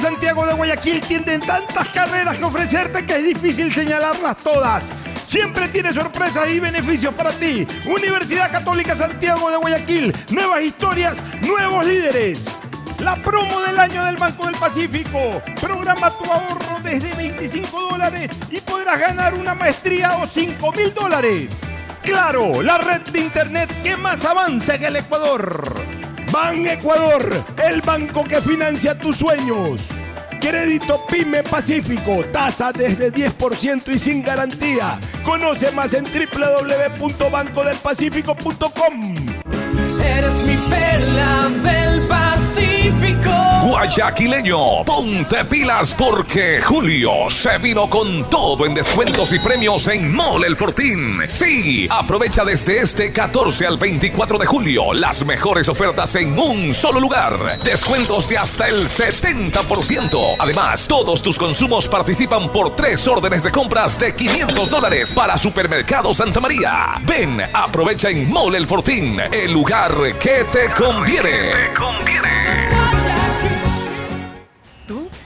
Santiago de Guayaquil tienen tantas carreras que ofrecerte que es difícil señalarlas todas. Siempre tiene sorpresas y beneficios para ti. Universidad Católica Santiago de Guayaquil. Nuevas historias, nuevos líderes. La promo del año del Banco del Pacífico. Programa tu ahorro desde 25 dólares y podrás ganar una maestría o 5 mil dólares. Claro, la red de internet que más avanza en el Ecuador. Ban Ecuador, el banco que financia tus sueños. Crédito Pyme Pacífico, tasa desde 10% y sin garantía. Conoce más en www.bancodelpacifico.com. Eres mi perla del. Guayaquileño, ponte pilas porque Julio se vino con todo en descuentos y premios en Mole El Fortín. Sí, aprovecha desde este 14 al 24 de julio las mejores ofertas en un solo lugar. Descuentos de hasta el 70%. Además, todos tus consumos participan por tres órdenes de compras de 500 dólares para Supermercado Santa María. Ven, aprovecha en Mole El Fortín, el lugar que te conviene. Tú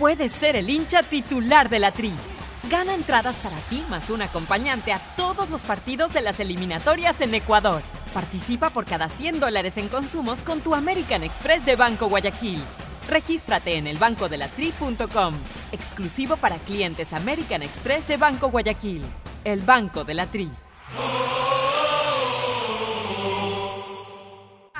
puedes ser el hincha titular de la Tri. Gana entradas para ti más un acompañante a todos los partidos de las eliminatorias en Ecuador. Participa por cada 100 dólares en consumos con tu American Express de Banco Guayaquil. Regístrate en elbancodelatri.com. Exclusivo para clientes American Express de Banco Guayaquil. El Banco de la Tri.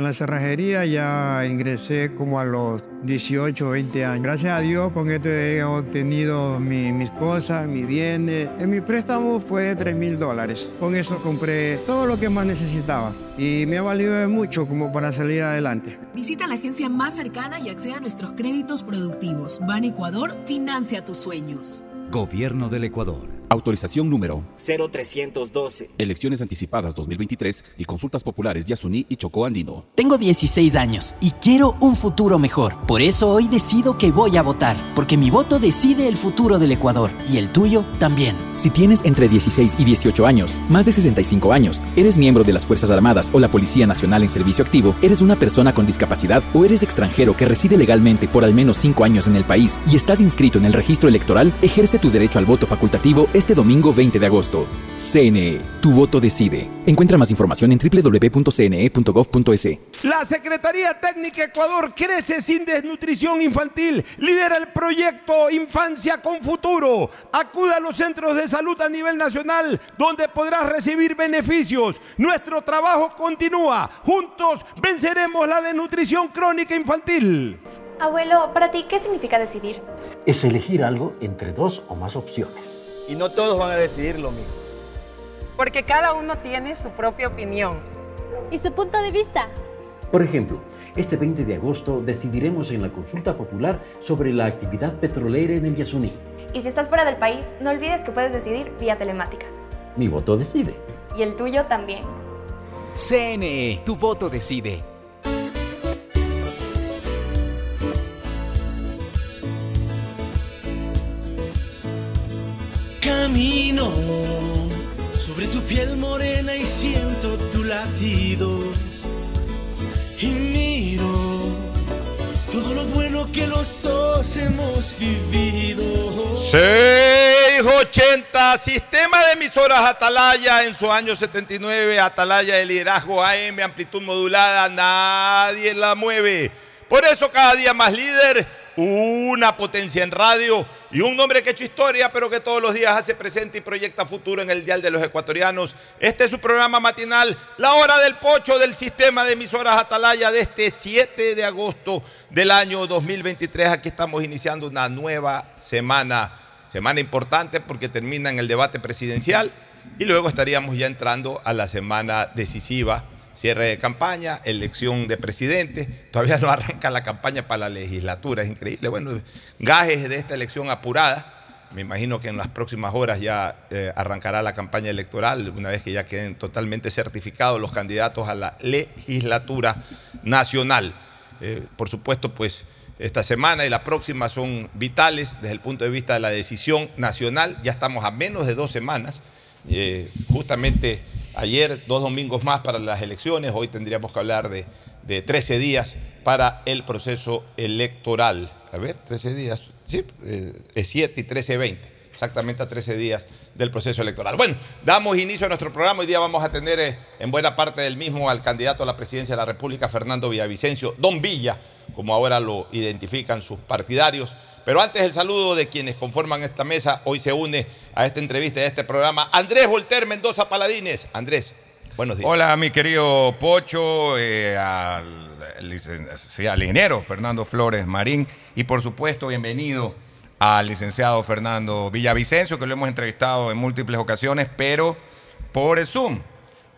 En la cerrajería ya ingresé como a los 18 o 20 años. Gracias a Dios con esto he obtenido mi- mis cosas, mis bienes. En mi préstamo fue 3 mil dólares. Con eso compré todo lo que más necesitaba y me ha valido de mucho como para salir adelante. Visita la agencia más cercana y acceda a nuestros créditos productivos. Ban Ecuador financia tus sueños. Gobierno del Ecuador. Autorización número 0312. Elecciones anticipadas 2023 y consultas populares Yasuní y Chocó Andino. Tengo 16 años y quiero un futuro mejor. Por eso hoy decido que voy a votar, porque mi voto decide el futuro del Ecuador y el tuyo también. Si tienes entre 16 y 18 años, más de 65 años, eres miembro de las Fuerzas Armadas o la Policía Nacional en servicio activo, eres una persona con discapacidad o eres extranjero que reside legalmente por al menos 5 años en el país y estás inscrito en el registro electoral, ejerce tu derecho al voto facultativo este domingo 20 de agosto. CNE, tu voto decide. Encuentra más información en www.cne.gov.es. La Secretaría Técnica Ecuador crece sin desnutrición infantil. Lidera el proyecto Infancia con Futuro. Acuda a los centros de salud a nivel nacional donde podrás recibir beneficios. Nuestro trabajo continúa. Juntos venceremos la desnutrición crónica infantil. Abuelo, para ti, ¿qué significa decidir? Es elegir algo entre dos o más opciones. Y no todos van a decidir lo mismo. Porque cada uno tiene su propia opinión. ¿Y su punto de vista? Por ejemplo, este 20 de agosto decidiremos en la consulta popular sobre la actividad petrolera en el Yasuní. Y si estás fuera del país, no olvides que puedes decidir vía telemática. Mi voto decide. Y el tuyo también. CNE, tu voto decide. Camino sobre tu piel morena y siento tu latido. Y miro todo lo bueno que los dos hemos vivido. 680, sistema de emisoras Atalaya en su año 79, Atalaya de liderazgo AM, amplitud modulada, nadie la mueve. Por eso cada día más líder, una potencia en radio y un nombre que ha hecho historia, pero que todos los días hace presente y proyecta futuro en el dial de los ecuatorianos. Este es su programa matinal, La Hora del Pocho del sistema de emisoras Atalaya de este 7 de agosto del año 2023. Aquí estamos iniciando una nueva semana, semana importante porque termina en el debate presidencial y luego estaríamos ya entrando a la semana decisiva cierre de campaña, elección de presidente, todavía no arranca la campaña para la legislatura, es increíble. Bueno, gajes de esta elección apurada, me imagino que en las próximas horas ya eh, arrancará la campaña electoral, una vez que ya queden totalmente certificados los candidatos a la legislatura nacional. Eh, por supuesto, pues esta semana y la próxima son vitales desde el punto de vista de la decisión nacional, ya estamos a menos de dos semanas, eh, justamente Ayer, dos domingos más para las elecciones, hoy tendríamos que hablar de, de 13 días para el proceso electoral. A ver, 13 días, sí, eh, es 7 y 13, 20, exactamente a 13 días del proceso electoral. Bueno, damos inicio a nuestro programa. Hoy día vamos a tener eh, en buena parte del mismo al candidato a la presidencia de la República, Fernando Villavicencio, Don Villa, como ahora lo identifican sus partidarios. Pero antes el saludo de quienes conforman esta mesa, hoy se une a esta entrevista y a este programa Andrés Volter Mendoza Paladines. Andrés, buenos días. Hola, mi querido Pocho, eh, al, al ingeniero Fernando Flores Marín y por supuesto bienvenido al licenciado Fernando Villavicencio, que lo hemos entrevistado en múltiples ocasiones, pero por Zoom.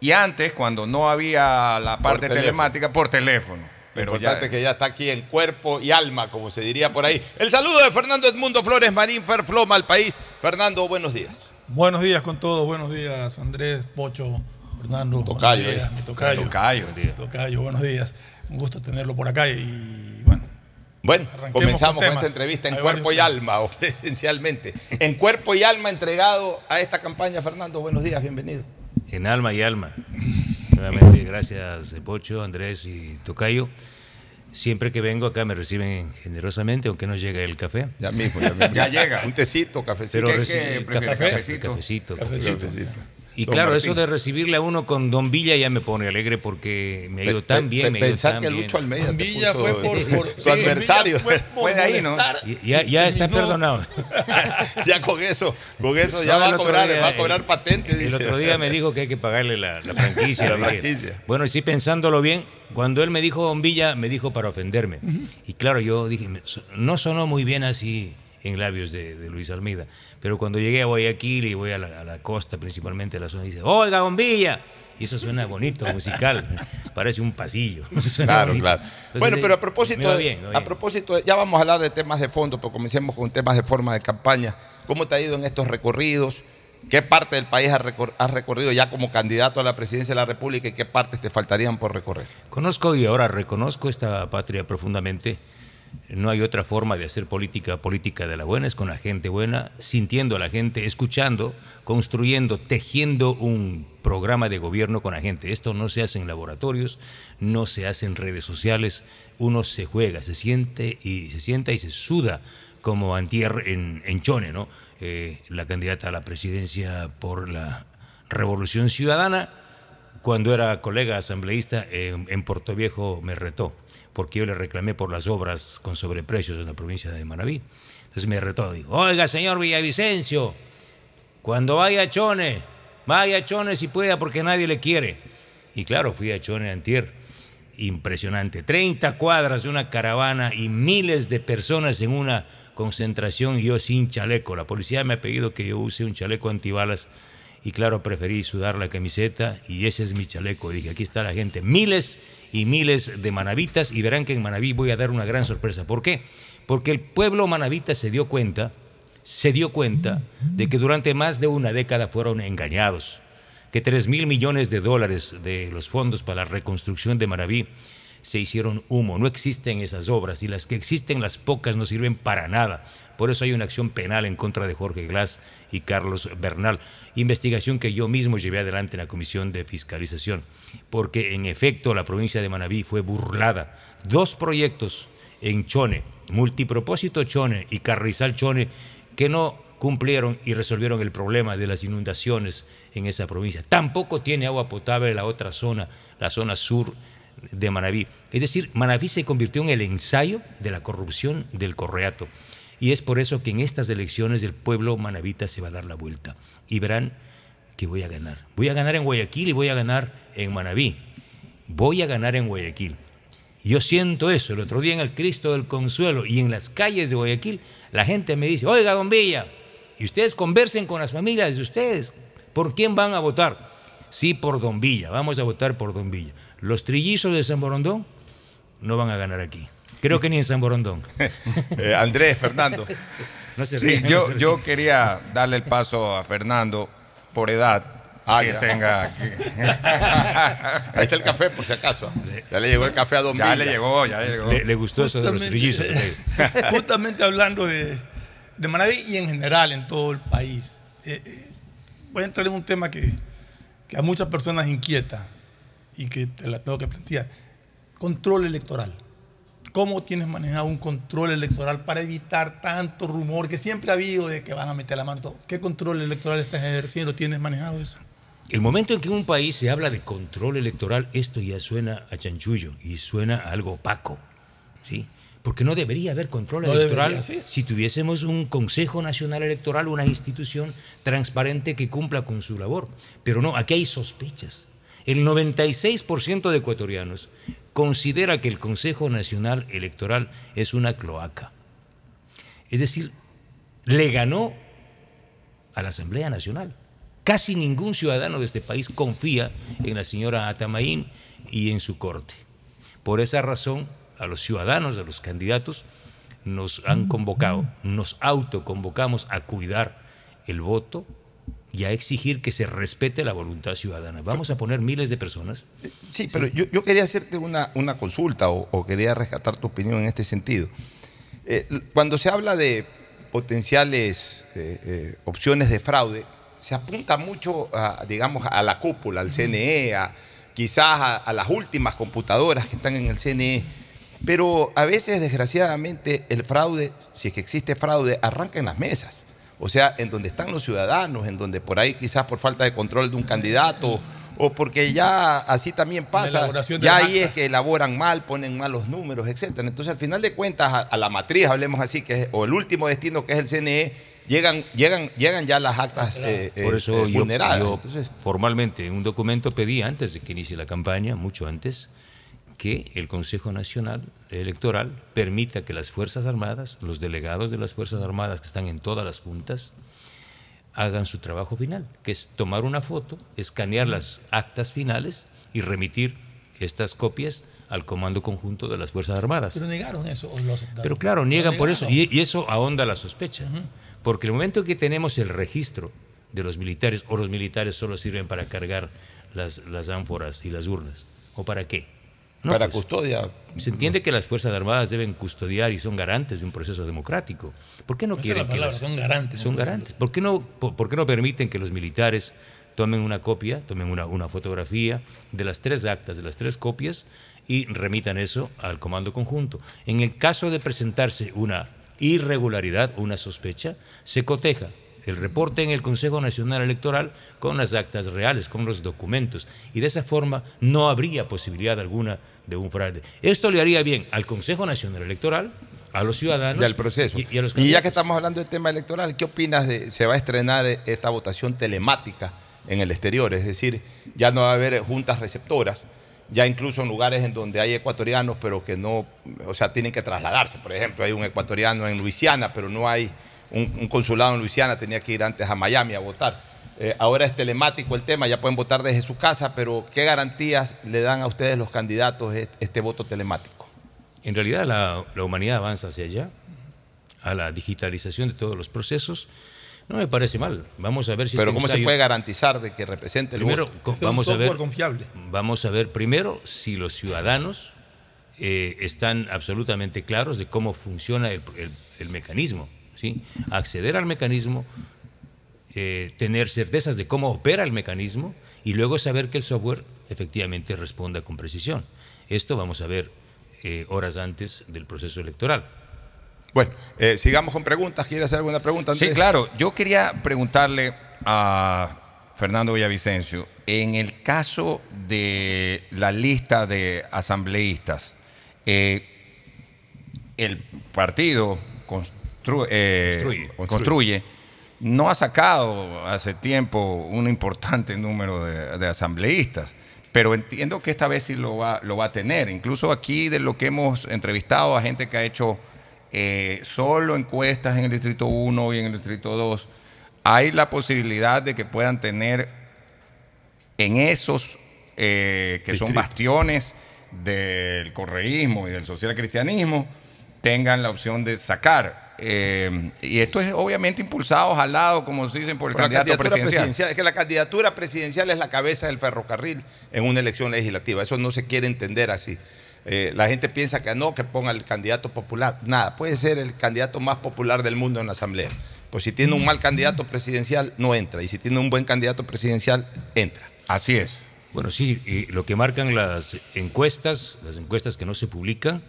Y antes, cuando no había la parte telemática, por teléfono. Pero importante que ya está aquí en cuerpo y alma, como se diría por ahí. El saludo de Fernando Edmundo Flores Marín Ferfloma al país. Fernando, buenos días. Buenos días con todos, buenos días Andrés, Pocho, Fernando. Tocayo, buenos días, eh. mi tocayo. Tocayo, tío. Tocayo, buenos días. Un gusto tenerlo por acá y bueno. Bueno, comenzamos con esta entrevista en Hay cuerpo y alma, o esencialmente. En cuerpo y alma entregado a esta campaña, Fernando. Buenos días, bienvenido. En alma y alma. Nuevamente, gracias Pocho, Andrés y Tocayo. Siempre que vengo acá me reciben generosamente, aunque no llegue el café. Ya mismo, ya mismo. Ya llega. Un tecito, cafecito. Pero ¿Qué- qué prefiere, café- cafecito? cafecito, Cafecito. Cafecito. Y Don claro, Martín. eso de recibirle a uno con Don Villa ya me pone alegre porque me ha ido Pe- tan pe- bien. Pensar tan que bien. Lucho Almeida te Villa puso fue por, por su sí, adversario. Fue por Fue de ahí, ¿no? Ya, ya y está terminó- perdonado. ya con eso, con eso ya No, va el a cobrar, día, va a cobrar el- patente. El dice. otro día me dijo que hay que pagarle la, la franquicia. La franquicia. Bueno, y sí, pensándolo bien, cuando él me dijo Don Villa, me dijo para ofenderme. Y claro, yo dije, no sonó muy bien así en labios de, de Luis Almeida. Pero cuando llegué a Guayaquil y voy a la, a la costa, principalmente a la zona, dice, oiga, Don Villa. Y eso suena bonito, musical. Parece un pasillo. Claro, bonito. claro. Entonces, bueno, pero a propósito, bien, a propósito, ya vamos a hablar de temas de fondo, pero comencemos con temas de forma de campaña. ¿Cómo te ha ido en estos recorridos? ¿Qué parte del país has recorrido ya como candidato a la presidencia de la República y qué partes te faltarían por recorrer? Conozco y ahora reconozco esta patria profundamente. No hay otra forma de hacer política, política de la buena, es con la gente buena, sintiendo a la gente, escuchando, construyendo, tejiendo un programa de gobierno con la gente. Esto no se hace en laboratorios, no se hace en redes sociales, uno se juega, se siente y se sienta y se suda como antier en, Chone, ¿no? eh, la candidata a la presidencia por la Revolución Ciudadana. Cuando era colega asambleísta en Puerto Viejo me retó, porque yo le reclamé por las obras con sobreprecios en la provincia de Manabí. Entonces me retó, dijo, oiga señor Villavicencio, cuando vaya a Chone, vaya a Chone si pueda porque nadie le quiere. Y claro, fui a Chone Antier, impresionante, 30 cuadras de una caravana y miles de personas en una concentración, yo sin chaleco. La policía me ha pedido que yo use un chaleco antibalas y claro, preferí sudar la camiseta y ese es mi chaleco. Dije, aquí está la gente, miles y miles de manavitas y verán que en Manabí voy a dar una gran sorpresa. ¿Por qué? Porque el pueblo manavita se dio cuenta, se dio cuenta de que durante más de una década fueron engañados, que 3 mil millones de dólares de los fondos para la reconstrucción de Manabí se hicieron humo, no existen esas obras y las que existen, las pocas, no sirven para nada. Por eso hay una acción penal en contra de Jorge Glass y Carlos Bernal, investigación que yo mismo llevé adelante en la Comisión de Fiscalización, porque en efecto la provincia de Manabí fue burlada. Dos proyectos en Chone, multipropósito Chone y Carrizal Chone, que no cumplieron y resolvieron el problema de las inundaciones en esa provincia. Tampoco tiene agua potable la otra zona, la zona sur de Manabí. Es decir, Manabí se convirtió en el ensayo de la corrupción del correato. Y es por eso que en estas elecciones el pueblo manabita se va a dar la vuelta. Y verán que voy a ganar. Voy a ganar en Guayaquil y voy a ganar en Manabí. Voy a ganar en Guayaquil. Yo siento eso. El otro día en el Cristo del Consuelo y en las calles de Guayaquil, la gente me dice, oiga, don Villa, y ustedes conversen con las familias de ustedes. ¿Por quién van a votar? Sí, por Don Villa. Vamos a votar por Don Villa. Los trillizos de San Borondón no van a ganar aquí. Creo que ni en San Borondón. Eh, Andrés, Fernando. No se Sí, no yo, se yo quería darle el paso a Fernando por edad. Ah, que tenga. Ahí está el café, por si acaso. Ya le llegó el café a Don Ya Villa. le llegó, ya le llegó. Le, le gustó eso de los trillizos. Justamente, Justamente hablando de, de Manaví y en general en todo el país. Eh, eh, voy a entrar en un tema que, que a muchas personas inquieta y que te la tengo que plantear. Control electoral. ¿Cómo tienes manejado un control electoral para evitar tanto rumor que siempre ha habido de que van a meter la mano? ¿Qué control electoral estás ejerciendo? ¿Tienes manejado eso? El momento en que en un país se habla de control electoral, esto ya suena a chanchullo y suena a algo opaco. ¿sí? Porque no debería haber control No electoral debería, si tuviésemos un Consejo Nacional Electoral, una institución transparente que cumpla con su labor. Pero no, aquí hay sospechas. El 96% de ecuatorianos considera que el Consejo Nacional Electoral es una cloaca. Es decir, le ganó a la Asamblea Nacional. Casi ningún ciudadano de este país confía en la señora Atamaín y en su corte. Por esa razón, a los ciudadanos, a los candidatos, nos han convocado, nos autoconvocamos a cuidar el voto y a exigir que se respete la voluntad ciudadana. Vamos a poner miles de personas. Sí, pero yo, yo quería hacerte una, una consulta o, o quería rescatar tu opinión en este sentido. Eh, cuando se habla de potenciales eh, eh, opciones de fraude, se apunta mucho, a, digamos, a la cúpula, al CNE, a, quizás a, a las últimas computadoras que están en el CNE. Pero a veces, desgraciadamente, el fraude, si es que existe fraude, arranca en las mesas. O sea, en donde están los ciudadanos, en donde por ahí quizás por falta de control de un candidato o porque ya así también pasa, ya ahí es que elaboran mal, ponen mal los números, etcétera. Entonces, al final de cuentas, a, a la matriz, hablemos así, que es, o el último destino que es el CNE, llegan, llegan, llegan ya las actas eh, Por eh, eso eh, yo, vulneradas. yo Entonces, formalmente en un documento pedí antes de que inicie la campaña, mucho antes, que el Consejo Nacional Electoral permita que las Fuerzas Armadas, los delegados de las Fuerzas Armadas que están en todas las juntas, hagan su trabajo final, que es tomar una foto, escanear las actas finales y remitir estas copias al Comando Conjunto de las Fuerzas Armadas. Pero negaron eso. o lo? Pero claro, niegan por eso. negaron. Y, y eso ahonda la sospecha. Porque el momento en que tenemos el registro de los militares, o los militares solo sirven para cargar las, las ánforas y las urnas, ¿o para qué? Para custodia. Se entiende que las Fuerzas Armadas deben custodiar y son garantes de un proceso democrático. ¿Por qué no Esa quieren la que palabra, las- son garantes, Son garantes. ¿Por qué no, por, por qué no permiten que los militares tomen una copia, tomen una, una fotografía de las tres actas, de las tres copias y remitan eso al comando conjunto? En el caso de presentarse una irregularidad o una sospecha, se coteja el reporte en el Consejo Nacional Electoral con las actas reales, con los documentos. Y de esa forma no habría posibilidad alguna de un fraude. Esto le haría bien al Consejo Nacional Electoral, a los ciudadanos. Del proceso. Y, y a los Y ya que estamos hablando del tema electoral, ¿qué opinas de se va a estrenar esta votación telemática en el exterior? Es decir, ya no va a haber juntas receptoras, ya incluso en lugares en donde hay ecuatorianos, pero que no, o sea, tienen que trasladarse. Por ejemplo, hay un ecuatoriano en Luisiana, pero no hay un, un consulado en Luisiana, tenía que ir antes a Miami a votar. Eh, ahora es telemático el tema, ya pueden votar desde su casa, pero ¿qué garantías le dan a ustedes los candidatos est- este voto telemático? En realidad la, la humanidad avanza hacia allá, a la digitalización de todos los procesos. No me parece mal. Vamos a ver si Pero este ¿cómo se puede garantizar de que represente el Primero, voto? vamos a ver, Vamos a ver primero si los ciudadanos eh, están absolutamente claros de cómo funciona el, el- el mecanismo. ¿Sí? Acceder al mecanismo, eh, tener certezas de cómo opera el mecanismo y luego saber que el software efectivamente responda con precisión. Esto vamos a ver eh, horas antes del proceso electoral. Bueno, eh, sigamos con preguntas. ¿Quiere hacer alguna pregunta? Sí, claro. Yo quería preguntarle a Fernando Villavicencio, en el caso de la lista de asambleístas, eh, el partido constru- eh, Construye. construye, no ha sacado hace tiempo un importante número de, de asambleístas. Pero entiendo que esta vez sí lo va, lo va a tener. Incluso aquí de lo que hemos entrevistado a gente que ha hecho eh, solo encuestas en el Distrito 1 y en el Distrito 2, hay la posibilidad de que puedan tener en esos eh, que son bastiones del correísmo y del social cristianismo, tengan la opción de sacar. Eh, y esto es obviamente impulsado, jalado, como se dicen, por el Por la candidato presidencial. Es que la candidatura presidencial es la cabeza del ferrocarril en una elección legislativa. Eso no se quiere entender así. Eh, la gente piensa que no, que ponga el candidato popular. Nada, puede ser el candidato más popular del mundo en la asamblea. Pues si tiene un mal candidato presidencial, no entra. Y si tiene un buen candidato presidencial, entra. Así es. Bueno, sí, y lo que marcan las encuestas, las encuestas que no se publican,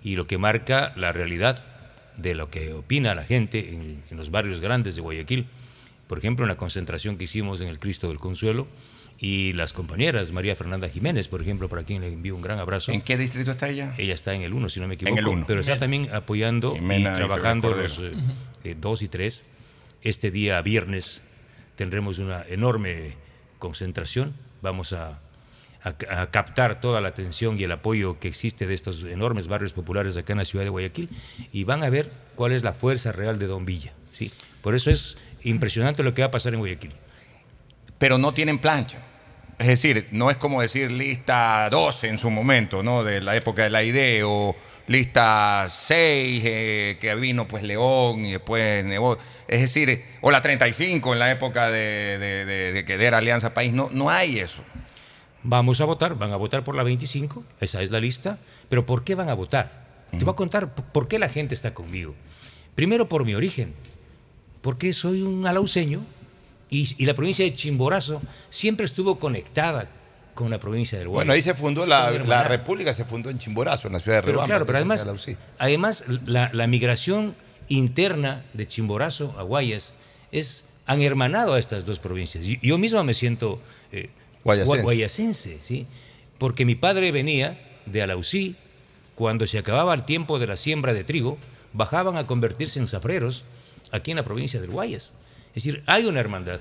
y lo que marca la realidad de lo que opina la gente en, en los barrios grandes de Guayaquil. Por ejemplo, en la concentración que hicimos en el Cristo del Consuelo, y las compañeras, María Fernanda Jiménez, por ejemplo, para quien le envío un gran abrazo. ¿En qué distrito está ella? Ella está en el 1, si no me equivoco. el uno. Pero está también apoyando Jimena y trabajando los 2 y 3. Este día viernes tendremos una enorme concentración. Vamos a, a- captar toda la atención y el apoyo que existe de estos enormes barrios populares acá en la ciudad de Guayaquil y van a ver cuál es la fuerza real de Don Villa. ¿sí? Por eso es impresionante lo que va a pasar en Guayaquil. pero no tienen plancha. Es decir, no es como decir lista 12 en su momento, ¿no? De la época de la idea, o lista 6, eh, que vino pues León y después. Es decir, o la 35 en la época de- de que era Alianza País. No, no hay eso. Vamos a votar, van a votar por la 25, esa es la lista, pero ¿por qué van a votar? Te voy a contar p- por qué la gente está conmigo. Primero por mi origen, porque soy un alauceño y, y la provincia de Chimborazo siempre estuvo conectada con la provincia del Guayas. Bueno, ahí se fundó la. República, se fundó en Chimborazo, en la ciudad de Pero claro, pero además, además la, la migración interna de Chimborazo a Guayas es, han hermanado a estas dos provincias. Yo mismo me siento eh, Guayacense. gua- guayacense, ¿sí? porque mi padre venía de Alausí, cuando se acababa el tiempo de la siembra de trigo, bajaban a convertirse en zafreros aquí en la provincia del Guayas. Es decir, hay una hermandad.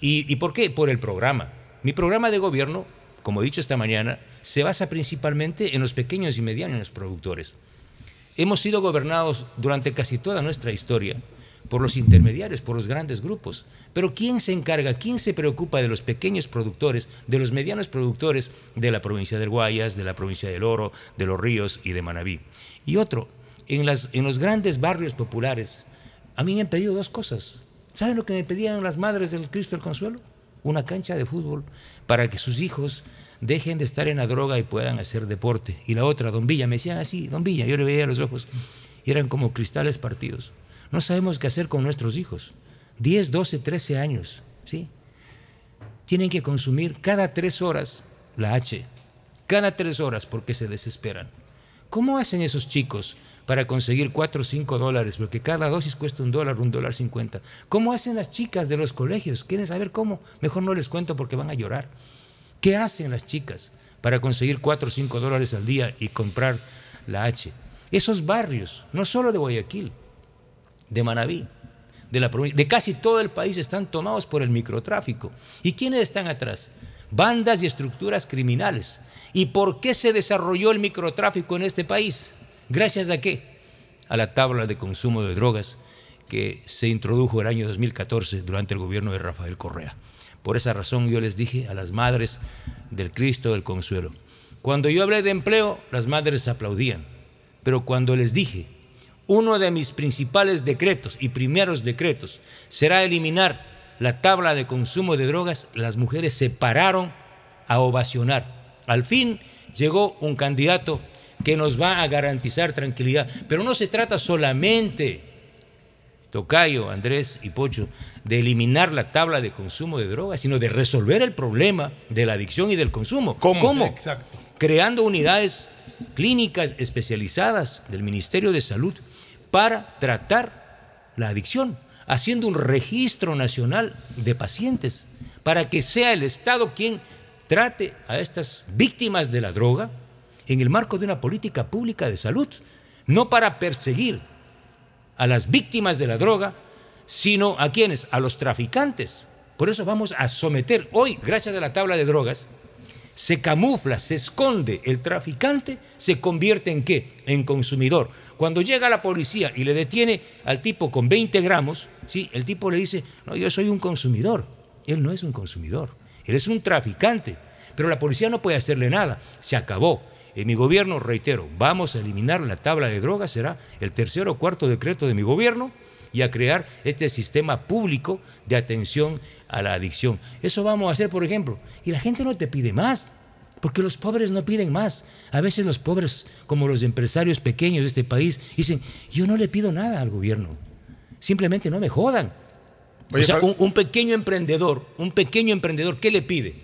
¿Y, ¿Y por qué? Por el programa. Mi programa de gobierno, como he dicho esta mañana, se basa principalmente en los pequeños y medianos productores. Hemos sido gobernados durante casi toda nuestra historia por los intermediarios, por los grandes grupos. Pero ¿quién se encarga, quién se preocupa de los pequeños productores, de los medianos productores de la provincia del Guayas, de la provincia del Oro, de los Ríos y de Manabí? Y otro, en, los grandes barrios populares, a mí me han pedido dos cosas. ¿Saben lo que me pedían las madres del Cristo del Consuelo? Una cancha de fútbol para que sus hijos dejen de estar en la droga y puedan hacer deporte. Y la otra, Don Villa, me decían así, Don Villa, yo le veía los ojos y eran como cristales partidos. No sabemos qué hacer con nuestros hijos. 10, 12, 13 años, ¿sí? Tienen que consumir cada tres horas la H, cada tres horas porque se desesperan. ¿Cómo hacen esos chicos para conseguir 4 o 5 dólares, porque cada dosis cuesta un dólar, un dólar 50. ¿Cómo hacen las chicas de los colegios? ¿Quieren saber cómo? Mejor no les cuento porque van a llorar. ¿Qué hacen las chicas para conseguir 4 o 5 dólares al día y comprar la H? Esos barrios, no solo de Guayaquil, de Manabí, de, la provincia, de casi todo el país están tomados por el microtráfico. ¿Y quiénes están atrás? Bandas y estructuras criminales. ¿Y por qué se desarrolló el microtráfico en este país? ¿Gracias a qué? A la tabla de consumo de drogas que se introdujo el año 2014 durante el gobierno de Rafael Correa. Por esa razón yo les dije a las madres del Cristo del Consuelo, cuando yo hablé de empleo, las madres aplaudían, pero cuando les dije, uno de mis principales decretos y primeros decretos será eliminar la tabla de consumo de drogas, las mujeres se pararon a ovacionar. Al fin llegó un candidato que nos va a garantizar tranquilidad, pero no se trata solamente Tocayo, Andrés y Pocho, de eliminar la tabla de consumo de drogas, sino de resolver el problema de la adicción y del consumo. ¿Cómo? Exacto. Creando unidades clínicas especializadas del Ministerio de Salud para tratar la adicción, haciendo un registro nacional de pacientes, para que sea el Estado quien trate a estas víctimas de la droga en el marco de una política pública de salud, no para perseguir a las víctimas de la droga, sino a quienes, a los traficantes. Por eso vamos a someter hoy, gracias a la tabla de drogas, se camufla, se esconde el traficante, se convierte en qué? En consumidor. Cuando llega la policía y le detiene al tipo con 20 gramos, ¿sí? el tipo le dice, no, yo soy un consumidor. Él no es un consumidor, él es un traficante. Pero la policía no puede hacerle nada, se acabó. En mi gobierno, reitero, vamos a eliminar la tabla de drogas, será el tercer o cuarto decreto de mi gobierno, y a crear este sistema público de atención a la adicción. Eso vamos a hacer, por ejemplo. Y la gente no te pide más, porque los pobres no piden más. A veces los pobres, como los empresarios pequeños de este país, dicen, yo no le pido nada al gobierno, simplemente no me jodan. o sea, un, un, pequeño emprendedor, un pequeño emprendedor, ¿qué le pide?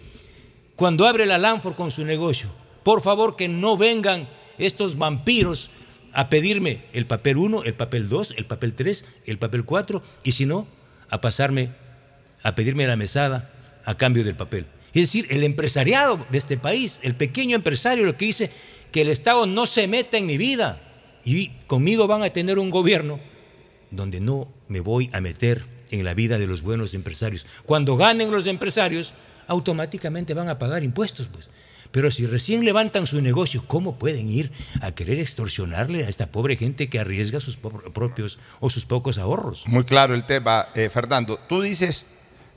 Cuando abre la Lanford con su negocio, por favor que no vengan estos vampiros a pedirme el papel 1, el papel 2, el papel 3, el papel 4, y si no, a pasarme, a pedirme la mesada a cambio del papel. Es decir, el empresariado de este país, el pequeño empresario, lo que dice que el Estado no se meta en mi vida y conmigo van a tener un gobierno donde no me voy a meter en la vida de los buenos empresarios. Cuando ganen los empresarios, automáticamente van a pagar impuestos, pues. Pero si recién levantan su negocio, ¿cómo pueden ir a querer extorsionarle a esta pobre gente que arriesga sus propios o sus pocos ahorros? Muy claro el tema, eh, Fernando. Tú dices,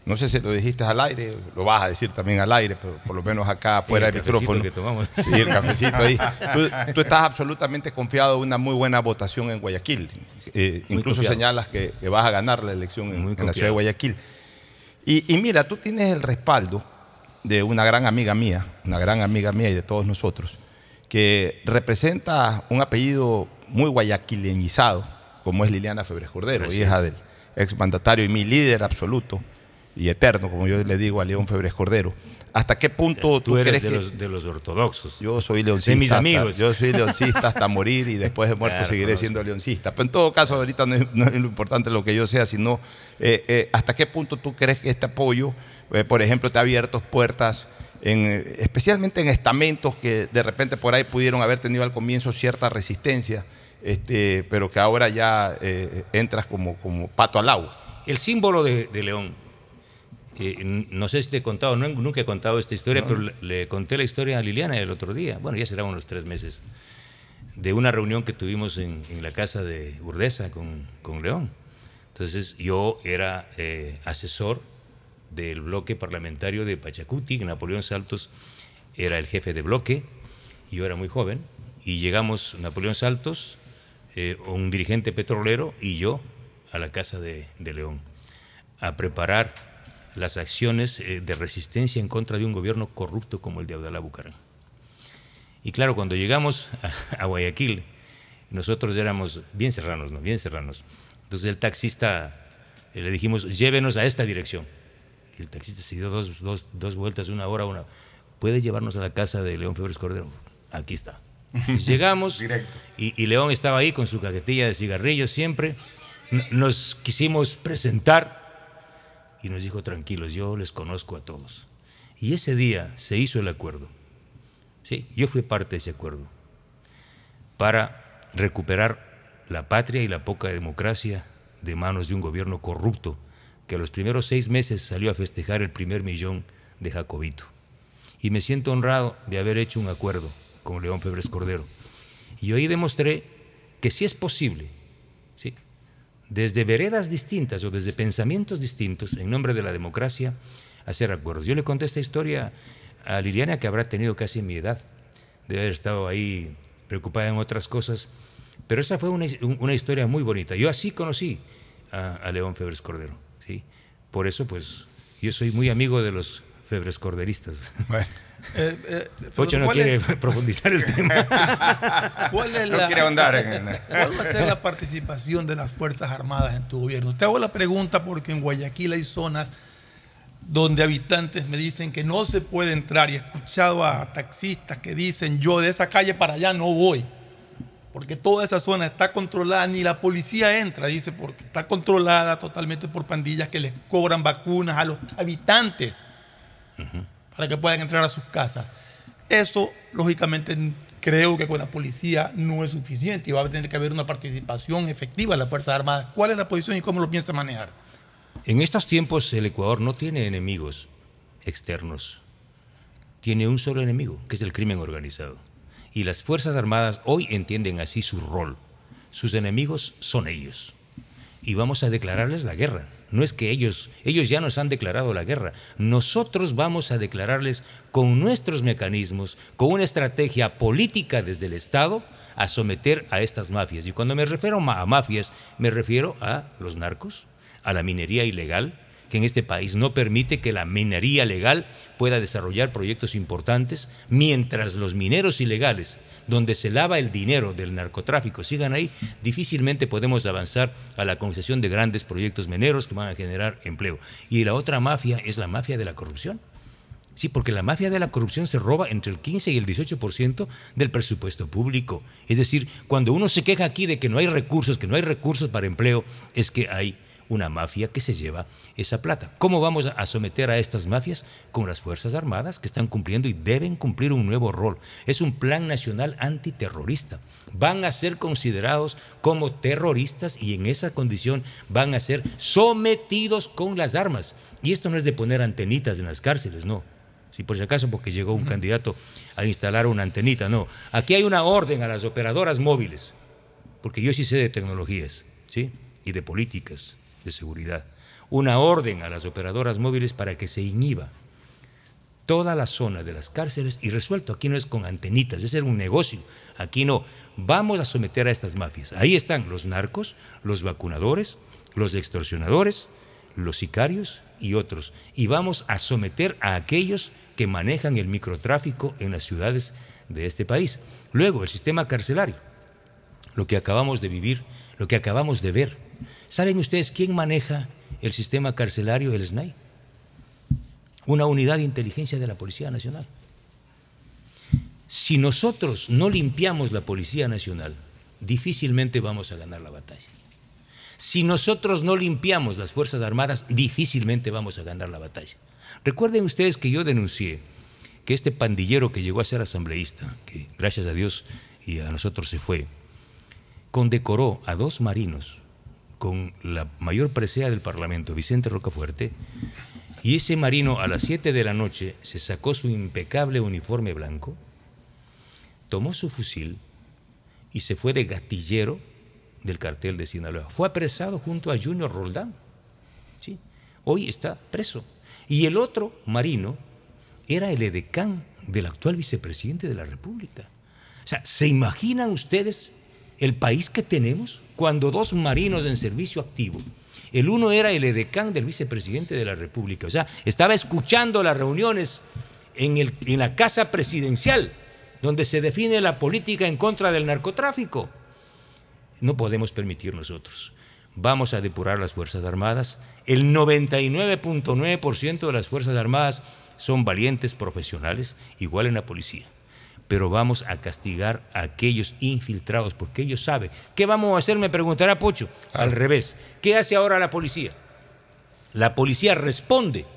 no sé si lo dijiste al aire, lo vas a decir también al aire, pero por lo menos acá fuera del micrófono. Que tomamos. Sí, el cafecito ahí. Tú, estás absolutamente confiado de una muy buena votación en Guayaquil. Eh, incluso señalas que, vas a ganar la elección en, la ciudad de Guayaquil. y mira, tú tienes el respaldo de una gran amiga mía, una gran amiga mía y de todos nosotros, que representa un apellido muy guayaquileñizado, como es Liliana Febres Cordero, hija del exmandatario y mi líder absoluto y eterno, como yo le digo a León Febres Cordero. ¿Hasta qué punto tú, eres de, los, de, los, ortodoxos? Yo soy leoncista. mis amigos. yo soy leoncista hasta morir y después de muerto seguiré siendo leoncista. Pero en todo caso, ahorita no es, lo importante lo que yo sea, sino eh, eh, hasta qué punto tú crees que este apoyo eh, por ejemplo, te ha abierto puertas, en, especialmente en estamentos que de repente por ahí pudieron haber tenido al comienzo cierta resistencia, este, pero que ahora ya eh, entras como, como pato al agua. El símbolo de, León, eh, no sé si te he contado, nunca he contado esta historia, pero le, conté la historia a Liliana el otro día, bueno, ya será unos tres meses, de una reunión que tuvimos en, la casa de Urdesa con, con León. Entonces yo era asesor del bloque parlamentario de Pachacuti, Napoleón Saltos era el jefe de bloque, y yo era muy joven, y llegamos Napoleón Saltos, eh, un dirigente petrolero, y yo a la Casa de, León, a preparar las acciones eh, de resistencia en contra de un gobierno corrupto como el de Abdalá Bucarán. Y claro, cuando llegamos a, Guayaquil, nosotros éramos bien serranos, ¿no? Bien serranos. Entonces el taxista eh, le dijimos, llévenos a esta dirección el taxista se dio dos, dos, dos vueltas, una hora, una. ¿Puede llevarnos a la casa de León Febres Cordero? Aquí está. Llegamos y, y León estaba ahí con su cajetilla de cigarrillos siempre. Nos quisimos presentar y nos dijo, tranquilos, yo les conozco a todos. Y ese día se hizo el acuerdo. Sí, yo fui parte de ese acuerdo para recuperar la patria y la poca democracia de manos de un gobierno corrupto que los primeros seis meses salió a festejar el primer millón de Jacobito. Y me siento honrado de haber hecho un acuerdo con León Febres Cordero. Y ahí demostré que sí es posible, ¿sí? desde veredas distintas o desde pensamientos distintos, en nombre de la democracia, hacer acuerdos. Yo le conté esta historia a Liliana, que habrá tenido casi mi edad, debe haber estado ahí preocupada en otras cosas, pero esa fue una, historia muy bonita. Yo así conocí a León Febres Cordero, ¿sí? Por eso, pues, yo soy muy amigo de los Febres Corderistas. Eh, eh, Pocho no ¿cuál quiere es- profundizar el tema. ¿Cuál es No la, quiere ahondar en- ¿Cuál va a ser la participación de las Fuerzas Armadas en tu gobierno? Te hago la pregunta porque en Guayaquil hay zonas donde habitantes me dicen que no se puede entrar y he escuchado a taxistas que dicen yo de esa calle para allá no voy porque toda esa zona está controlada, ni la policía entra, dice, porque está controlada totalmente por pandillas que les cobran vacunas a los habitantes para que puedan entrar a sus casas. Eso, lógicamente, creo que con la policía no es suficiente y va a tener que haber una participación efectiva de las Fuerzas Armadas. ¿Cuál es la posición y cómo lo piensa manejar? En estos tiempos el Ecuador no tiene enemigos externos, tiene un solo enemigo, que es el crimen organizado. Y las Fuerzas Armadas hoy entienden así su rol. Sus enemigos son ellos. Y vamos a declararles la guerra. No es que ellos, ellos ya nos han declarado la guerra. Nosotros vamos a declararles con nuestros mecanismos, con una estrategia política desde el Estado, a someter a estas mafias. Y cuando me refiero a mafias, me refiero a los narcos, a la minería ilegal, que en este país no permite que la minería legal pueda desarrollar proyectos importantes, mientras los mineros ilegales, donde se lava el dinero del narcotráfico, sigan ahí, difícilmente podemos avanzar a la concesión de grandes proyectos mineros que van a generar empleo. Y la otra mafia es la mafia de la corrupción. Sí, porque la mafia de la corrupción se roba entre el 15 y el 18% del presupuesto público. Es decir, cuando uno se queja aquí de que no hay recursos, que no hay recursos para empleo, es que hay una mafia que se lleva esa plata. ¿Cómo vamos a someter a estas mafias? Con las Fuerzas Armadas que están cumpliendo y deben cumplir un nuevo rol. Es un plan nacional antiterrorista. Van a ser considerados como terroristas y en esa condición van a ser sometidos con las armas. Y esto no es de poner antenitas en las cárceles, no. Si por si acaso porque llegó un candidato a instalar una antenita, no. Aquí hay una orden a las operadoras móviles, porque yo sí sé de tecnologías, ¿sí? Y de políticas de seguridad. Una orden a las operadoras móviles para que se inhiba toda la zona de las cárceles y resuelto. Aquí no es con antenitas, ese es un negocio. Aquí no. Vamos a someter a estas mafias. Ahí están los narcos, los vacunadores, los extorsionadores, los sicarios y otros. Y vamos a someter a aquellos que manejan el microtráfico en las ciudades de este país. Luego, el sistema carcelario, lo que acabamos de vivir, lo que acabamos de ver. ¿Saben ustedes quién maneja el sistema carcelario, el SNAI? Una unidad de inteligencia de la Policía Nacional. Si nosotros no limpiamos la Policía Nacional, difícilmente vamos a ganar la batalla. Si nosotros no limpiamos las Fuerzas Armadas, difícilmente vamos a ganar la batalla. Recuerden ustedes que yo denuncié que este pandillero que llegó a ser asambleísta, que gracias a Dios y a nosotros se fue, condecoró a dos marinos con la mayor presea del Parlamento, Vicente Rocafuerte, y ese marino a las 7 de la noche se sacó su impecable uniforme blanco, tomó su fusil y se fue de gatillero del cartel de Sinaloa. Fue apresado junto a Junior Roldán. ¿sí? Hoy está preso. Y el otro marino era el edecán del actual vicepresidente de la República. O sea, ¿se imaginan ustedes el país que tenemos cuando dos marinos en servicio activo, el uno era el edecán del vicepresidente de la República, o sea, estaba escuchando las reuniones en, el- en la casa presidencial, donde se define la política en contra del narcotráfico. No podemos permitir nosotros. Vamos a depurar las Fuerzas Armadas. El 99.9% de las Fuerzas Armadas son valientes profesionales, igual en la policía. Pero vamos a castigar a aquellos infiltrados, porque ellos saben. ¿Qué vamos a hacer? Me preguntará Pocho. Al revés. ¿Qué hace ahora la policía? La policía responde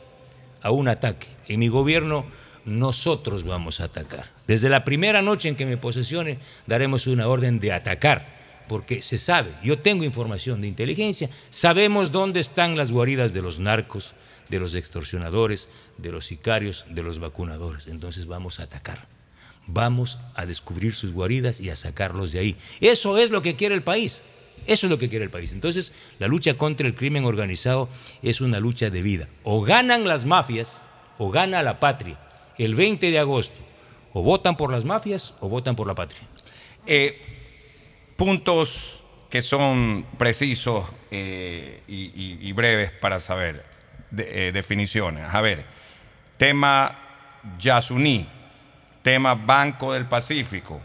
a un ataque. En mi gobierno nosotros vamos a atacar. Desde la primera noche en que me posesione daremos una orden de atacar, porque se sabe, yo tengo información de inteligencia, sabemos dónde están las guaridas de los narcos, de los extorsionadores, de los sicarios, de los vacunadores. Entonces vamos a atacar. Vamos a descubrir sus guaridas y a sacarlos de ahí. Eso es lo que quiere el país. Eso es lo que quiere el país. Entonces, la lucha contra el crimen organizado es una lucha de vida. O ganan las mafias o gana la patria. El 20 de agosto, o votan por las mafias o votan por la patria. Eh, puntos que son precisos eh, y, breves para saber. Eh, definiciones. A ver, tema Yasuní, tema Banco del Pacífico,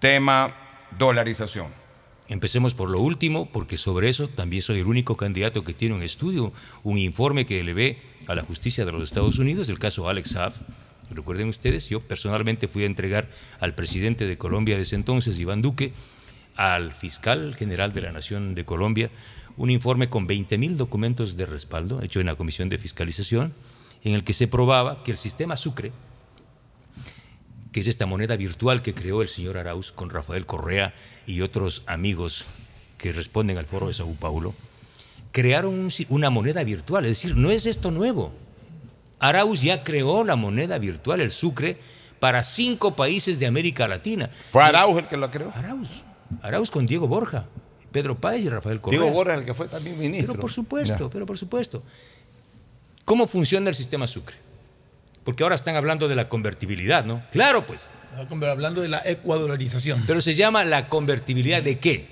tema dolarización. Empecemos por lo último, porque sobre eso también soy el único candidato que tiene un estudio, un informe que eleve a la justicia de los Estados Unidos, el caso Alex Saab. Recuerden ustedes, yo personalmente fui a entregar al presidente de Colombia de ese entonces, Iván Duque, al fiscal general de la Nación de Colombia, un informe con 20 mil documentos de respaldo, hecho en la Comisión de Fiscalización, en el que se probaba que el sistema Sucre, que es esta moneda virtual que creó el señor Arauz con Rafael Correa y otros amigos que responden al foro de Sao Paulo, crearon un una moneda virtual. Es decir, no es esto nuevo. Arauz ya creó la moneda virtual, el Sucre, para cinco países de América Latina. ¿Fue Arauz el que lo creó? Arauz. Arauz con Diego Borja, Pedro Páez y Rafael Correa. Diego Borja, el que fue también ministro. Pero por supuesto, pero por supuesto. ¿Cómo funciona el sistema Sucre? Porque ahora están hablando de la convertibilidad, ¿no? Claro, pues. Hablando de la ecuadolarización. Pero se llama la convertibilidad de qué?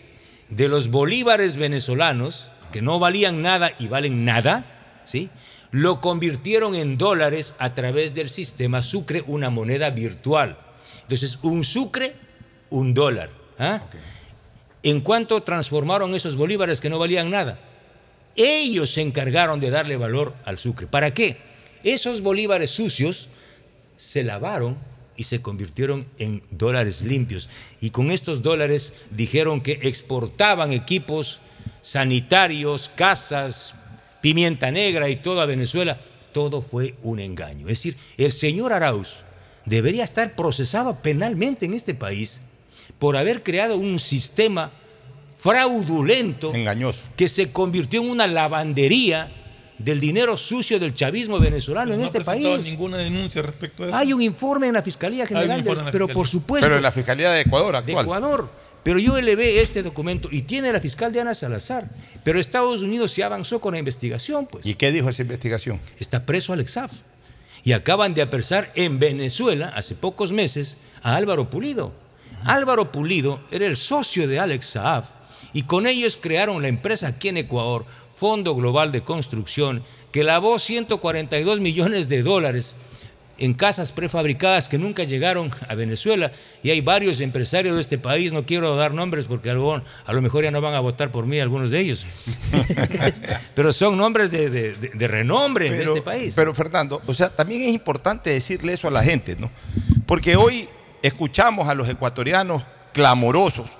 De los bolívares venezolanos, que no valían nada y valen nada, ¿sí? Lo convirtieron en dólares a través del sistema Sucre, una moneda virtual. Entonces, un Sucre, un dólar. ¿ah? ¿En cuánto transformaron esos bolívares que no valían nada? Ellos se encargaron de darle valor al Sucre. ¿Para qué? Esos bolívares sucios se lavaron y se convirtieron en dólares limpios. Y con estos dólares dijeron que exportaban equipos sanitarios, casas, pimienta negra y todo a Venezuela. Todo fue un engaño. Es decir, el señor Arauz debería estar procesado penalmente en este país por haber creado un sistema fraudulento, engañoso, que se convirtió en una lavandería del dinero sucio del chavismo venezolano en no este país. ninguna denuncia respecto a eso. Hay un informe en la Fiscalía General, en la pero Fiscalía. por supuesto. Pero en la Fiscalía de Ecuador de actual. Ecuador. Pero yo elevé este documento y tiene la fiscal Diana Salazar. Pero Estados Unidos se avanzó con la investigación, pues. ¿Y qué dijo esa investigación? Está preso Alex Saab. Y acaban de apresar en Venezuela, hace pocos meses, a Álvaro Pulido. Álvaro Pulido era el socio de Alex Saab y con ellos crearon la empresa aquí en Ecuador, Fondo Global de Construcción, que lavó 142 millones de dólares en casas prefabricadas que nunca llegaron a Venezuela. Y hay varios empresarios de este país, no quiero dar nombres porque a lo, a lo mejor ya no van a votar por mí algunos de ellos. Pero son nombres de, de- de- de renombre en este país. Pero Fernando, o sea, también es importante decirle eso a la gente, ¿no? Porque hoy escuchamos a los ecuatorianos clamorosos,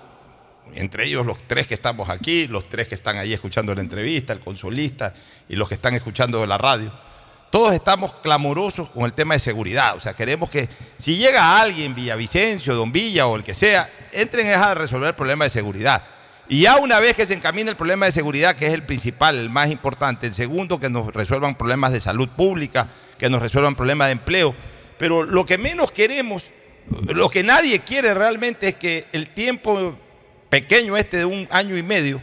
entre ellos los tres que estamos aquí, los tres que están ahí escuchando la entrevista, el consolista y los que están escuchando la radio. Todos estamos clamorosos con el tema de seguridad. O sea, queremos que si llega alguien, Villavicencio, Don Villa o el que sea, entren a resolver el problema de seguridad. Y ya una vez que se encamina el problema de seguridad, que es el principal, el más importante, el segundo, que nos resuelvan problemas de salud pública, que nos resuelvan problemas de empleo. Pero lo que menos queremos, lo que nadie quiere realmente es que el tiempo pequeño este de un año y medio,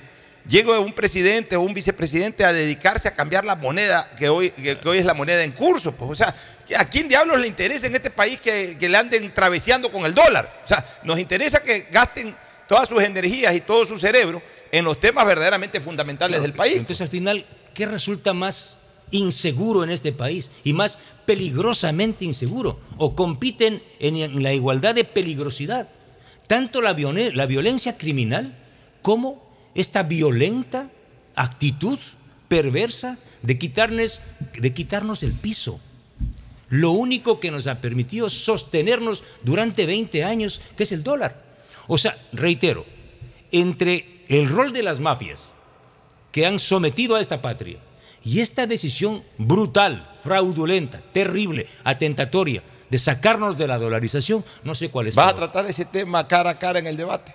llegue un presidente o un vicepresidente a dedicarse a cambiar la moneda, que hoy, que, que hoy es la moneda en curso. Pues, o sea, ¿a quién diablos le interesa en este país que, que le anden traveseando con el dólar? O sea, nos interesa que gasten todas sus energías y todo su cerebro en los temas verdaderamente fundamentales del país. Entonces, al final, ¿qué resulta más inseguro en este país y más peligrosamente inseguro? ¿O compiten en, en la igualdad de peligrosidad? Tanto la, viole- la violencia criminal como esta violenta actitud perversa de quitarnos, de quitarnos el piso. lo único que nos ha permitido sostenernos durante 20 años, que es el dólar. O sea, reitero, entre el rol de las mafias que han sometido a esta patria y esta decisión brutal, fraudulenta, terrible, atentatoria de sacarnos de la dolarización, no sé cuál es. ¿Vas a tratar ese tema cara a cara en el debate?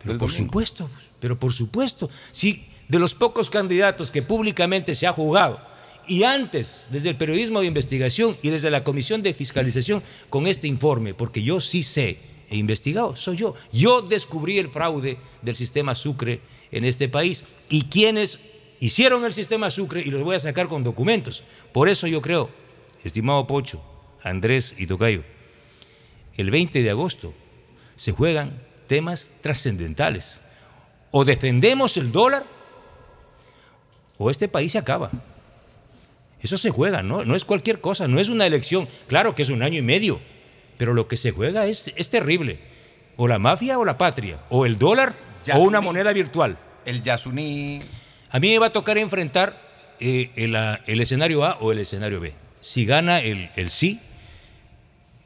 Pero por domingo? supuesto, pero por supuesto. Si de los pocos candidatos que públicamente se ha jugado, y antes, desde el periodismo de investigación y desde la Comisión de Fiscalización, con este informe, porque yo sí sé, he investigado, soy yo. Yo descubrí el fraude del sistema Sucre en este país y quienes hicieron el sistema Sucre, y los voy a sacar con documentos. Por eso yo creo, estimado Pocho, Andrés y Tocayo, el 20 de agosto se juegan temas trascendentales. O defendemos el dólar o este país se acaba. Eso se juega, ¿no? No es cualquier cosa, no es una elección. Claro que es un año y medio, pero lo que se juega es, es terrible. O la mafia o la patria, o el dólar o una moneda virtual. El Yasuní. A mí me va a tocar enfrentar eh, el, el escenario A o el escenario B. Si gana el, el sí,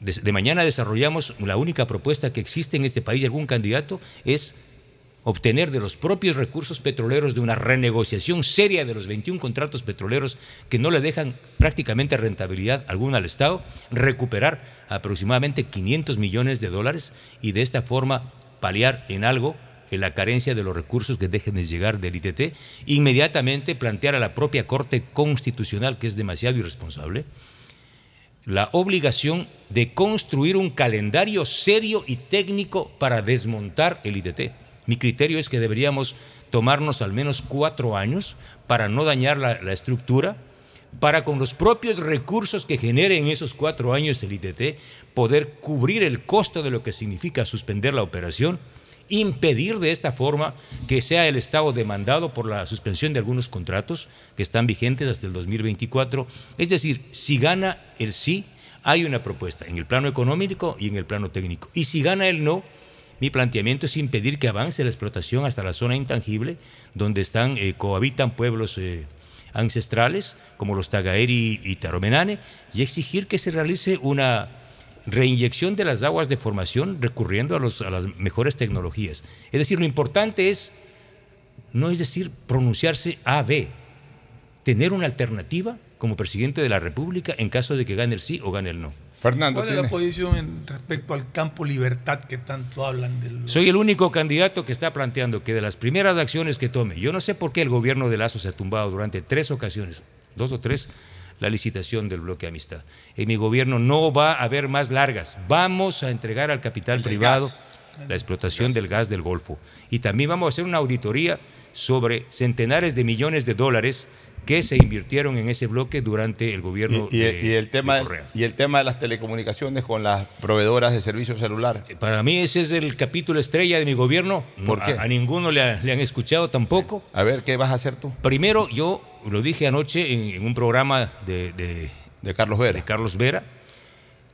de, mañana desarrollamos la única propuesta que existe en este país de algún candidato es obtener de los propios recursos petroleros de una renegociación seria de los 21 contratos petroleros que no le dejan prácticamente rentabilidad alguna al Estado, recuperar aproximadamente 500 millones de dólares y de esta forma paliar en algo en la carencia de los recursos que dejen de llegar del ITT, inmediatamente plantear a la propia Corte Constitucional, que es demasiado irresponsable, la obligación de construir un calendario serio y técnico para desmontar el ITT. Mi criterio es que deberíamos tomarnos al menos cuatro años para no dañar la, estructura, para con los propios recursos que genere en esos cuatro años el ITT poder cubrir el costo de lo que significa suspender la operación, impedir de esta forma que sea el Estado demandado por la suspensión de algunos contratos que están vigentes hasta el 2024. Es decir, si gana el sí, hay una propuesta en el plano económico y en el plano técnico. Y si gana el no, mi planteamiento es impedir que avance la explotación hasta la zona intangible, donde están, eh, cohabitan pueblos eh, ancestrales como los Tagaeri y Taromenane, y exigir que se realice una reinyección de las aguas de formación recurriendo a, los- a las mejores tecnologías. Es decir, lo importante es, no es decir, pronunciarse A, B, tener una alternativa como presidente de la República en caso de que gane el sí o gane el no. Fernando, ¿Cuál es la posición en respecto al campo libertad que tanto hablan del... Soy el único candidato que está planteando que de las primeras acciones que tome, yo no sé por qué el gobierno de Lazo se ha tumbado durante tres ocasiones, dos o tres, la licitación del bloque Amistad. En mi gobierno no va a haber más largas. Vamos a entregar al capital privado la explotación del gas del Golfo. Y también vamos a hacer una auditoría sobre centenares de millones de dólares que se invirtieron en ese bloque durante el gobierno Y, y- de, y el tema, de Correa. y el tema de las telecomunicaciones con las proveedoras de servicio celular. Para mí ese es el capítulo estrella de mi gobierno. ¿Por A- qué? A, ninguno le, ha- le han escuchado tampoco. A ver, ¿qué vas a hacer tú? Primero, yo lo dije anoche en, en un programa de, de- De Carlos Vera. de Carlos Vera.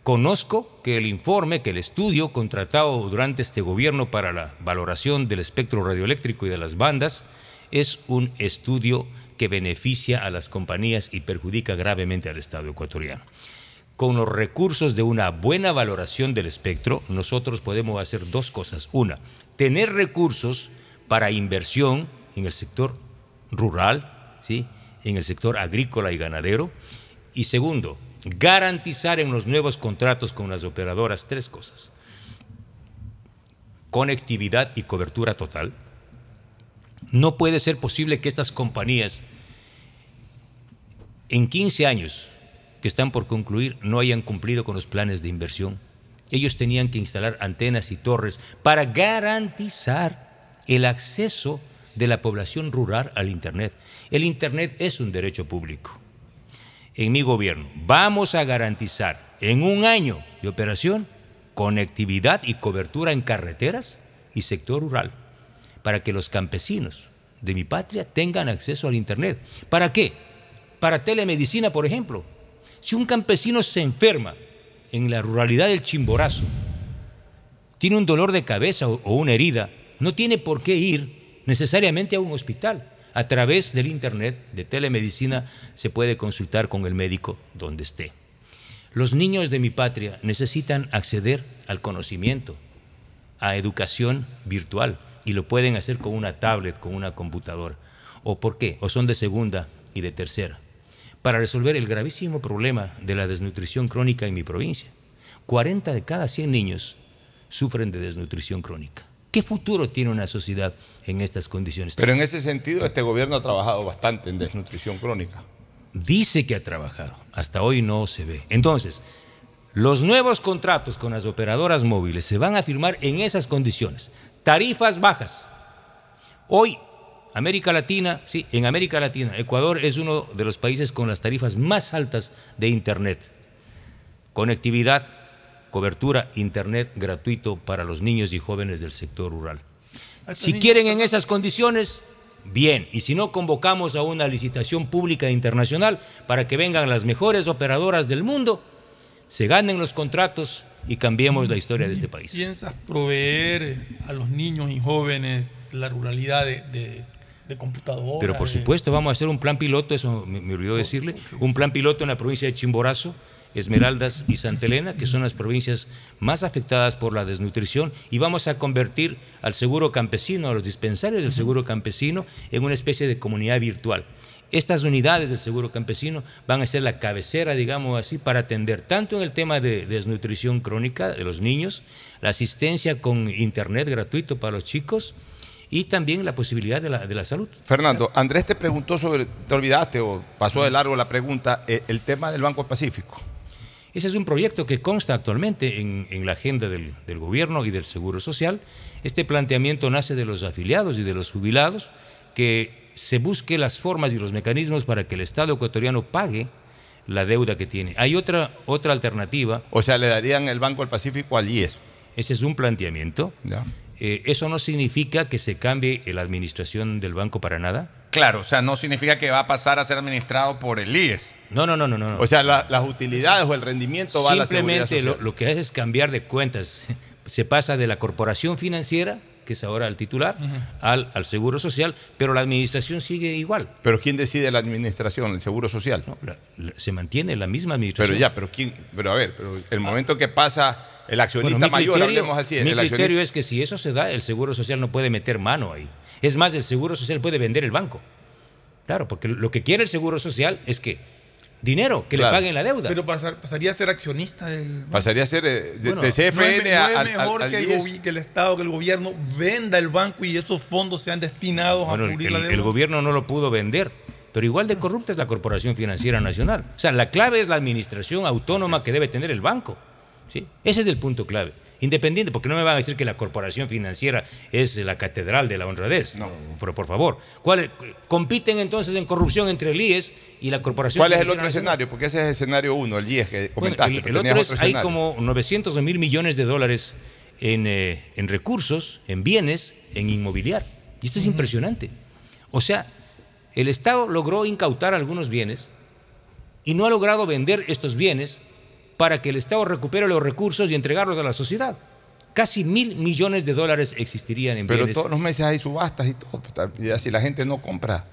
Conozco que el informe, que el estudio contratado durante este gobierno para la valoración del espectro radioeléctrico y de las bandas es un estudio que beneficia a las compañías y perjudica gravemente al Estado ecuatoriano. Con los recursos de una buena valoración del espectro, nosotros podemos hacer dos cosas. Una, tener recursos para inversión en el sector rural, ¿sí? en el sector agrícola y ganadero. Y segundo, garantizar en los nuevos contratos con las operadoras tres cosas. Conectividad y cobertura total. No puede ser posible que estas compañías en 15 años que están por concluir no hayan cumplido con los planes de inversión. Ellos tenían que instalar antenas y torres para garantizar el acceso de la población rural al Internet. El Internet es un derecho público. En mi gobierno vamos a garantizar en un año de operación conectividad y cobertura en carreteras y sector rural para que los campesinos de mi patria tengan acceso al Internet. ¿Para qué? Para telemedicina, por ejemplo. Si un campesino se enferma en la ruralidad del Chimborazo, tiene un dolor de cabeza o, una herida, no tiene por qué ir necesariamente a un hospital. A través del Internet de telemedicina se puede consultar con el médico donde esté. Los niños de mi patria necesitan acceder al conocimiento, a educación virtual, y lo pueden hacer con una tablet, con una computadora. ¿O por qué? O son de segunda y de tercera. Para resolver el gravísimo problema de la desnutrición crónica en mi provincia. 40 de cada 100 niños sufren de desnutrición crónica. ¿Qué futuro tiene una sociedad en estas condiciones? Pero en ese sentido, este gobierno ha trabajado bastante en desnutrición crónica. Dice que ha trabajado, hasta hoy no se ve. Entonces, los nuevos contratos con las operadoras móviles se van a firmar en esas condiciones. Tarifas bajas. Hoy, América Latina, sí, en América Latina, Ecuador es uno de los países con las tarifas más altas de Internet. Conectividad, cobertura, Internet gratuito para los niños y jóvenes del sector rural. Si quieren en esas condiciones, bien. Y si no, convocamos a una licitación pública internacional para que vengan las mejores operadoras del mundo, se ganen los contratos y cambiemos la historia de este país. ¿Piensas proveer eh, a los niños y jóvenes la ruralidad de, de, de computadoras? Pero por supuesto, vamos a hacer un plan piloto, eso me, me olvidó decirle, un plan piloto en la provincia de Chimborazo, Esmeraldas y Santa Elena, que son las provincias más afectadas por la desnutrición, y vamos a convertir al seguro campesino, a los dispensarios del seguro campesino, en una especie de comunidad virtual. Estas unidades del seguro campesino van a ser la cabecera, digamos así, para atender tanto en el tema de desnutrición crónica de los niños, la asistencia con internet gratuito para los chicos y también la posibilidad de la, de la salud. Fernando, Andrés te preguntó sobre, te olvidaste o pasó de largo la pregunta, eh, el tema del Banco Pacífico. Ese es un proyecto que consta actualmente en, en la agenda del, del gobierno y del Seguro Social. Este planteamiento nace de los afiliados y de los jubilados, que se busque las formas y los mecanismos para que el Estado ecuatoriano pague la deuda que tiene. Hay otra, otra alternativa. O sea, le darían el Banco del Pacífico al IES. Ese es un planteamiento. Eh, eso no significa que se cambie la administración del banco para nada. Claro, o sea, no significa que va a pasar a ser administrado por el IES. No, no, no, no. no. O sea, la- las utilidades o el rendimiento va a la Simplemente lo, lo que hace es cambiar de cuentas. Se pasa de la corporación financiera, que es ahora el titular, al, al Seguro Social, pero la administración sigue igual. Pero ¿quién decide la administración, el Seguro Social? se mantiene la misma Pero administración. ya, pero quién, pero a ver, pero el momento que pasa el accionista Bueno, mayor, criterio- hablemos así, Mi el criterio es que si eso se da, el Seguro Social no puede meter mano ahí. Es más, el Seguro Social puede vender el banco. Claro, porque lo que quiere el Seguro Social es que dinero, que Claro. le paguen la deuda. Pero pasar- pasaría a ser accionista del banco. pasaría a ser eh, de, Bueno, de ¿No es, CFN no a- es al- mejor al que, el que el Estado, que el gobierno venda el banco y esos fondos sean destinados Bueno, a el, cubrir el- la el deuda? gobierno no lo pudo vender, pero igual de corrupta es la Corporación Financiera Nacional. O sea, la clave es la administración autónoma que debe tener el banco. ¿sí? Ese es el punto clave. Independiente, porque no me van a decir que la Corporación Financiera es la catedral de la honradez. No. Pero por favor, ¿cuál- compiten entonces en corrupción entre el IES y la Corporación ¿Cuál es el otro escenario? Porque ese es el escenario uno, el IES que Bueno, comentaste. el, pero el tenías otro es, otro hay como 900 o mil millones de dólares en, eh, en recursos, en bienes, en inmobiliar. Y esto es impresionante. O sea, el Estado logró incautar algunos bienes y no ha logrado vender estos bienes para que el Estado recupere los recursos y entregarlos a la sociedad. Casi mil millones de dólares existirían en Pero bienes. todos los meses hay subastas y todo. Ya si la gente no compra,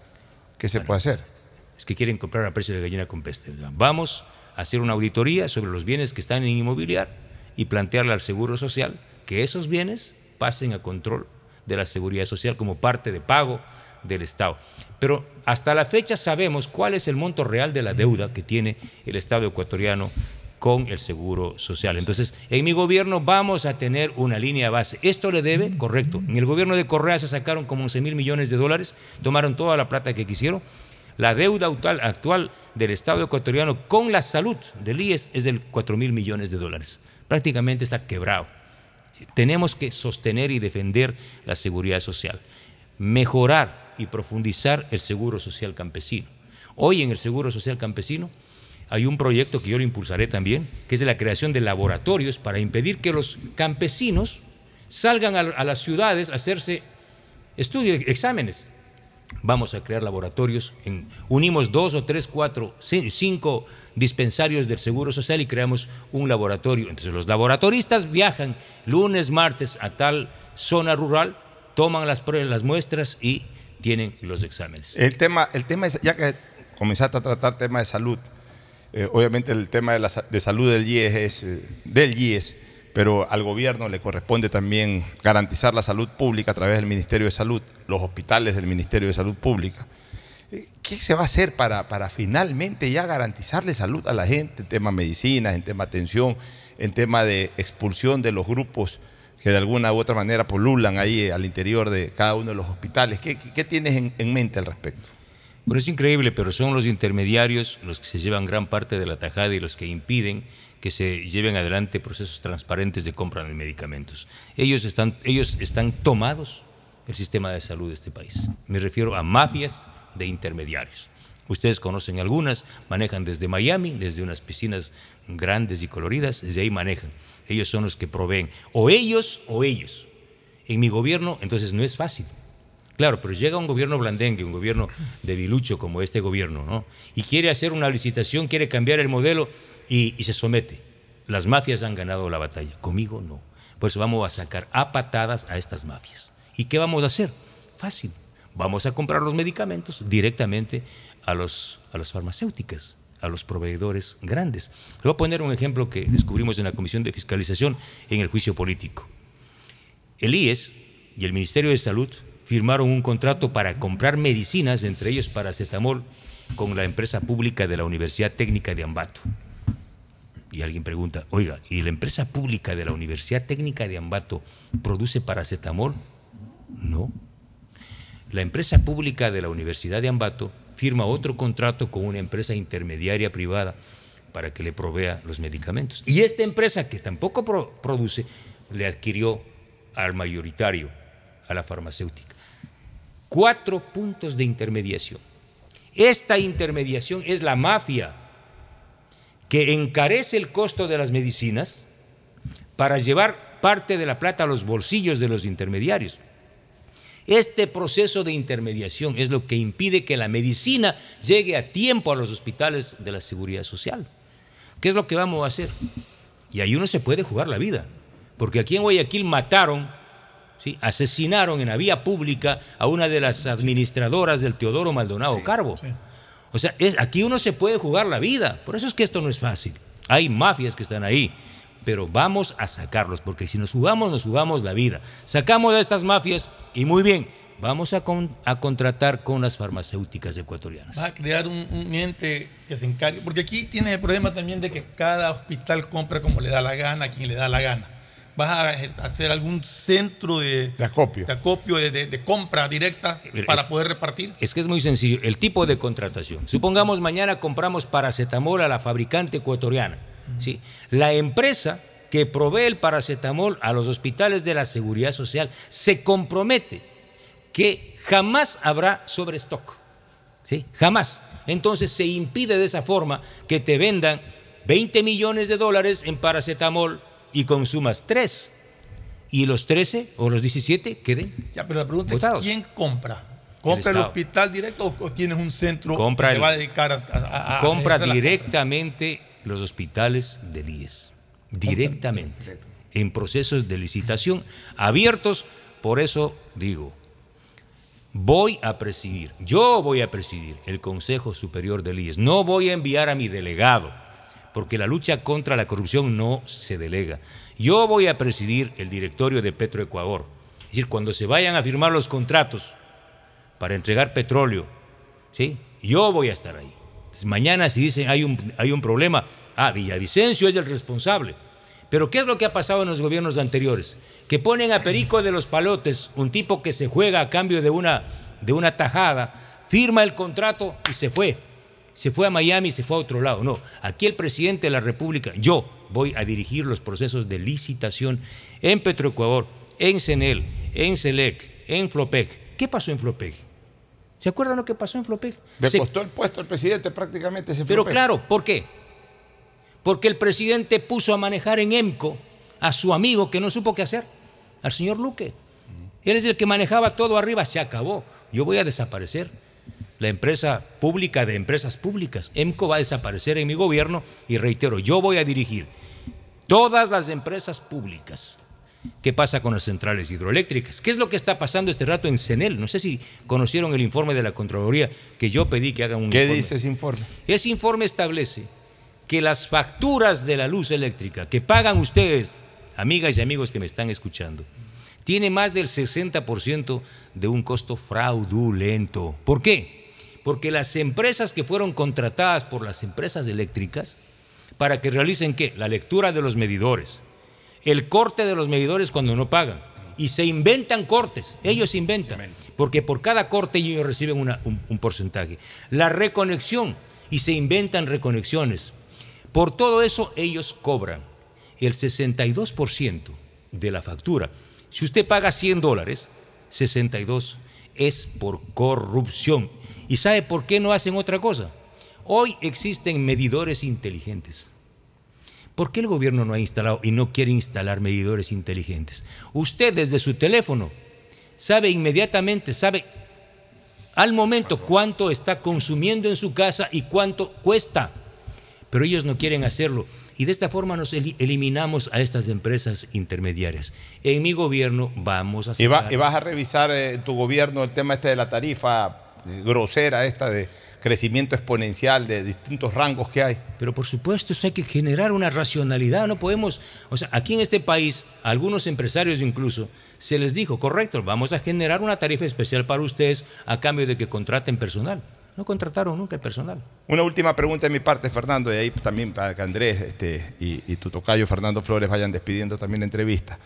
¿qué se puede hacer? es que quieren comprar a precio de gallina con peste. Vamos a hacer una auditoría sobre los bienes que están en inmobiliar y plantearle al Seguro Social que esos bienes pasen a control de la Seguridad Social como parte de pago del Estado. Pero hasta la fecha sabemos cuál es el monto real de la deuda que tiene el Estado ecuatoriano con el Seguro Social. Entonces, en mi gobierno vamos a tener una línea base. Esto le debe, correcto. En el gobierno de Correa se sacaron como 11 mil millones de dólares, tomaron toda la plata que quisieron. La deuda actual, del Estado ecuatoriano con la salud del IES es de 4 mil millones de dólares. Prácticamente está quebrado. Tenemos que sostener y defender la seguridad social, mejorar y profundizar el seguro social campesino. Hoy en el seguro social campesino hay un proyecto que yo lo impulsaré también, que es de la creación de laboratorios para impedir que los campesinos salgan a, las ciudades a hacerse estudios, exámenes. Vamos a crear laboratorios, unimos dos o tres, cuatro, ci- cinco dispensarios del Seguro Social y creamos un laboratorio. Entonces los laboratoristas viajan lunes, martes a tal zona rural, toman las pruebas, las muestras y tienen los exámenes. El tema, el tema es, ya que comenzaste a tratar tema de salud, Eh, obviamente el tema de, la, sa- de salud del IES es eh, del IES, pero al gobierno le corresponde también garantizar la salud pública a través del Ministerio de Salud, los hospitales del Ministerio de Salud Pública. Eh, ¿Qué se va a hacer para, finalmente ya garantizarle salud a la gente en tema medicinas, en tema atención, en tema de expulsión de los grupos que de alguna u otra manera polulan ahí al interior de cada uno de los hospitales? ¿Qué, tienes en, en mente al respecto? Bueno, es increíble, pero son los intermediarios los que se llevan gran parte de la tajada y los que impiden que se lleven adelante procesos transparentes de compra de medicamentos. Ellos están, ellos están tomados el sistema de salud de este país. Me refiero a mafias de intermediarios. Ustedes conocen algunas, manejan desde Miami, desde unas piscinas grandes y coloridas, desde ahí manejan. Ellos son los que proveen, o ellos o ellos. En mi gobierno, entonces no es fácil. Claro, pero llega un gobierno blandengue, un gobierno debilucho como este gobierno, ¿no? Y quiere hacer una licitación, quiere cambiar el modelo y, se somete. Las mafias han ganado la batalla, conmigo no. Por eso vamos a sacar a patadas a estas mafias. ¿Y qué vamos a hacer? Fácil. Vamos a comprar los medicamentos directamente a, los, a las farmacéuticas, a los proveedores grandes. Le voy a poner un ejemplo que descubrimos en la Comisión de Fiscalización en el juicio político. El IES y el Ministerio de Salud firmaron un contrato para comprar medicinas, entre ellos paracetamol, con la empresa pública de la Universidad Técnica de Ambato. Y alguien pregunta, oiga, ¿y la empresa pública de la Universidad Técnica de Ambato produce paracetamol? No. La empresa pública de la Universidad de Ambato firma otro contrato con una empresa intermediaria privada para que le provea los medicamentos. Y esta empresa, que tampoco pro- produce, le adquirió al mayoritario, a la farmacéutica. Cuatro puntos de intermediación. Esta intermediación es la mafia que encarece el costo de las medicinas para llevar parte de la plata a los bolsillos de los intermediarios. Este proceso de intermediación es lo que impide que la medicina llegue a tiempo a los hospitales de la seguridad social. ¿Qué es lo que vamos a hacer? Y ahí uno se puede jugar la vida, porque aquí en Guayaquil mataron, ¿sí? asesinaron en la vía pública a una de las administradoras del Teodoro Maldonado Carbo. O sea, es, aquí uno se puede jugar la vida, por eso es que esto no es fácil. Hay mafias que están ahí, pero vamos a sacarlos, porque si nos jugamos, nos jugamos la vida. Sacamos a estas mafias y muy bien, vamos a, con- a contratar con las farmacéuticas ecuatorianas. Vas a crear un, un ente que se encargue. Porque aquí tienes el problema también de que cada hospital compra como le da la gana, a quien le da la gana. Vas a hacer algún centro de, De acopio. de acopio, de, de- de compra directa Mira, para es- poder repartir. Es que es muy sencillo. El tipo de contratación. Supongamos mañana compramos paracetamol a la fabricante ecuatoriana. ¿sí? La empresa que provee el paracetamol a los hospitales de la seguridad social se compromete que jamás habrá sobrestock. ¿sí? Jamás. Entonces se impide de esa forma que te vendan 20 millones de dólares en paracetamol y consumas 3. Y los 13 o los 17 queden Ya, pero la pregunta Votados. es: ¿quién compra? ¿Compra el, hospital directo o- tienes un centro Compra que se va a dedicar a, a- compra directamente los hospitales del IES. Directamente. En procesos de licitación abiertos. Por eso digo, voy a presidir, yo voy a presidir el Consejo Superior del IES. No voy a enviar a mi delegado, porque la lucha contra la corrupción no se delega. Yo voy a presidir el directorio de Petroecuador. Es decir, cuando se vayan a firmar los contratos para entregar petróleo, ¿sí? Yo voy a estar ahí. Mañana si dicen hay un, hay un problema, ah, Villavicencio es el responsable. Pero ¿qué es lo que ha pasado en los gobiernos anteriores? Que ponen a Perico de los Palotes, un tipo que se juega a cambio de una, de una tajada, firma el contrato y se fue. Se fue a Miami, se fue a otro lado. No, aquí el presidente de la República, yo voy a dirigir los procesos de licitación en Petroecuador, en CENEL, en CELEC, en FLOPEC. ¿Qué pasó en FLOPEC? ¿Se acuerdan lo que pasó en FLOPEC? Le Se- costó el puesto al presidente prácticamente ese pero Flopec. claro, ¿por qué? Porque el presidente puso a manejar en EMCO a su amigo que no supo qué hacer, al señor Luque. Él es el que manejaba todo arriba, se acabó. Yo voy a desaparecer. La empresa pública de empresas públicas, EMCO va a desaparecer en mi gobierno y reitero, yo voy a dirigir todas las empresas públicas. ¿Qué pasa con las centrales hidroeléctricas? ¿Qué es lo que está pasando este rato en CENEL? No sé si conocieron el informe de la Contraloría que yo pedí que hagan un ¿Qué informe. dice ese informe? Ese informe establece que las facturas de la luz eléctrica que pagan ustedes, amigas y amigos que me están escuchando, tiene más del 60% de un costo fraudulento. ¿Por qué? Porque las empresas que fueron contratadas por las empresas eléctricas para que realicen qué? La lectura de los medidores, el corte de los medidores cuando no pagan. Y se inventan cortes, ellos inventan, porque por cada corte ellos reciben una- un, un porcentaje. La reconexión, y se inventan reconexiones. Por todo eso ellos cobran el 62% de la factura. Si usted paga 100 dólares, 62 es por corrupción. ¿Y sabe por qué no hacen otra cosa? Hoy existen medidores inteligentes. ¿Por qué el gobierno no ha instalado y no quiere instalar medidores inteligentes? Usted desde su teléfono sabe inmediatamente, sabe al momento cuánto está consumiendo en su casa y cuánto cuesta. Pero ellos no quieren hacerlo. Y de esta forma nos eli- eliminamos a estas empresas intermediarias. En mi gobierno vamos a Y, va- sacar- y vas a revisar eh, en tu gobierno el tema este de la tarifa grosera, esta de crecimiento exponencial de distintos rangos que hay. Pero por supuesto, eso hay que generar una racionalidad. No podemos, o sea, aquí en este país, a algunos empresarios incluso, se les dijo, correcto, vamos a generar una tarifa especial para ustedes a cambio de que contraten personal. No contrataron nunca el personal. Una última pregunta de mi parte, Fernando, y ahí también para que Andrés este, y, y tu tocayo Fernando Flores vayan despidiendo también la entrevista.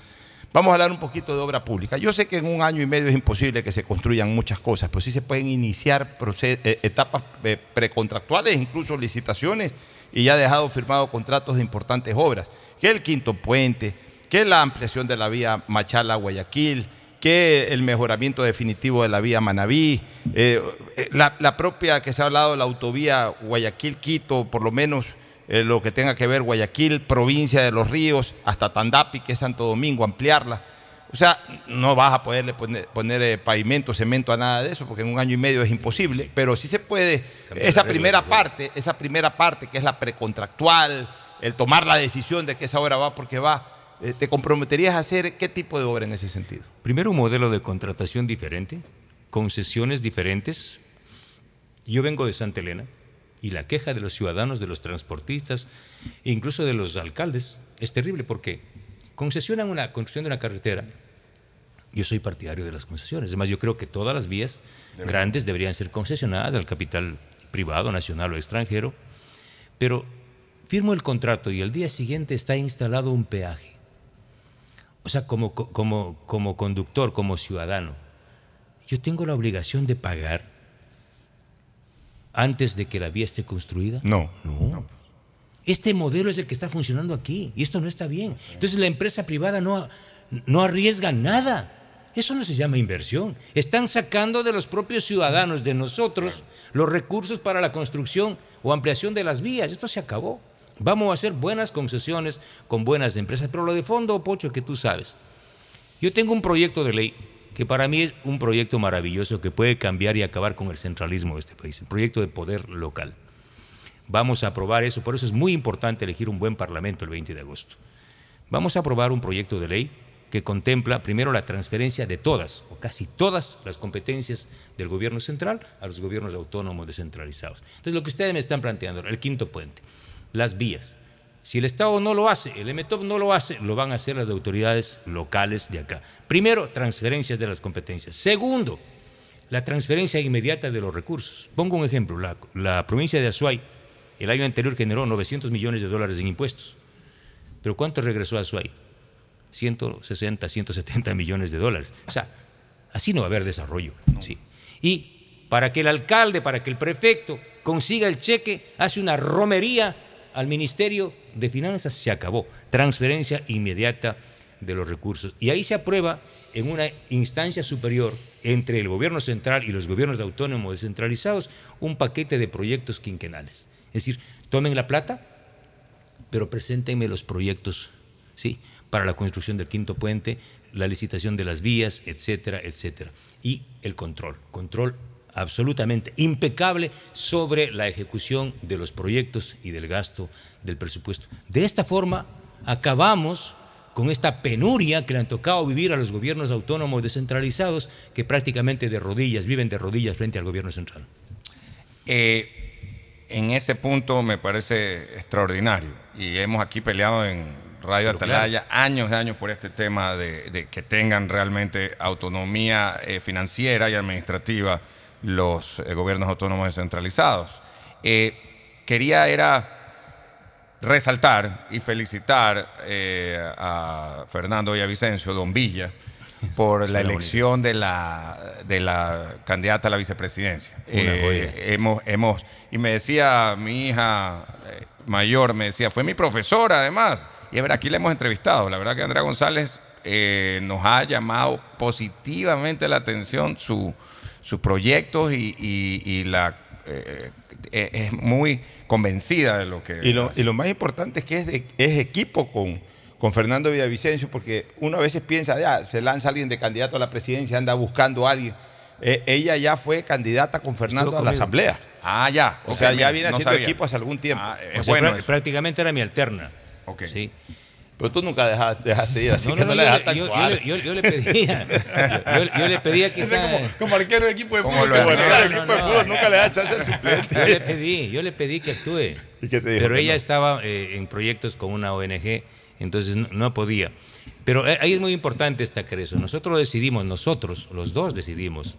Vamos a hablar un poquito de obra pública. Yo sé que en un año y medio es imposible que se construyan muchas cosas, pero sí se pueden iniciar eh, etapas eh, precontractuales, incluso licitaciones, y ya ha dejado firmado contratos de importantes obras, que el quinto puente, que la ampliación de la vía Machala-Guayaquil, que el mejoramiento definitivo de la vía Manabí, eh, la, la propia que se ha hablado la autovía Guayaquil-Quito, por lo menos eh, lo que tenga que ver Guayaquil, provincia de los ríos, hasta Tandapi, que es Santo Domingo, ampliarla. O sea, no vas a poderle poner, poner, eh, pavimento, cemento a nada de eso, porque en un año y medio es imposible, pero sí se puede, Cambiar esa reglas, primera parte, esa primera parte que es la precontractual, el tomar la decisión de que esa obra va porque va, eh, ¿te comprometerías a hacer qué tipo de obra en ese sentido? Primero, un modelo de contratación diferente, concesiones diferentes. Yo vengo de Santa Elena y la queja de los ciudadanos, de los transportistas, incluso de los alcaldes, es terrible porque concesionan una construcción de una carretera. Yo soy partidario de las concesiones. Además, yo creo que todas las vías grandes deberían ser concesionadas al capital privado, nacional o extranjero. Pero firmo el contrato y el día siguiente está instalado un peaje. O sea, como, co- como, como conductor, como ciudadano, yo tengo la obligación de pagar antes de que la vía esté construida. No. No. Este modelo es el que está funcionando aquí y esto no está bien. Entonces la empresa privada no, no arriesga nada. Eso no se llama inversión. Están sacando de los propios ciudadanos, de nosotros, los recursos para la construcción o ampliación de las vías. Esto se acabó. Vamos a hacer buenas concesiones con buenas empresas. Pero lo de fondo, Pocho, que tú sabes. Yo tengo un proyecto de ley que para mí es un proyecto maravilloso que puede cambiar y acabar con el centralismo de este país, el proyecto de poder local. Vamos a aprobar eso, por eso es muy importante elegir un buen parlamento el 20 de agosto. Vamos a aprobar un proyecto de ley que contempla primero la transferencia de todas o casi todas las competencias del gobierno central a los gobiernos autónomos descentralizados. Entonces, lo que ustedes me están planteando, el quinto puente, las vías. Si el Estado no lo hace, el MTOP no lo hace, lo van a hacer las autoridades locales de acá. Primero, transferencias de las competencias. Segundo, la transferencia inmediata de los recursos. Pongo un ejemplo, la, la provincia de Azuay el año anterior generó 900 millones de dólares en impuestos. Pero ¿cuánto regresó a Azuay? 160, 170 millones de dólares. O sea, así no va a haber desarrollo. ¿sí? Y para que el alcalde, para que el prefecto consiga el cheque, hace una romería al Ministerio de Finanzas, se acabó. Transferencia inmediata de los recursos. Y ahí se aprueba en una instancia superior entre el gobierno central y los gobiernos autónomos descentralizados un paquete de proyectos quinquenales. Es decir, tomen la plata, pero preséntenme los proyectos, ¿sí? Para la construcción del quinto puente, la licitación de las vías, etcétera, etcétera. Y el control, control absolutamente impecable sobre la ejecución de los proyectos y del gasto del presupuesto. De esta forma, acabamos con esta penuria que le han tocado vivir a los gobiernos autónomos descentralizados, que prácticamente de rodillas, viven de rodillas frente al gobierno central. Eh, en ese punto me parece extraordinario. Y hemos aquí peleado en Radio Pero Atalaya años y años por este tema de, de que tengan realmente autonomía eh, financiera y administrativa los eh, gobiernos autónomos descentralizados. Eh, quería era resaltar y felicitar eh, a Fernando Villavicencio, don Villa, por la elección de la, de la candidata a la vicepresidencia. Hemos, hemos, y me decía mi hija mayor, me decía, fue mi profesora además. Y es verdad, aquí la hemos entrevistado. La verdad que Andrea González nos ha llamado positivamente la atención su- sus proyectos y, y- y la eh, eh, es muy convencida de lo que Y lo, y lo más importante es que es, de- es equipo con, con Fernando Villavicencio, porque uno a veces piensa, ya, se lanza alguien de candidato a la presidencia, anda buscando a alguien. Eh, ella ya fue candidata con Fernando a la. Asamblea. Ah, ya. O sea, mira, ya viene no haciendo sabía. equipo hace algún tiempo. O sea, prá- prácticamente era mi alterna. Sí. Pero tú nunca dejaste, dejaste ir, así No, que no, no, no, le yo, dejaste yo- yo actuar. le- yo- yo le pedía. Yo, le pedía que. Como, como arquero de equipo de Como fútbol, No, equipo de no. fútbol nunca le da chance al suplente. Yo le pedí, yo le pedí que actúe. ¿Y qué te dijo Pero ella no? estaba eh, en proyectos con una ONG, entonces no, no podía. Pero eh, ahí es muy importante esta creso. Nosotros decidimos, nosotros, los dos decidimos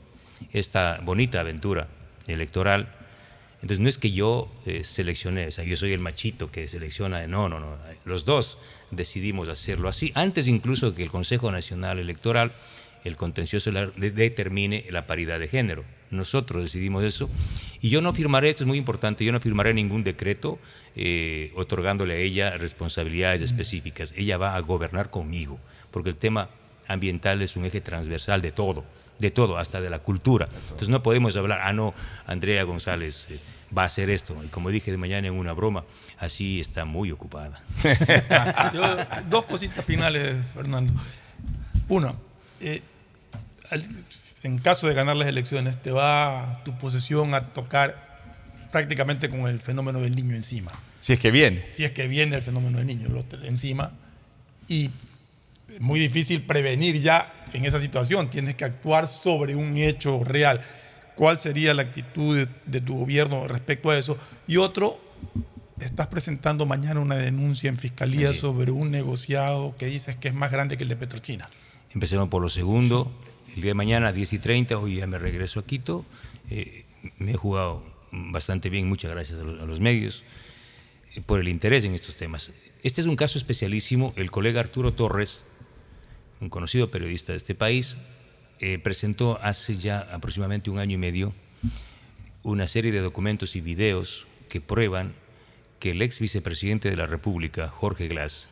esta bonita aventura electoral. Entonces no es que yo eh, seleccioné, o sea, yo soy el machito que selecciona, no, no, no. Los dos decidimos hacerlo así, antes incluso que el Consejo Nacional Electoral, el contencioso determine la paridad de género. Nosotros decidimos eso. Y yo no firmaré, esto es muy importante, yo no firmaré ningún decreto eh, otorgándole a ella responsabilidades específicas. Ella va a gobernar conmigo, porque el tema ambiental es un eje transversal de todo, de todo, hasta de la cultura. Entonces no podemos hablar, ah, no, Andrea González eh, va a hacer esto. Y como dije de mañana en una broma, así está muy ocupada. Yo- dos cositas finales, Fernando. Una, eh, en caso de ganar las elecciones, te va tu posesión a tocar prácticamente con el fenómeno del niño encima. Si es que viene. Si es que viene el fenómeno del niño encima. Y es muy difícil prevenir ya en esa situación. Tienes que actuar sobre un hecho real. ¿Cuál sería la actitud de, de tu gobierno respecto a eso? Y otro, estás presentando mañana una denuncia en fiscalía sobre un negociado que dices que es más grande que el de Petrochina. Empecemos por lo segundo. El día de mañana, 10 y 30, hoy ya me regreso a Quito. Eh, me he jugado bastante bien, muchas gracias a los, a los medios, eh, por el interés en estos temas. Este es un caso especialísimo. El colega Arturo Torres, un conocido periodista de este país, eh, presentó hace ya aproximadamente un año y medio una serie de documentos y videos que prueban que el ex vicepresidente de la República, Jorge Glass,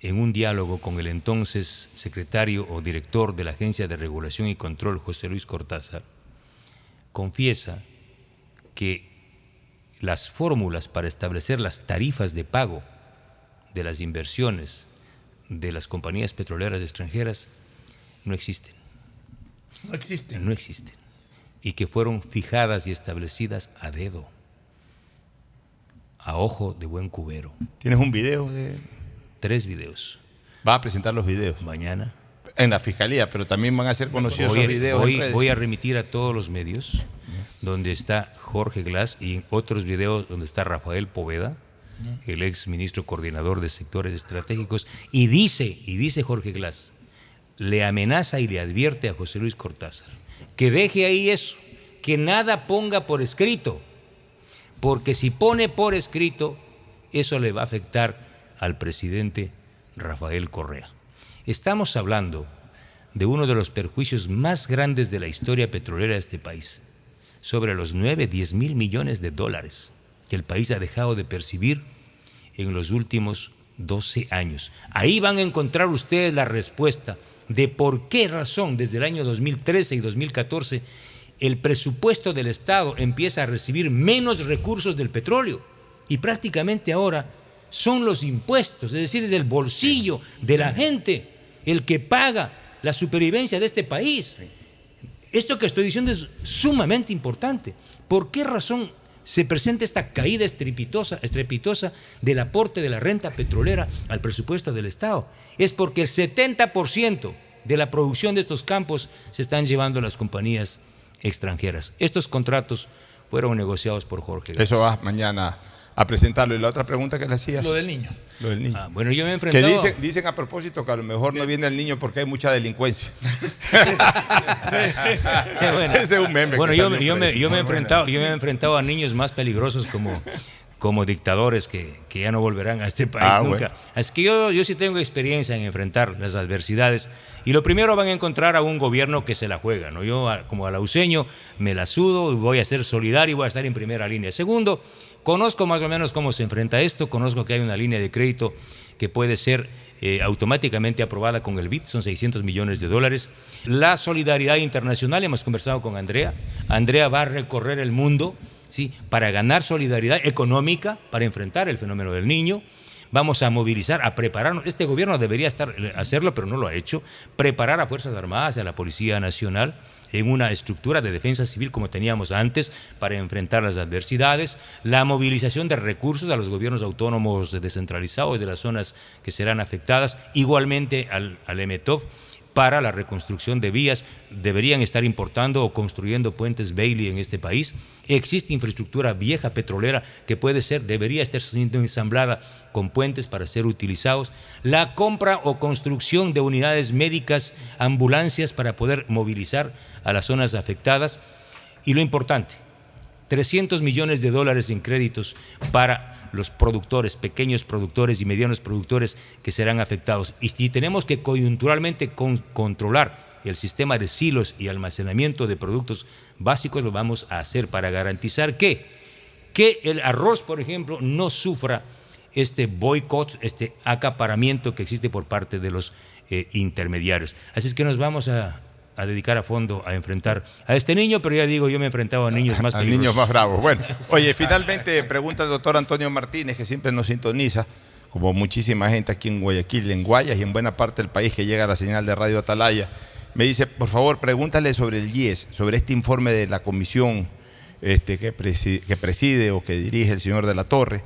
en un diálogo con el entonces secretario o director de la Agencia de Regulación y Control, José Luis Cortázar, confiesa que las fórmulas para establecer las tarifas de pago de las inversiones de las compañías petroleras extranjeras no existen. No existen. No existen. Y que fueron fijadas y establecidas a dedo, a ojo de buen cubero. ¿Tienes un video de...? Tres videos. Va a presentar los videos. Mañana. En la fiscalía, pero también van a ser conocidos Voy, a- videos. voy- voy a remitir a todos los medios donde está Jorge Glass y otros videos donde está Rafael Poveda, el ex ministro coordinador de sectores estratégicos, y dice, y dice Jorge Glass, le amenaza y le advierte a José Luis Cortázar que deje ahí eso, que nada ponga por escrito, porque si pone por escrito, eso le va a afectar al presidente Rafael Correa. Estamos hablando de uno de los perjuicios más grandes de la historia petrolera de este país, sobre los 9, 10 mil millones de dólares que el país ha dejado de percibir en los últimos 12 años. Ahí van a encontrar ustedes la respuesta de por qué razón desde el año 2013 y 2014 el presupuesto del Estado empieza a recibir menos recursos del petróleo y prácticamente ahora son los impuestos, es decir, es el bolsillo de la gente el que paga la supervivencia de este país. Esto que estoy diciendo es sumamente importante. ¿Por qué razón se presenta esta caída estrepitosa, estrepitosa del aporte de la renta petrolera al presupuesto del Estado? Es porque el 70% de la producción de estos campos se están llevando las compañías extranjeras. Estos contratos fueron negociados por Jorge. Eso vas mañana a presentarlo. Y la otra pregunta que le hacías. Lo del niño. Lo del niño. Ah, bueno, yo me he Que dicen, dicen a propósito que a lo mejor no viene el niño porque hay mucha delincuencia. bueno, Ese es un meme. Bueno, que yo, yo me, yo me he enfrentado, yo me he enfrentado a niños más peligrosos como, como dictadores que, que ya no volverán a este país Ah, nunca. bueno. Así que yo, yo sí tengo experiencia en enfrentar las adversidades. Y lo primero van a encontrar a un gobierno que se la juega. ¿no? Yo, como alauceño, me la sudo, voy a ser solidario y voy a estar en primera línea. Segundo, conozco más o menos cómo se enfrenta esto, conozco que hay una línea de crédito que puede ser eh, automáticamente aprobada con el BID, son 600 millones de dólares. La solidaridad internacional, hemos conversado con Andrea. Andrea va a recorrer el mundo ¿sí? para ganar solidaridad económica, para enfrentar el fenómeno del niño. Vamos a movilizar, a prepararnos. Este gobierno debería estar, eh, hacerlo, pero no lo ha hecho. Preparar a Fuerzas Armadas y a la Policía Nacional en una estructura de defensa civil como teníamos antes para enfrentar las adversidades. La movilización de recursos a los gobiernos autónomos descentralizados de las zonas que serán afectadas. Igualmente al, al EMETOF para la reconstrucción de vías. Deberían estar importando o construyendo puentes Bailey en este país. Existe infraestructura vieja petrolera que puede ser, debería estar siendo ensamblada con puentes para ser utilizados. La compra o construcción de unidades médicas, ambulancias para poder movilizar a las zonas afectadas. Y lo importante, 300 millones de dólares en créditos para los productores, pequeños productores y medianos productores que serán afectados. Y si tenemos que coyunturalmente con- controlar el sistema de silos y almacenamiento de productos básicos, lo vamos a hacer para garantizar que, que el arroz, por ejemplo, no sufra este boicot, este acaparamiento que existe por parte de los eh, intermediarios. Así es que nos vamos a, a dedicar a fondo a enfrentar a este niño, pero ya digo, yo me he enfrentado a niños más a peligrosos. niños más bravos. Bueno, oye, finalmente pregunta el doctor Antonio Martínez, que siempre nos sintoniza, como muchísima gente aquí en Guayaquil, en Guayas y en buena parte del país que llega a la señal de Radio Atalaya. Me dice, por favor, pregúntale sobre el IES, sobre este informe de la comisión este, que, preside, que preside o que dirige el señor de la Torre.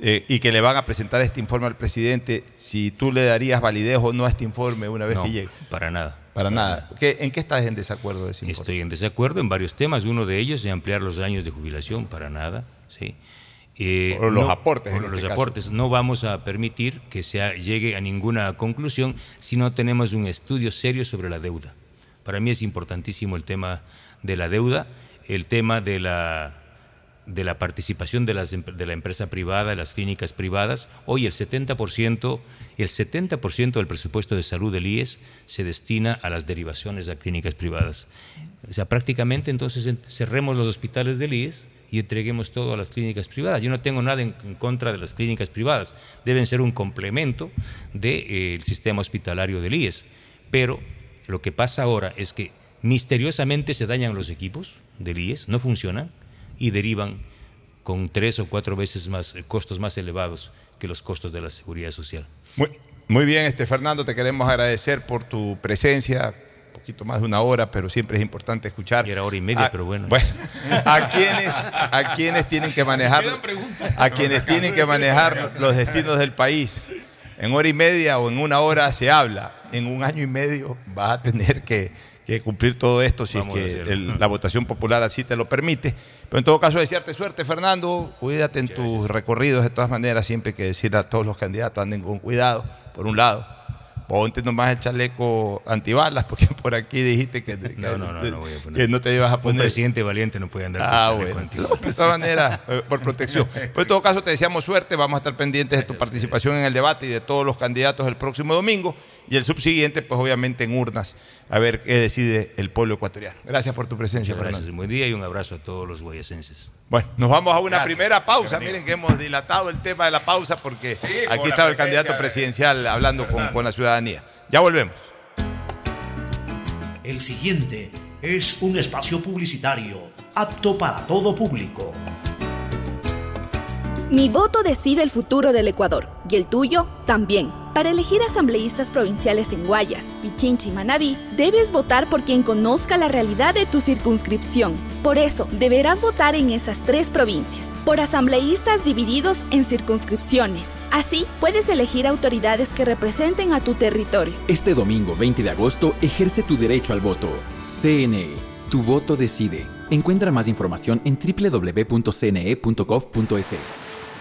eh, y que le van a presentar este informe al presidente, si tú le darías validez o no a este informe una vez No, que llegue. para nada. Para nada. ¿Qué- ¿En qué estás en desacuerdo de? Estoy en desacuerdo en varios temas. Uno de ellos es ampliar los años de jubilación, para nada. ¿sí? Eh, O los aportes, o en los este caso. aportes. No vamos a permitir que se llegue a ninguna conclusión si no tenemos un estudio serio sobre la deuda. Para mí es importantísimo el tema de la deuda, el tema de la, de la participación de, las, em- de la empresa privada, de las clínicas privadas. Hoy el 70%, el 70% del presupuesto de salud del IES se destina a las derivaciones a clínicas privadas. O sea, prácticamente entonces en- cerremos los hospitales del IES y entreguemos todo a las clínicas privadas. Yo no tengo nada en, contra de las clínicas privadas. Deben ser un complemento del sistema hospitalario del IES. Pero lo que pasa ahora es que misteriosamente se dañan los equipos del IES, no funcionan y derivan con tres o cuatro veces más eh, costos más elevados que los costos de la seguridad social. Muy, muy bien, este Fernando, te queremos agradecer por tu presencia, un poquito más de una hora, pero siempre es importante escuchar. Y era hora y media, a- pero bueno. Bueno, a quienes, a quienes tienen que manejar, a quienes tienen que manejar los destinos del país. En hora y media o en una hora se habla. En un año y medio vas a tener que, que cumplir todo esto si Vamos es que el- la votación popular así te lo permite. Pero en todo caso, desearte suerte, Fernando. Cuídate en tus recorridos. De todas maneras, siempre hay que decir a todos los candidatos anden con cuidado, por un lado. Ponte nomás el chaleco antibalas, porque por aquí dijiste que, que- No, no, no, no voy a poner. que no te ibas a Un poner. presidente valiente no puede andar con Ah, chaleco bueno. antiguo. De todas maneras, eh, por protección. Pero en todo caso, te deseamos suerte. Vamos a estar pendientes de tu participación en el debate y de todos los candidatos el próximo domingo. Y el subsiguiente, pues obviamente en urnas, a ver qué decide el pueblo ecuatoriano. Gracias por tu presencia, Muchas gracias. Fernando. Buen día y un abrazo a todos los guayacenses. Bueno, nos vamos a una Gracias, primera pausa. amigo. Miren que hemos dilatado el tema de la pausa porque por aquí estaba el candidato de- presidencial hablando con, con la ciudadanía. Ya volvemos. El siguiente es un espacio publicitario apto para todo público. Mi voto decide el futuro del Ecuador y el tuyo también. Para elegir asambleístas provinciales en Guayas, Pichincha y Manabí, debes votar por quien conozca la realidad de tu circunscripción. Por eso, deberás votar en esas tres provincias, por asambleístas divididos en circunscripciones. Así, puedes elegir autoridades que representen a tu territorio. Este domingo 20 de agosto ejerce tu derecho al voto. CNE, tu voto decide. Encuentra más información en www.cne.gov.es.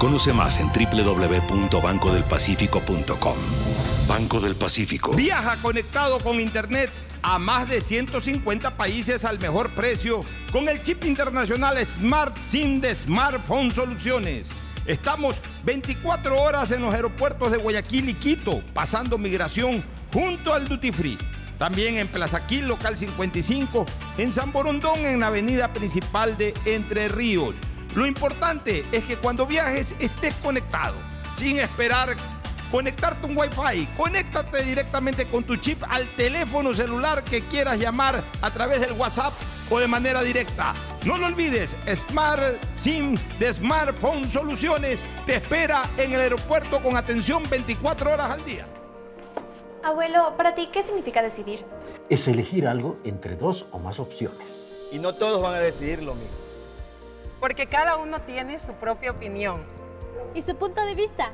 Conoce más en www.bancodelpacifico.com. Banco del Pacífico. Viaja conectado con Internet a más de 150 países al mejor precio con el chip internacional Smart SIM de Smartphone Soluciones. Estamos 24 horas en los aeropuertos de Guayaquil y Quito, pasando migración junto al Duty Free. También en Plaza Quil, local 55, en San Borondón, en la avenida principal de Entre Ríos. Lo importante es que cuando viajes estés conectado, sin esperar conectarte un Wi-Fi. Conéctate directamente con tu chip al teléfono celular que quieras llamar a través del WhatsApp o de manera directa. No lo olvides, Smart SIM de Smartphone Soluciones te espera en el aeropuerto con atención 24 horas al día. Abuelo, para ti, ¿qué significa decidir? Es elegir algo entre dos o más opciones. Y no todos van a decidir lo mismo. Porque cada uno tiene su propia opinión. ¿Y su punto de vista?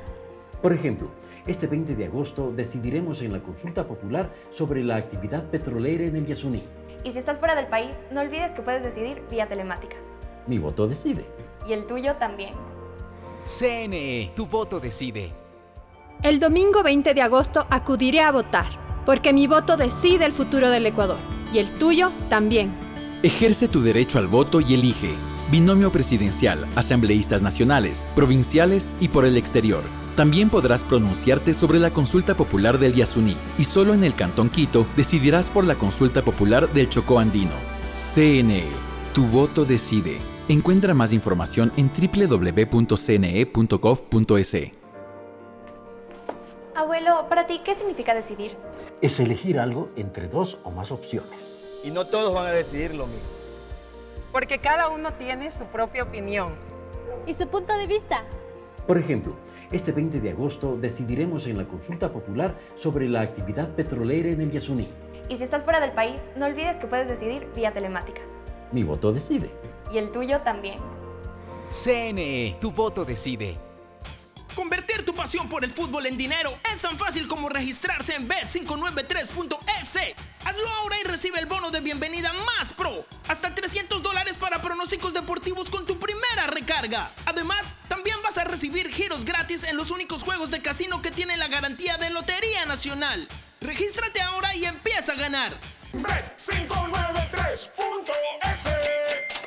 Por ejemplo, este 20 de agosto decidiremos en la consulta popular sobre la actividad petrolera en el Yasuní. Y si estás fuera del país, no olvides que puedes decidir vía telemática. Mi voto decide. Y el tuyo también. CNE, tu voto decide. El domingo 20 de agosto acudiré a votar, porque mi voto decide el futuro del Ecuador. Y el tuyo también. Ejerce tu derecho al voto y elige. Binomio presidencial, asambleístas nacionales, provinciales y por el exterior. También podrás pronunciarte sobre la consulta popular del Yasuní y solo en el Cantón Quito decidirás por la consulta popular del Chocó Andino. CNE, tu voto decide. Encuentra más información en www.cne.gov.es. Abuelo, para ti, ¿qué significa decidir? Es elegir algo entre dos o más opciones. Y no todos van a decidir lo mismo. Porque cada uno tiene su propia opinión. ¿Y su punto de vista? Por ejemplo, este 20 de agosto decidiremos en la consulta popular sobre la actividad petrolera en el Yasuní. Y si estás fuera del país, no olvides que puedes decidir vía telemática. Mi voto decide. Y el tuyo también. CNE, tu voto decide. Convertir por el fútbol en dinero es tan fácil como registrarse en bet593.es. Hazlo ahora y recibe el bono de bienvenida más pro. Hasta 300 dólares para pronósticos deportivos con tu primera recarga. Además, también vas a recibir giros gratis en los únicos juegos de casino que tienen la garantía de Lotería Nacional. Regístrate ahora y empieza a ganar. Bet593.es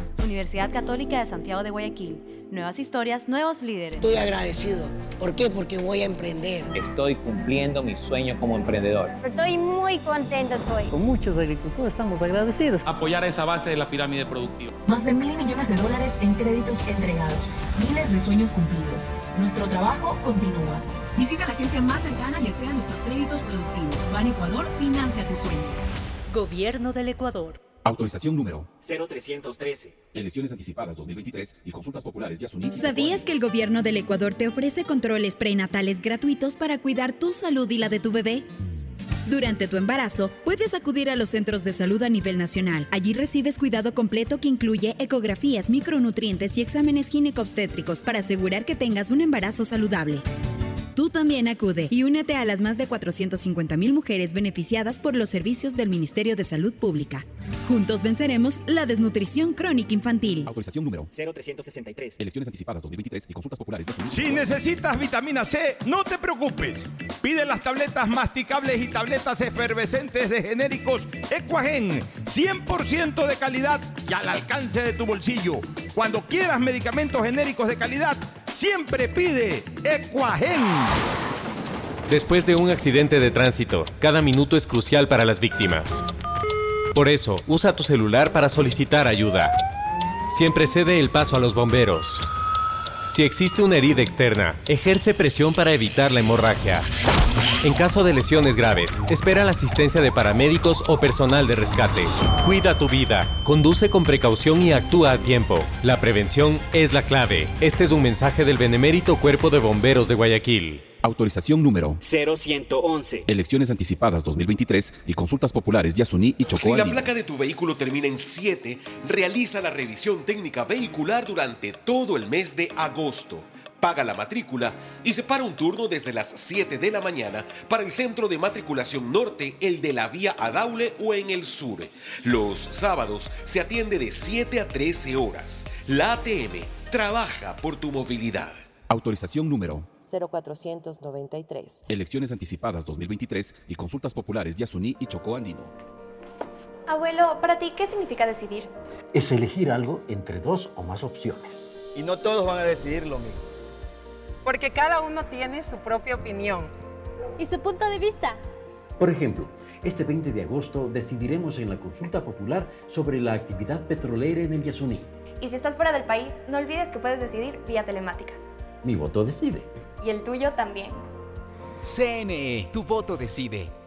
Universidad Católica de Santiago de Guayaquil. Nuevas historias, nuevos líderes. Estoy agradecido. ¿Por qué? Porque voy a emprender. Estoy cumpliendo mi sueño como emprendedor. Estoy muy contento hoy. Con muchos agricultores estamos agradecidos. Apoyar esa base de la pirámide productiva. Más de mil millones de dólares en créditos entregados. Miles de sueños cumplidos. Nuestro trabajo continúa. Visita la agencia más cercana y acceda a nuestros créditos productivos. Ban Ecuador financia tus sueños. Gobierno del Ecuador. Autorización número 0313. Elecciones anticipadas 2023 y consultas populares de Asuní. ¿Sabías que el gobierno del Ecuador te ofrece controles prenatales gratuitos para cuidar tu salud y la de tu bebé? Durante tu embarazo, puedes acudir a los centros de salud a nivel nacional. Allí recibes cuidado completo que incluye ecografías, micronutrientes y exámenes ginecobstétricos para asegurar que tengas un embarazo saludable. Tú también acude y únete a las más de 450 mil mujeres beneficiadas por los servicios del Ministerio de Salud Pública. Juntos venceremos la desnutrición crónica infantil. Autorización número 0363. Elecciones anticipadas 2023 y consultas populares de. Si necesitas vitamina C, no te preocupes. Pide las tabletas masticables y tabletas efervescentes de genéricos Equagen, 100% de calidad y al alcance de tu bolsillo. Cuando quieras medicamentos genéricos de calidad, siempre pide Equagen. Después de un accidente de tránsito, cada minuto es crucial para las víctimas. Por eso, usa tu celular para solicitar ayuda. Siempre cede el paso a los bomberos. Si existe una herida externa, ejerce presión para evitar la hemorragia. En caso de lesiones graves, espera la asistencia de paramédicos o personal de rescate. Cuida tu vida, conduce con precaución y actúa a tiempo. La prevención es la clave. Este es un mensaje del Benemérito Cuerpo de Bomberos de Guayaquil. Autorización número 0111. Elecciones anticipadas 2023 y consultas populares Yasuní y Chocó. Si la placa de tu vehículo termina en 7, realiza la revisión técnica vehicular durante todo el mes de agosto. Paga la matrícula y separa un turno desde las 7 de la mañana para el centro de matriculación norte, el de la vía Adaule o en el sur. Los sábados se atiende de 7 a 13 horas. La ATM trabaja por tu movilidad. Autorización número 0493. Elecciones anticipadas 2023 y consultas populares Yasuní y Chocó Andino. Abuelo, para ti, ¿qué significa decidir? Es elegir algo entre dos o más opciones. Y no todos van a decidir lo mismo. Porque cada uno tiene su propia opinión. ¿Y su punto de vista? Por ejemplo, este 20 de agosto decidiremos en la consulta popular sobre la actividad petrolera en el Yasuní. Y si estás fuera del país, no olvides que puedes decidir vía telemática. Mi voto decide. Y el tuyo también. CNE, tu voto decide.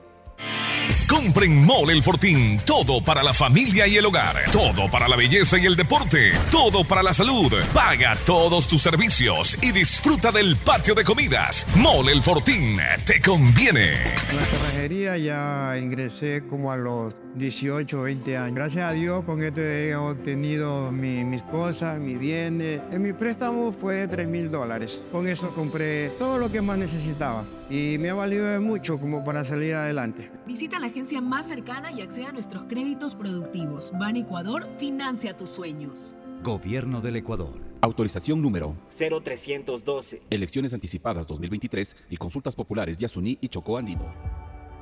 Compren Mole el Fortín. Todo para la familia y el hogar. Todo para la belleza y el deporte. Todo para la salud. Paga todos tus servicios y disfruta del patio de comidas. Mole el Fortín. Te conviene. En la cerrajería ya ingresé como a los 18, 20 años. Gracias a Dios con esto he obtenido mi- mis cosas, mis bienes. En mi préstamo fue de 3 mil dólares. Con eso compré todo lo que más necesitaba y me ha valido mucho como para salir adelante. Visita la agencia más cercana y acceda a nuestros créditos productivos. Ban Ecuador financia tus sueños. Gobierno del Ecuador. Autorización número 0312. Elecciones anticipadas 2023 y consultas populares Yasuní y Chocó Andino.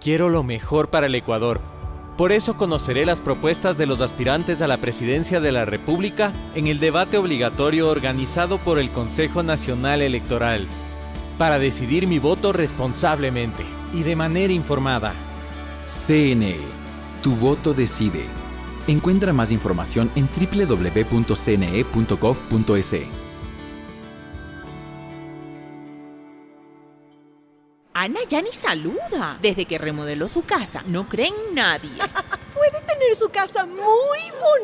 Quiero lo mejor para el Ecuador. Por eso conoceré las propuestas de los aspirantes a la presidencia de la República en el debate obligatorio organizado por el Consejo Nacional Electoral, para decidir mi voto responsablemente y de manera informada. CNE, tu voto decide. Encuentra más información en www.cne.gov.es. Ana ya ni saluda. Desde que remodeló su casa, no cree en nadie. Puede tener su casa muy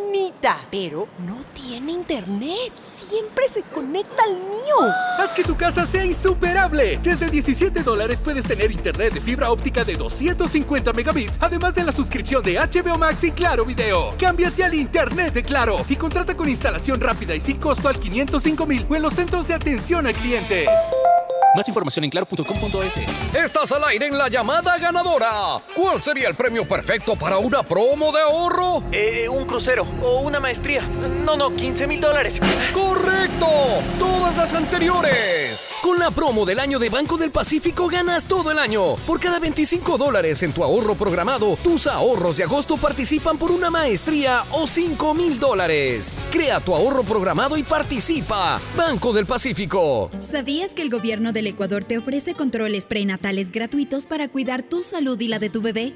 bonita, pero no tiene internet. Siempre se conecta al mío. Haz que tu casa sea insuperable. Desde 17 dólares puedes tener internet de fibra óptica de 250 megabits, además de la suscripción de HBO Max y Claro Video. Cámbiate al internet de Claro y contrata con instalación rápida y sin costo al 505 mil o en los centros de atención a clientes. Más información en claro.com.es. Estás al aire en la llamada ganadora. ¿Cuál sería el premio perfecto para una promo de ahorro? Eh, un crucero o una maestría. No, no, 15 mil dólares. ¡Correcto! Todas las anteriores. Con la promo del año de Banco del Pacífico ganas todo el año. Por cada 25 dólares en tu ahorro programado, tus ahorros de agosto participan por una maestría o 5 mil dólares. Crea tu ahorro programado y participa. Banco del Pacífico. ¿Sabías que el gobierno del Ecuador te ofrece controles prenatales gratuitos para cuidar tu salud y la de tu bebé?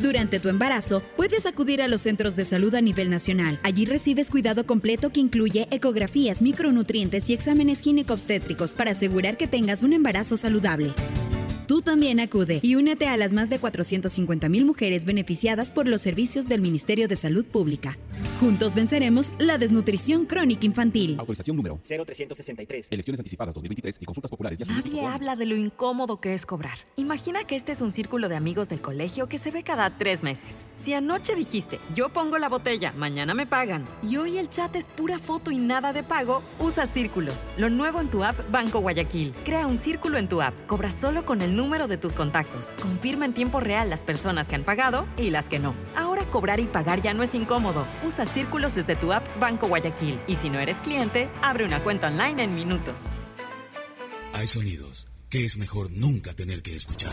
Durante tu embarazo, puedes acudir a los centros de salud a nivel nacional. Allí recibes cuidado completo que incluye ecografías, micronutrientes y exámenes ginecobstétricos para asegurar que tengas un embarazo saludable. Tú también acude y únete a las más de 450 mil mujeres beneficiadas por los servicios del Ministerio de Salud Pública. Juntos venceremos la desnutrición crónica infantil. Autorización número 0363. Elecciones anticipadas 2023 y consultas populares Yasuní y Nadie habla de lo incómodo que es cobrar. Imagina que este es un círculo de amigos del colegio que se ve cada tres meses. Si anoche dijiste, yo pongo la botella, mañana me pagan, y hoy el chat es pura foto y nada de pago, usa círculos. Lo nuevo en tu app Banco Guayaquil. Crea un círculo en tu app. Cobra solo con el número de tus contactos. Confirma en tiempo real las personas que han pagado y las que no. Ahora cobrar y pagar ya no es incómodo. Usa círculos desde tu app Banco Guayaquil. Y si no eres cliente, abre una cuenta online en minutos. Hay sonidos que es mejor nunca tener que escuchar.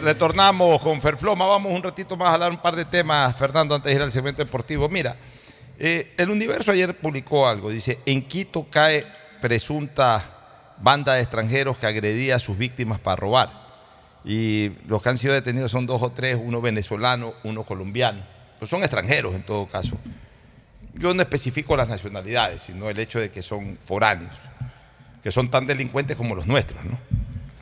retornamos con Ferfloma. Vamos un ratito más a hablar un par de temas, Fernando, antes de ir al segmento deportivo. Mira, eh, el Universo ayer publicó algo. Dice, en Quito cae presunta banda de extranjeros que agredía a sus víctimas para robar. Y los que han sido detenidos son dos o tres, uno venezolano, uno colombiano. Pues son extranjeros en todo caso. Yo no especifico las nacionalidades, sino el hecho de que son foráneos, que son tan delincuentes como los nuestros, ¿no?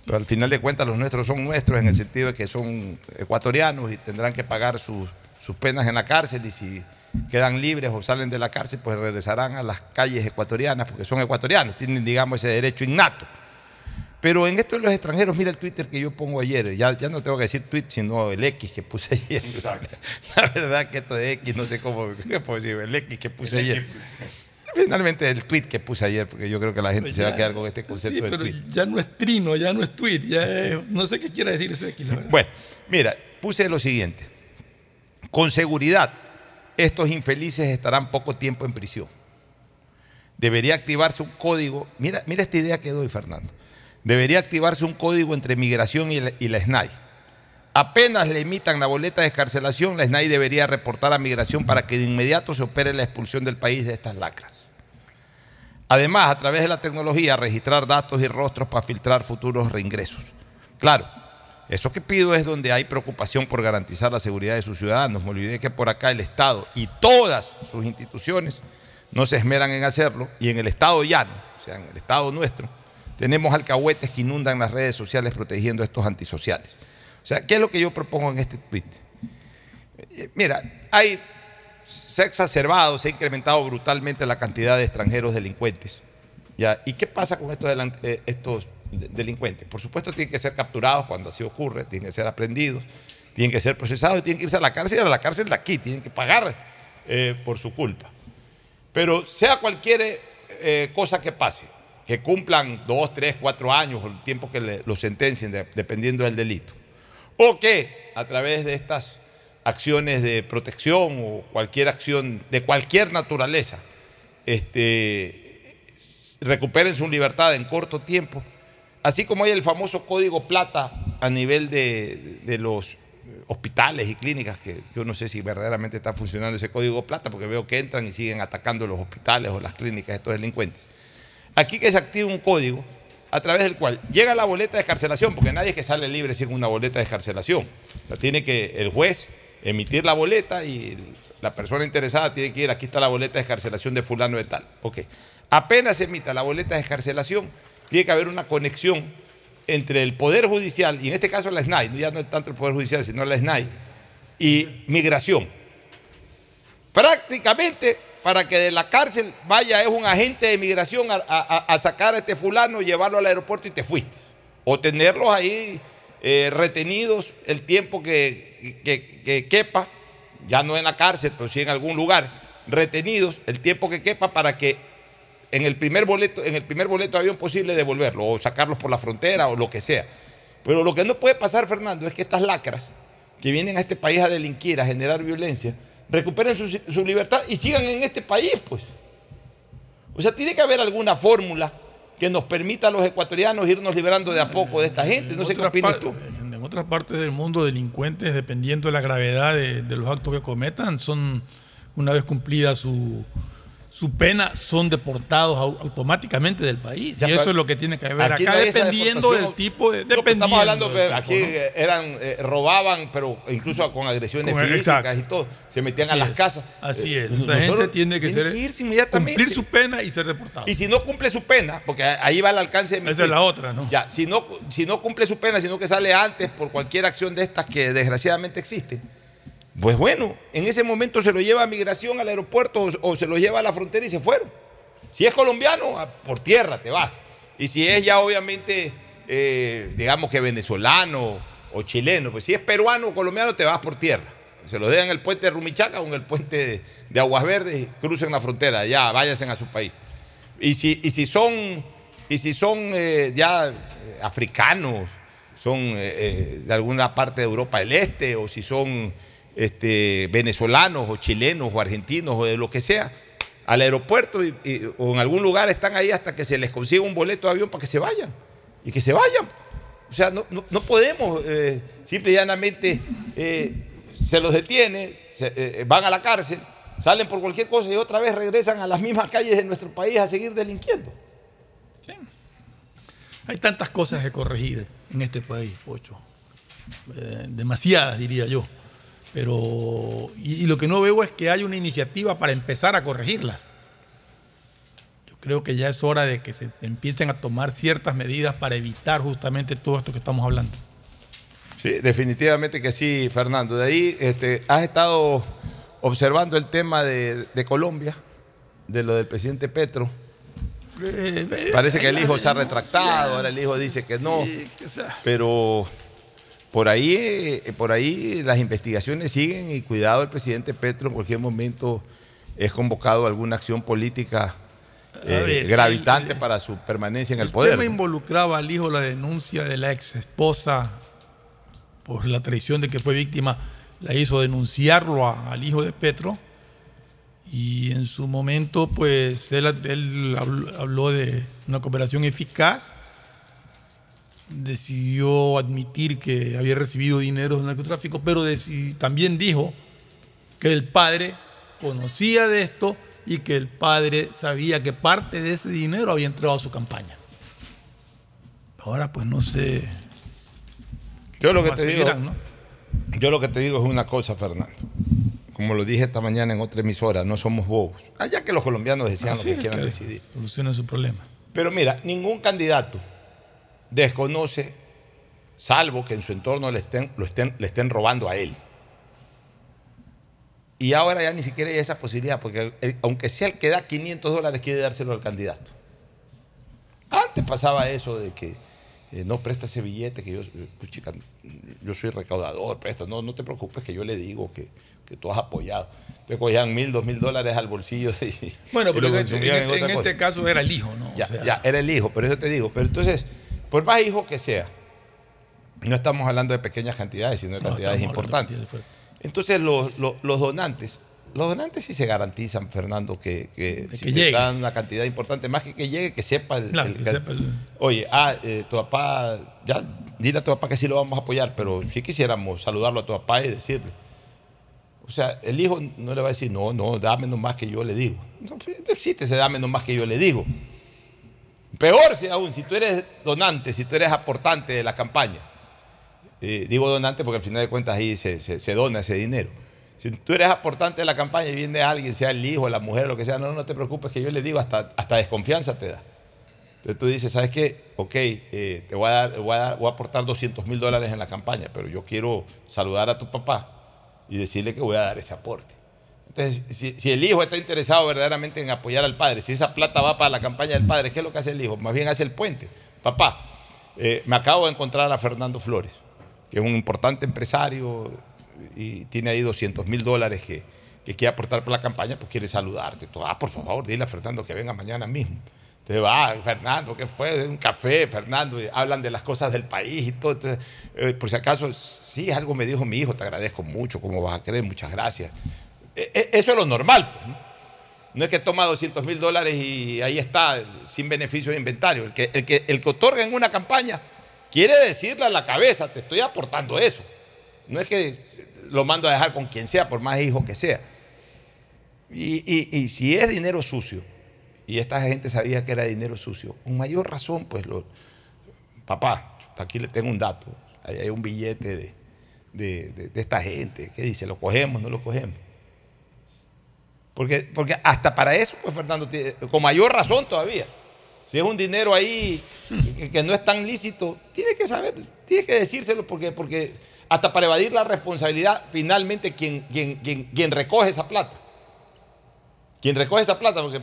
Pero al final de cuentas los nuestros son nuestros en el sentido de que son ecuatorianos y tendrán que pagar sus, sus penas en la cárcel y si quedan libres o salen de la cárcel, pues regresarán a las calles ecuatorianas porque son ecuatorianos, tienen, digamos, ese derecho innato. Pero en esto de los extranjeros, mira el Twitter que yo pongo ayer, ya, ya no tengo que decir tweet, sino el X que puse ayer. La verdad que esto de X, no sé cómo, ¿qué puedo decir? El X que puse ayer. Finalmente el tweet que puse ayer, porque yo creo que la gente Pues se va a quedar con este concepto Sí, pero tweet. ya no es trino, ya no es tweet, ya es- no sé qué quiere decir ese X, la verdad. Bueno, mira, puse lo siguiente. Con seguridad, estos infelices estarán poco tiempo en prisión. Debería activarse un código. Mira, mira esta idea que doy, Fernando. Debería activarse un código entre migración y la, y la SNAI. Apenas le emitan la boleta de escarcelación, la SNAI debería reportar a migración para que de inmediato se opere la expulsión del país de estas lacras. Además, a través de la tecnología, registrar datos y rostros para filtrar futuros reingresos. Claro, eso que pido es donde hay preocupación por garantizar la seguridad de sus ciudadanos. Me olvidé que por acá el Estado y todas sus instituciones no se esmeran en hacerlo y en el Estado llano, o sea, en el Estado nuestro, tenemos alcahuetes que inundan las redes sociales protegiendo a estos antisociales. O sea, ¿qué es lo que yo propongo en este tweet? Eh, Mira, hay, se ha exacerbado, se ha incrementado brutalmente la cantidad de extranjeros delincuentes. ¿Y qué pasa con estos, eh, estos de- delincuentes? Por supuesto, tienen que ser capturados cuando así ocurre, tienen que ser aprendidos, tienen que ser procesados y tienen que irse a la cárcel, a la cárcel de aquí, tienen que pagar eh, por su culpa. Pero sea cualquier eh, cosa que pase, que cumplan dos, tres, cuatro años o el tiempo que le- sentencien, de- dependiendo del delito, o que a través de estas acciones de protección o cualquier acción de cualquier naturaleza, este, recuperen su libertad en corto tiempo, así como hay el famoso código plata a nivel de, de los hospitales y clínicas, que yo no sé si verdaderamente está funcionando ese código plata, porque veo que entran y siguen atacando los hospitales o las clínicas de estos delincuentes. Aquí que se activa un código a través del cual llega la boleta de escarcelación, porque nadie que sale libre sin una boleta de escarcelación. O sea, tiene que el juez emitir la boleta y la persona interesada tiene que ir, aquí está la boleta de escarcelación de fulano de tal. Ok. Apenas se emita la boleta de escarcelación, tiene que haber una conexión entre el Poder Judicial, y en este caso la SNAI, ya no es tanto el Poder Judicial, sino la SNAI, y migración. Prácticamente para que de la cárcel vaya es un agente de migración a, a- a sacar a este fulano, llevarlo al aeropuerto y te fuiste. O tenerlos ahí eh, retenidos el tiempo que, que- que quepa, ya no en la cárcel, pero sí en algún lugar, retenidos el tiempo que quepa para que en el primer boleto, en el primer boleto de avión posible devolverlo, o sacarlos por la frontera, o lo que sea. Pero lo que no puede pasar, Fernando, es que estas lacras que vienen a este país a delinquir, a generar violencia, recuperen su, su libertad y sigan en este país, pues. O sea, tiene que haber alguna fórmula que nos permita a los ecuatorianos irnos liberando de a poco de esta gente. No sé qué opinas tú. En otras partes del mundo, delincuentes, dependiendo de la gravedad de, de los actos que cometan, son, una vez cumplida su, su pena son deportados au- automáticamente del país. Ya, y eso es lo que tiene que ver acá, no dependiendo del tipo de. Pero Dependiendo estamos hablando que aquí ¿no? eh, eran eh, robaban, pero incluso con agresiones Con- físicas exacto. y todo. Se metían a las es. casas. Así Eh, es. Esa gente tiene que ser. irse inmediatamente. Cumplir su pena y ser deportado. Y si no cumple su pena, porque ahí va el alcance de mi Esa es la otra, ¿no? Ya, si no, si no cumple su pena, sino que sale antes por cualquier acción de estas que desgraciadamente existen, pues bueno, en ese momento se lo lleva a migración al aeropuerto o, se lo lleva a la frontera y se fueron. Si es colombiano, por tierra te vas. Y si es ya obviamente, eh, digamos que venezolano o chileno, pues si es peruano o colombiano, te vas por tierra. Se lo dejan en el puente de Rumichaca o en el puente de, Aguas Verdes, crucen la frontera, ya váyanse a su país. Y si, y si son, y si son eh, ya eh, africanos, son de alguna parte de Europa del Este, o si son este, venezolanos, o chilenos, o argentinos, o de lo que sea, al aeropuerto o en algún lugar están ahí hasta que se les consiga un boleto de avión para que se vayan. Y que se vayan. O sea, no, podemos eh, simple y llanamente eh, se los detiene, se- eh, van a la cárcel, salen por cualquier cosa y otra vez regresan a las mismas calles de nuestro país a seguir delinquiendo. Hay tantas cosas que corregir en este país, Pocho. Eh, demasiadas, diría yo. Pero, y, y lo que no veo es que haya una iniciativa para empezar a corregirlas. Yo creo que ya es hora de que se empiecen a tomar ciertas medidas para evitar justamente todo esto que estamos hablando. Sí, definitivamente que sí, Fernando. De ahí este, has estado observando el tema de, de Colombia, de lo del presidente Petro. Parece que el hijo se ha retractado, ahora el hijo dice que no. Pero por ahí, eh, por ahí las investigaciones siguen y cuidado, el presidente Petro en cualquier momento es convocado a alguna acción política eh, ver, gravitante para su permanencia en el, El poder. tema involucraba al hijo la denuncia de la ex esposa por la traición de que fue víctima, la hizo denunciarlo a- al hijo de Petro. Y en su momento, pues él, habló de una cooperación eficaz. Decidió admitir que había recibido dinero del narcotráfico, pero también dijo que el padre conocía de esto y que el padre sabía que parte de ese dinero había entrado a su campaña. Ahora pues no sé. Yo lo que te digo, yo lo que te digo es una cosa, Fernando. Como lo dije esta mañana en otra emisora, no somos bobos. Allá que los colombianos decían Así lo que quieran que decidir. Solucionen su problema. Pero mira, ningún candidato desconoce, salvo que en su entorno le estén, lo estén, le estén robando a él. Y ahora ya ni siquiera hay esa posibilidad, porque el- aunque sea el que da 500 dólares, quiere dárselo al candidato. Antes pasaba eso de que eh, no presta ese billete, que yo, eh, pues, chica, yo soy recaudador, presta, no, no te preocupes que yo le digo que, que tú has apoyado. Te cogían mil, dos mil dólares al bolsillo. y- Bueno, pero en, este- en- en este caso era el hijo, ¿no? O Ya, sea, ya, era el hijo, pero eso te digo. Pero entonces, por más hijo que sea, no estamos hablando de pequeñas cantidades, sino de cantidades importantes. Entonces, los, los- los donantes, los donantes sí se garantizan, Fernando, que, que, si que dan una cantidad importante, más que que llegue, que sepa el. Claro, el- que sepa el- Oye, ah, eh, tu papá, ya, dile a tu papá que sí lo vamos a apoyar, pero sí quisiéramos saludarlo a tu papá y decirle. O sea, el hijo no le va a decir, no, no, dame nomás que yo le digo. No, pues, no existe ese dame nomás que yo le digo. Peor si aún, si tú eres donante, si tú eres aportante de la campaña, eh, digo donante porque al final de cuentas ahí se, se- dona ese dinero. Si tú eres aportante de la campaña y viene alguien, sea el hijo, la mujer, lo que sea, no, no te preocupes que yo le digo, hasta, hasta desconfianza te da. Entonces tú dices, ¿sabes qué? Ok, eh, te voy a, dar, voy, a dar- voy a aportar 200 mil dólares en la campaña, pero yo quiero saludar a tu papá y decirle que voy a dar ese aporte. Entonces, si, el hijo está interesado verdaderamente en apoyar al padre, si esa plata va para la campaña del padre, ¿qué es lo que hace el hijo? Más bien hace el puente. Papá, eh, me acabo de encontrar a Fernando Flores, que es un importante empresario y tiene ahí 200 mil dólares que, que quiere aportar para la campaña, pues quiere saludarte. Ah, por favor, dile a Fernando que venga mañana mismo. Entonces va, Fernando, ¿qué fue? Un café, Fernando, hablan de las cosas del país y todo. Eh, por si acaso, sí, algo me dijo mi hijo, te agradezco mucho, ¿cómo vas a creer? Muchas gracias. E- e- Eso es lo normal. pues, ¿no? No es que toma 200 mil dólares y ahí está, sin beneficio de inventario. El que, el, que, el que otorga en una campaña quiere decirle a la cabeza, te estoy aportando eso. No es que lo mando a dejar con quien sea, por más hijo que sea. Y, y- si es dinero sucio, y esta gente sabía que era dinero sucio, con mayor razón, pues, lo, papá, aquí le tengo un dato, hay un billete de, de- de- de esta gente, ¿qué dice? ¿Lo cogemos, no lo cogemos? Porque, porque hasta para eso, pues Fernando, con mayor razón todavía. Si es un dinero ahí que, que no es tan lícito, tiene que saber, tiene que decírselo porque, porque hasta para evadir la responsabilidad, finalmente quien, quien, quien, quien recoge esa plata. Quien recoge esa plata, porque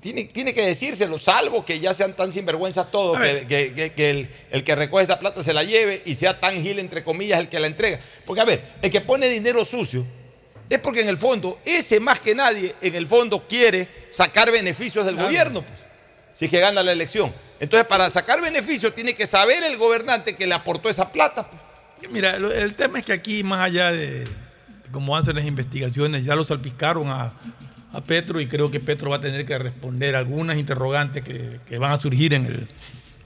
tiene, tiene que decírselo, salvo que ya sean tan sinvergüenzas todos, que, que- que- que el, el que recoge esa plata se la lleve y sea tan gil, entre comillas, el que la entrega. Porque, a ver, el que pone dinero sucio es porque en el fondo, ese más que nadie, en el fondo quiere sacar beneficios del Claro. gobierno, pues, si es que gana la elección. Entonces, para sacar beneficios, tiene que saber el gobernante que le aportó esa plata. pues. Mira, el tema es que aquí, más allá de, de cómo hacen las investigaciones, ya lo salpicaron a, a Petro y creo que Petro va a tener que responder algunas interrogantes que, que van a surgir en el,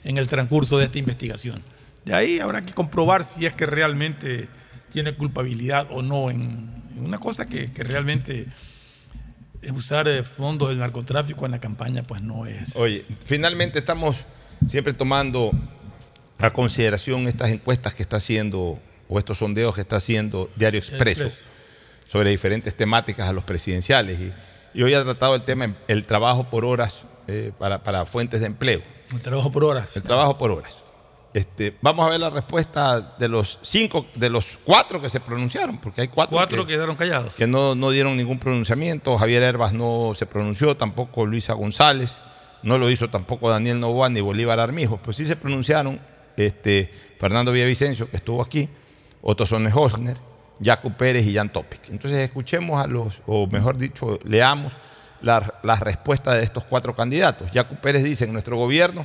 en el transcurso de esta investigación. De ahí habrá que comprobar si es que realmente tiene culpabilidad o no en, en una cosa que, que realmente usar eh, fondos del narcotráfico en la campaña, pues no es. Oye, finalmente estamos siempre tomando a consideración estas encuestas que está haciendo o estos sondeos que está haciendo Diario Expreso Expreso. sobre diferentes temáticas a los presidenciales. Y, y hoy ha tratado el tema el trabajo por horas eh, para, para fuentes de empleo. El trabajo por horas. El trabajo por horas. Este, vamos a ver la respuesta de los cinco, de los cuatro que se pronunciaron, porque hay cuatro, Cuatro que, quedaron callados. que no, no dieron ningún pronunciamiento. Javier Herbas no se pronunció, tampoco Luisa González, no lo hizo tampoco Daniel Novoa ni Bolívar Armijo. Pues sí se pronunciaron este, Fernando Villavicencio, que estuvo aquí, Otto Sones Hosner, Jaco Pérez y Jan Topic. Entonces escuchemos a los, o mejor dicho, leamos las, las respuestas de estos cuatro candidatos. Jaco Pérez dice, en nuestro gobierno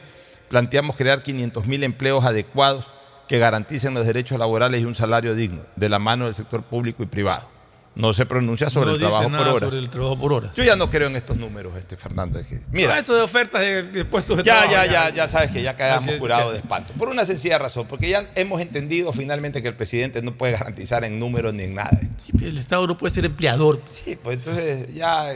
planteamos crear 500 mil empleos adecuados que garanticen los derechos laborales y un salario digno, de la mano del sector público y privado. No se pronuncia sobre no el trabajo por horas. sobre el trabajo por horas. Yo ya no creo en estos números, este Fernando. mira, Ah, eso de ofertas de, de puestos de ya, trabajo. ya, ya, ya sabes que ya quedamos curados de espanto. Por una sencilla razón, porque ya hemos entendido finalmente que el presidente no puede garantizar en números ni en nada. Sí, el Estado no puede ser empleador. Sí, pues entonces ya.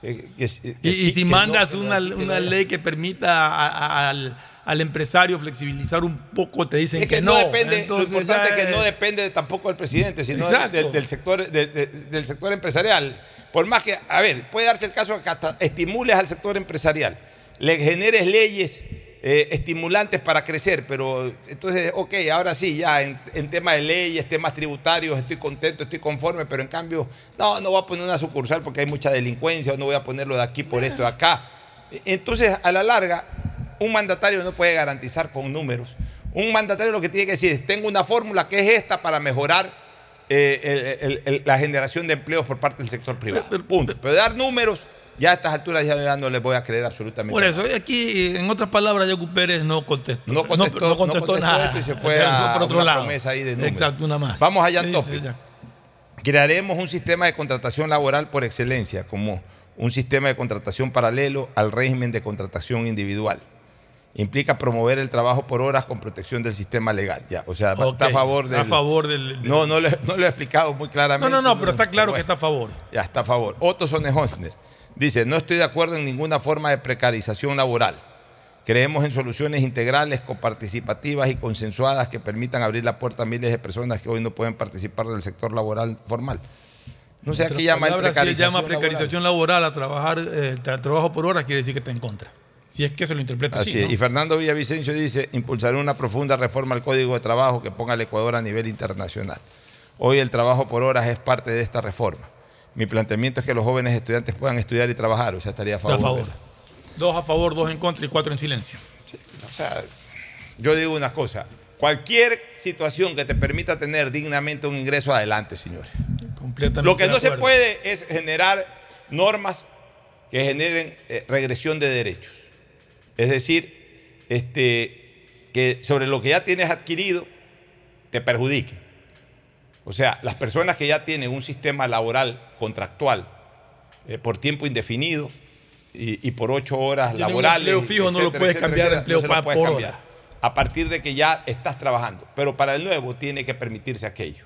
Que sí- que Y, si mandas no, una, no, una ley que permita a- a- al, al empresario flexibilizar un poco, te dicen Es que, no, no. depende, lo Entonces importante ya es que no depende tampoco del presidente, sino del, del sector, de- de- del sector empresarial. Por más que, a ver, puede darse el caso que hasta estimules al sector empresarial, le generes leyes eh, estimulantes para crecer, pero entonces, ok, ahora sí, ya en, en tema de leyes, temas tributarios, estoy contento, estoy conforme, pero en cambio, no, no voy a poner una sucursal porque hay mucha delincuencia, o no voy a ponerlo de aquí por esto de acá. Entonces, a la larga, un mandatario no puede garantizar con números. Un mandatario lo que tiene que decir es, tengo una fórmula que es esta para mejorar eh, el- el- el- la generación de empleos por parte del sector privado. Punto. Pero dar números, ya a estas alturas ya, ya no les voy a creer absolutamente Por nada. eso, aquí, en otras palabras, Yacu Pérez no contestó. No contestó, no contestó no contestó nada. y se fue Se a por otro una lado. promesa ahí de números. Exacto, una más. Vamos allá, ¿Qué Topi. dice Yacu? Crearemos un sistema de contratación laboral por excelencia, como un sistema de contratación paralelo al régimen de contratación individual. Implica promover el trabajo por horas con protección del sistema legal. Ya, o sea, Ok, está a favor del. a favor del- No, no, lo he explicado muy claramente. No, no, no, pero está claro bueno. que está a favor. Ya está a favor. Otto Sonne-Hosner dice, no estoy de acuerdo en ninguna forma de precarización laboral. Creemos en soluciones integrales, coparticipativas y consensuadas que permitan abrir la puerta a miles de personas que hoy no pueden participar del sector laboral formal. No sé, Otras aquí llama palabras, si él precarización llama laboral. precarización laboral, a trabajar, eh, tra- trabajo por horas, quiere decir que está en contra. Si es que se lo interpreta así. Así. Y Fernando Villavicencio dice, impulsaré una profunda reforma al Código de Trabajo que ponga al Ecuador a nivel internacional. Hoy el trabajo por horas es parte de esta reforma. Mi planteamiento es que los jóvenes estudiantes puedan estudiar y trabajar, o sea, estaría a favor. a favor. Dos a favor, dos en contra y cuatro en silencio. O sea, yo digo una cosa, cualquier situación que te permita tener dignamente un ingreso adelante, señores. Completamente Lo que no se puede es generar normas que generen eh, regresión de derechos. Es decir, este, que sobre lo que ya tienes adquirido te perjudique. O sea, las personas que ya tienen un sistema laboral contractual eh, por tiempo indefinido y, y por ocho horas Tiene un laborales. empleo fijo, no lo puedes cambiar de empleo no se lo pa- puedes por cambiar. hora. A partir de que ya estás trabajando. Pero para el nuevo tiene que permitirse aquello.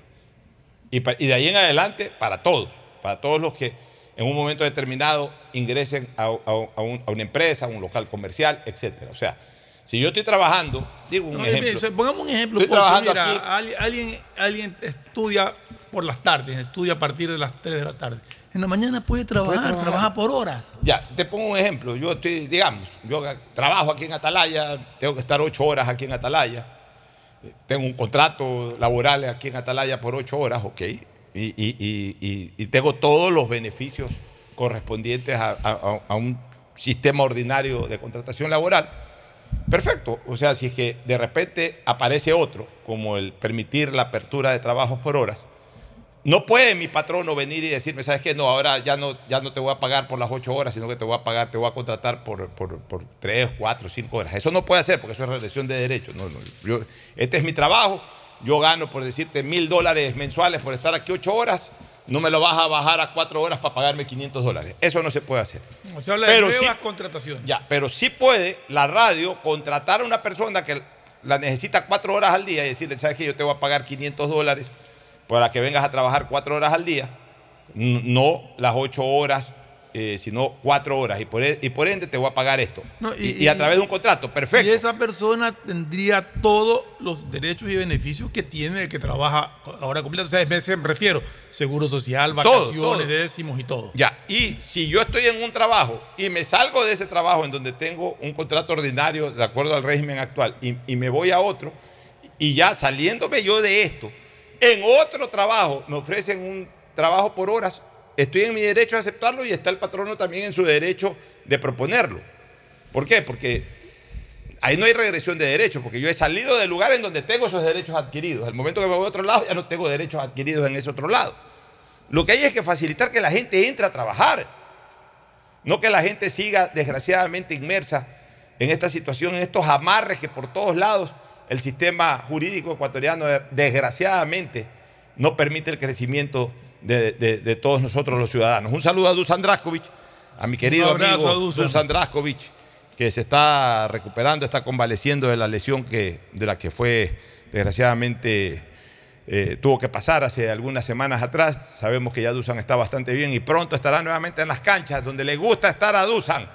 Y, de ahí en adelante, para todos, para todos los que en un momento determinado ingresen a, a- a un- a una empresa, a un local comercial, etcétera. O sea, si yo estoy trabajando, digo un No, ejemplo. mire, Pongamos un ejemplo. Estoy Pocho, trabajando mira, aquí. alguien, alguien estudia por las tardes, estudia a partir de las 3 de la tarde. En la mañana puede trabajar, trabajar. trabaja por horas. Ya, te pongo un ejemplo. Yo estoy, digamos, yo trabajo aquí en Atalaya, tengo que estar ocho horas aquí en Atalaya. Tengo un contrato laboral aquí en Atalaya por ocho horas, ok. Y, y- y- y- y tengo todos los beneficios correspondientes a, a- a un sistema ordinario de contratación laboral. Perfecto. O sea, si es que de repente aparece otro, como el permitir la apertura de trabajos por horas, no puede mi patrono venir y decirme, ¿sabes qué? No, ahora ya no, ya no te voy a pagar por las ocho horas, sino que te voy a pagar, te voy a contratar por, por, por tres, cuatro, cinco horas. Eso no puede hacer porque eso es regresión de derechos. No, no, este es mi trabajo, yo gano, por decirte, mil dólares mensuales por estar aquí ocho horas, no me lo vas a bajar a cuatro horas para pagarme 500 dólares. Eso no se puede hacer. O sea, habla Pero de sí- nuevas contrataciones. Ya, pero sí puede la radio contratar a una persona que la necesita cuatro horas al día y decirle, ¿sabes qué? Yo te voy a pagar 500 dólares para que vengas a trabajar cuatro horas al día, no las ocho horas, eh, sino cuatro horas. Y por, e- y por ende te voy a pagar esto. No, y, y a través de un contrato, perfecto. Y esa persona tendría todos los derechos y beneficios que tiene el que trabaja ahora completo. O sea, me me refiero, seguro social, vacaciones, todo. décimos y todo. Ya, y si yo estoy en un trabajo y me salgo de ese trabajo en donde tengo un contrato ordinario de acuerdo al régimen actual y me voy a otro, y ya saliéndome yo de esto, en otro trabajo me ofrecen un trabajo por horas, estoy en mi derecho a aceptarlo y está el patrono también en su derecho de proponerlo. ¿Por qué? Porque ahí no hay regresión de derechos, porque yo he salido del lugar en donde tengo esos derechos adquiridos. Al momento que me voy a otro lado, ya no tengo derechos adquiridos en ese otro lado. Lo que hay es que facilitar que la gente entre a trabajar. No que la gente siga desgraciadamente inmersa en esta situación, en estos amarres que por todos lados el sistema jurídico ecuatoriano desgraciadamente no permite el crecimiento de, de- de todos nosotros los ciudadanos. Un saludo a Dusan Draskovic, a mi querido abrazo amigo Dusan. Dusan Draskovic, que se está recuperando, está convaleciendo de la lesión que, de la que fue desgraciadamente eh, tuvo que pasar hace algunas semanas atrás. Sabemos que ya Dusan está bastante bien y pronto estará nuevamente en las canchas donde le gusta estar a Dusan.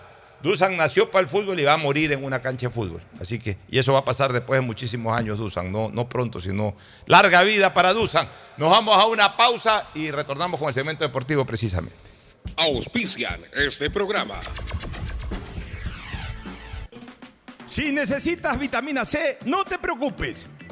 Dusan nació para el fútbol y va a morir en una cancha de fútbol. Así que, y eso va a pasar después de muchísimos años, Dusan. No, no pronto, sino larga vida para Dusan. Nos vamos a una pausa y retornamos con el segmento deportivo precisamente. Auspician este programa. Si necesitas vitamina C, no te preocupes.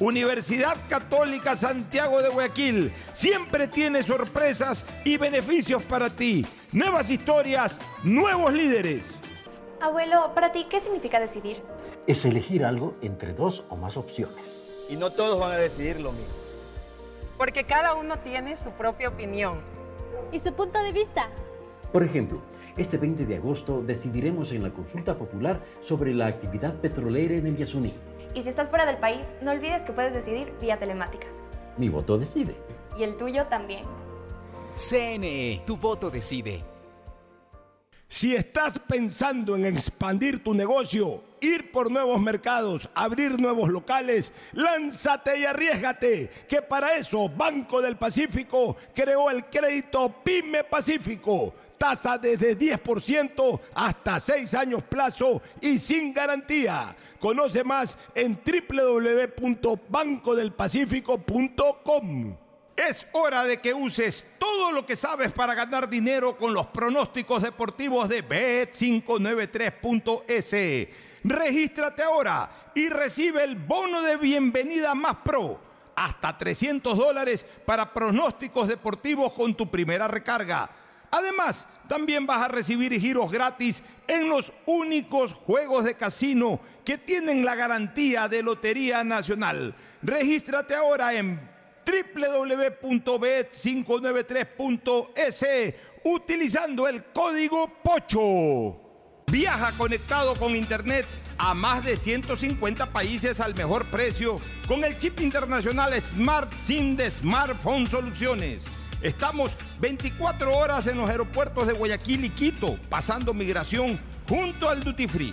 Universidad Católica Santiago de Guayaquil siempre tiene sorpresas y beneficios para ti. Nuevas historias, nuevos líderes. Abuelo, para ti, ¿qué significa decidir? Es elegir algo entre dos o más opciones. Y no todos van a decidir lo mismo. Porque cada uno tiene su propia opinión. ¿Y su punto de vista? Por ejemplo, este 20 de agosto decidiremos en la consulta popular sobre la actividad petrolera en el Yasuní. Y si estás fuera del país, no olvides que puedes decidir vía telemática. Mi voto decide. Y el tuyo también. CNE, tu voto decide. Si estás pensando en expandir tu negocio, ir por nuevos mercados, abrir nuevos locales, lánzate y arriesgate, que para eso Banco del Pacífico creó el crédito Pyme Pacífico. tasa desde 10% hasta 6 años plazo y sin garantía. Conoce más en www.bancodelpacifico.com. Es hora de que uses todo lo que sabes para ganar dinero con los pronósticos deportivos de Bet593.es. Regístrate ahora y recibe el bono de bienvenida más pro. Hasta 300 dólares para pronósticos deportivos con tu primera recarga. Además, también vas a recibir giros gratis en los únicos juegos de casino que tienen la garantía de Lotería Nacional. Regístrate ahora en www.bet593.es utilizando el código POCHO. Viaja conectado con Internet a más de 150 países al mejor precio con el chip internacional Smart SIM de Smartphone Soluciones. Estamos 24 horas en los aeropuertos de Guayaquil y Quito, pasando migración junto al Duty Free.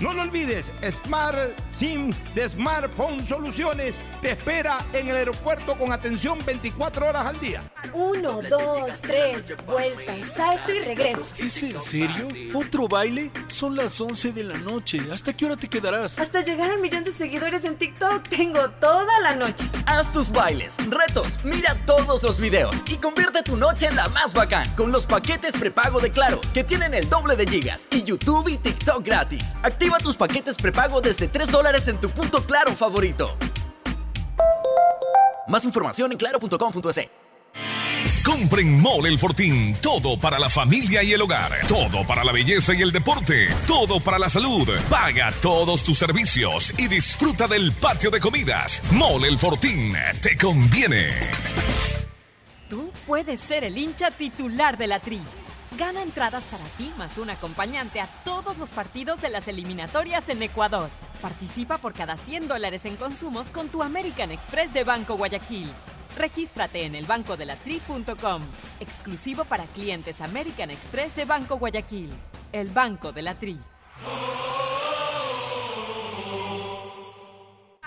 No lo olvides, Smart SIM de Smartphone Soluciones te espera en el aeropuerto con atención 24 horas al día. Uno, dos, tres, vuelta, salto y regreso. ¿Es en serio? ¿Otro baile? Son las 11 de la noche. ¿Hasta qué hora te quedarás? Hasta llegar al millón de seguidores en TikTok. Tengo toda la noche. Haz tus bailes, retos, mira todos los videos y convierte tu noche en la más bacán con los paquetes prepago de Claro, que tienen el doble de gigas y YouTube y TikTok gratis. Activa tus paquetes prepago desde 3 dólares en tu punto Claro favorito. Más información en claro.com.es. Compren Mole el Fortín. Todo para la familia y el hogar. Todo para la belleza y el deporte. Todo para la salud. Paga todos tus servicios y disfruta del patio de comidas. Mole el Fortín. Te conviene. Tú puedes ser el hincha titular de la Tri. Gana entradas para ti más un acompañante a todos los partidos de las eliminatorias en Ecuador. Participa por cada 100 dólares en consumos con tu American Express de Banco Guayaquil. Regístrate en elbancodelatri.com. Exclusivo para clientes American Express de Banco Guayaquil. El Banco de la Tri.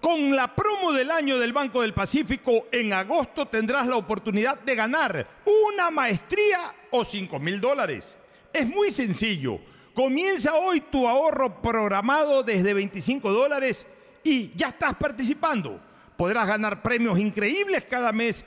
Con la promo del año del Banco del Pacífico, en agosto tendrás la oportunidad de ganar una maestría o 5 mil dólares. Es muy sencillo. Comienza hoy tu ahorro programado desde 25 dólares y ya estás participando. Podrás ganar premios increíbles cada mes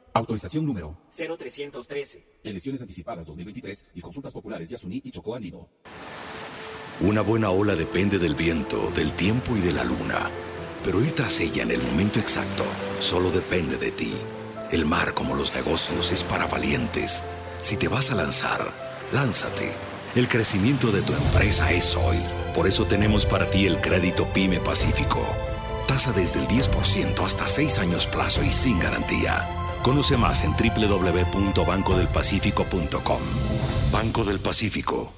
Autorización número 0313. Elecciones anticipadas 2023 y consultas populares de Asuní y Chocó Andino. Una buena ola depende del viento, del tiempo y de la luna. Pero ir tras ella en el momento exacto solo depende de ti. El mar, como los negocios, es para valientes. Si te vas a lanzar, lánzate. El crecimiento de tu empresa es hoy. Por eso tenemos para ti el crédito Pyme Pacífico. Tasa desde el 10% hasta 6 años plazo y sin garantía. Conoce más en www.bancodelpacifico.com. Banco del Pacífico.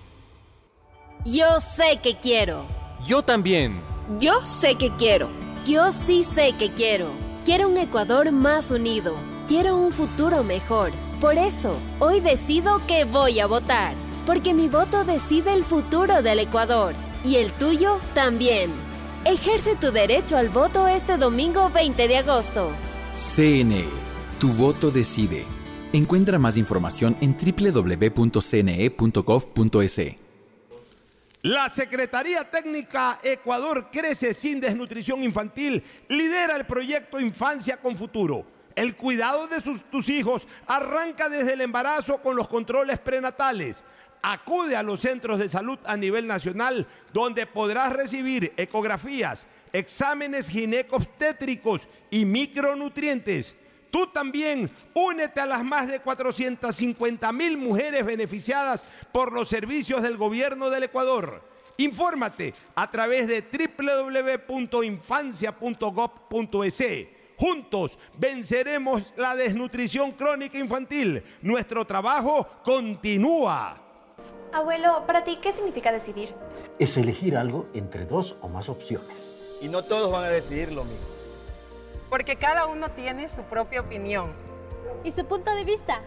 Yo sé que quiero. Yo también. Yo sé que quiero. Yo sí sé que quiero. Quiero un Ecuador más unido. Quiero un futuro mejor. Por eso, hoy decido que voy a votar. Porque mi voto decide el futuro del Ecuador. Y el tuyo también. Ejerce tu derecho al voto este domingo 20 de agosto. CNE Tu voto decide. Encuentra más información en www.cne.gov.es. La Secretaría Técnica Ecuador Crece sin Desnutrición Infantil lidera el proyecto Infancia con Futuro. El cuidado de tus hijos arranca desde el embarazo con los controles prenatales. Acude a los centros de salud a nivel nacional donde podrás recibir ecografías, exámenes ginecobstétricos y micronutrientes. Tú también únete a las más de 450 mil mujeres beneficiadas por los servicios del gobierno del Ecuador. Infórmate a través de www.infancia.gov.es. Juntos venceremos la desnutrición crónica infantil. Nuestro trabajo continúa. Abuelo, para ti, ¿qué significa decidir? Es elegir algo entre dos o más opciones. Y no todos van a decidir lo mismo. Porque cada uno tiene su propia opinión. ¿Y su punto de vista?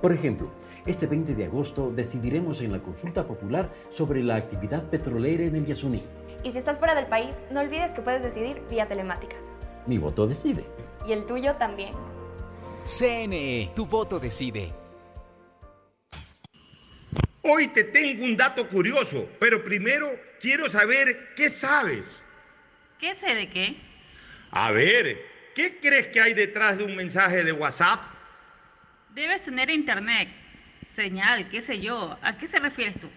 Por ejemplo, este 20 de agosto decidiremos en la consulta popular sobre la actividad petrolera en el Yasuní. Y si estás fuera del país, no olvides que puedes decidir vía telemática. Mi voto decide. Y el tuyo también. CNE, tu voto decide. Hoy te tengo un dato curioso, pero primero quiero saber qué sabes. ¿Qué sé de qué? A ver, ¿qué crees que hay detrás de un mensaje de WhatsApp? Debes tener internet, señal, qué sé yo. ¿A qué se refieres tú?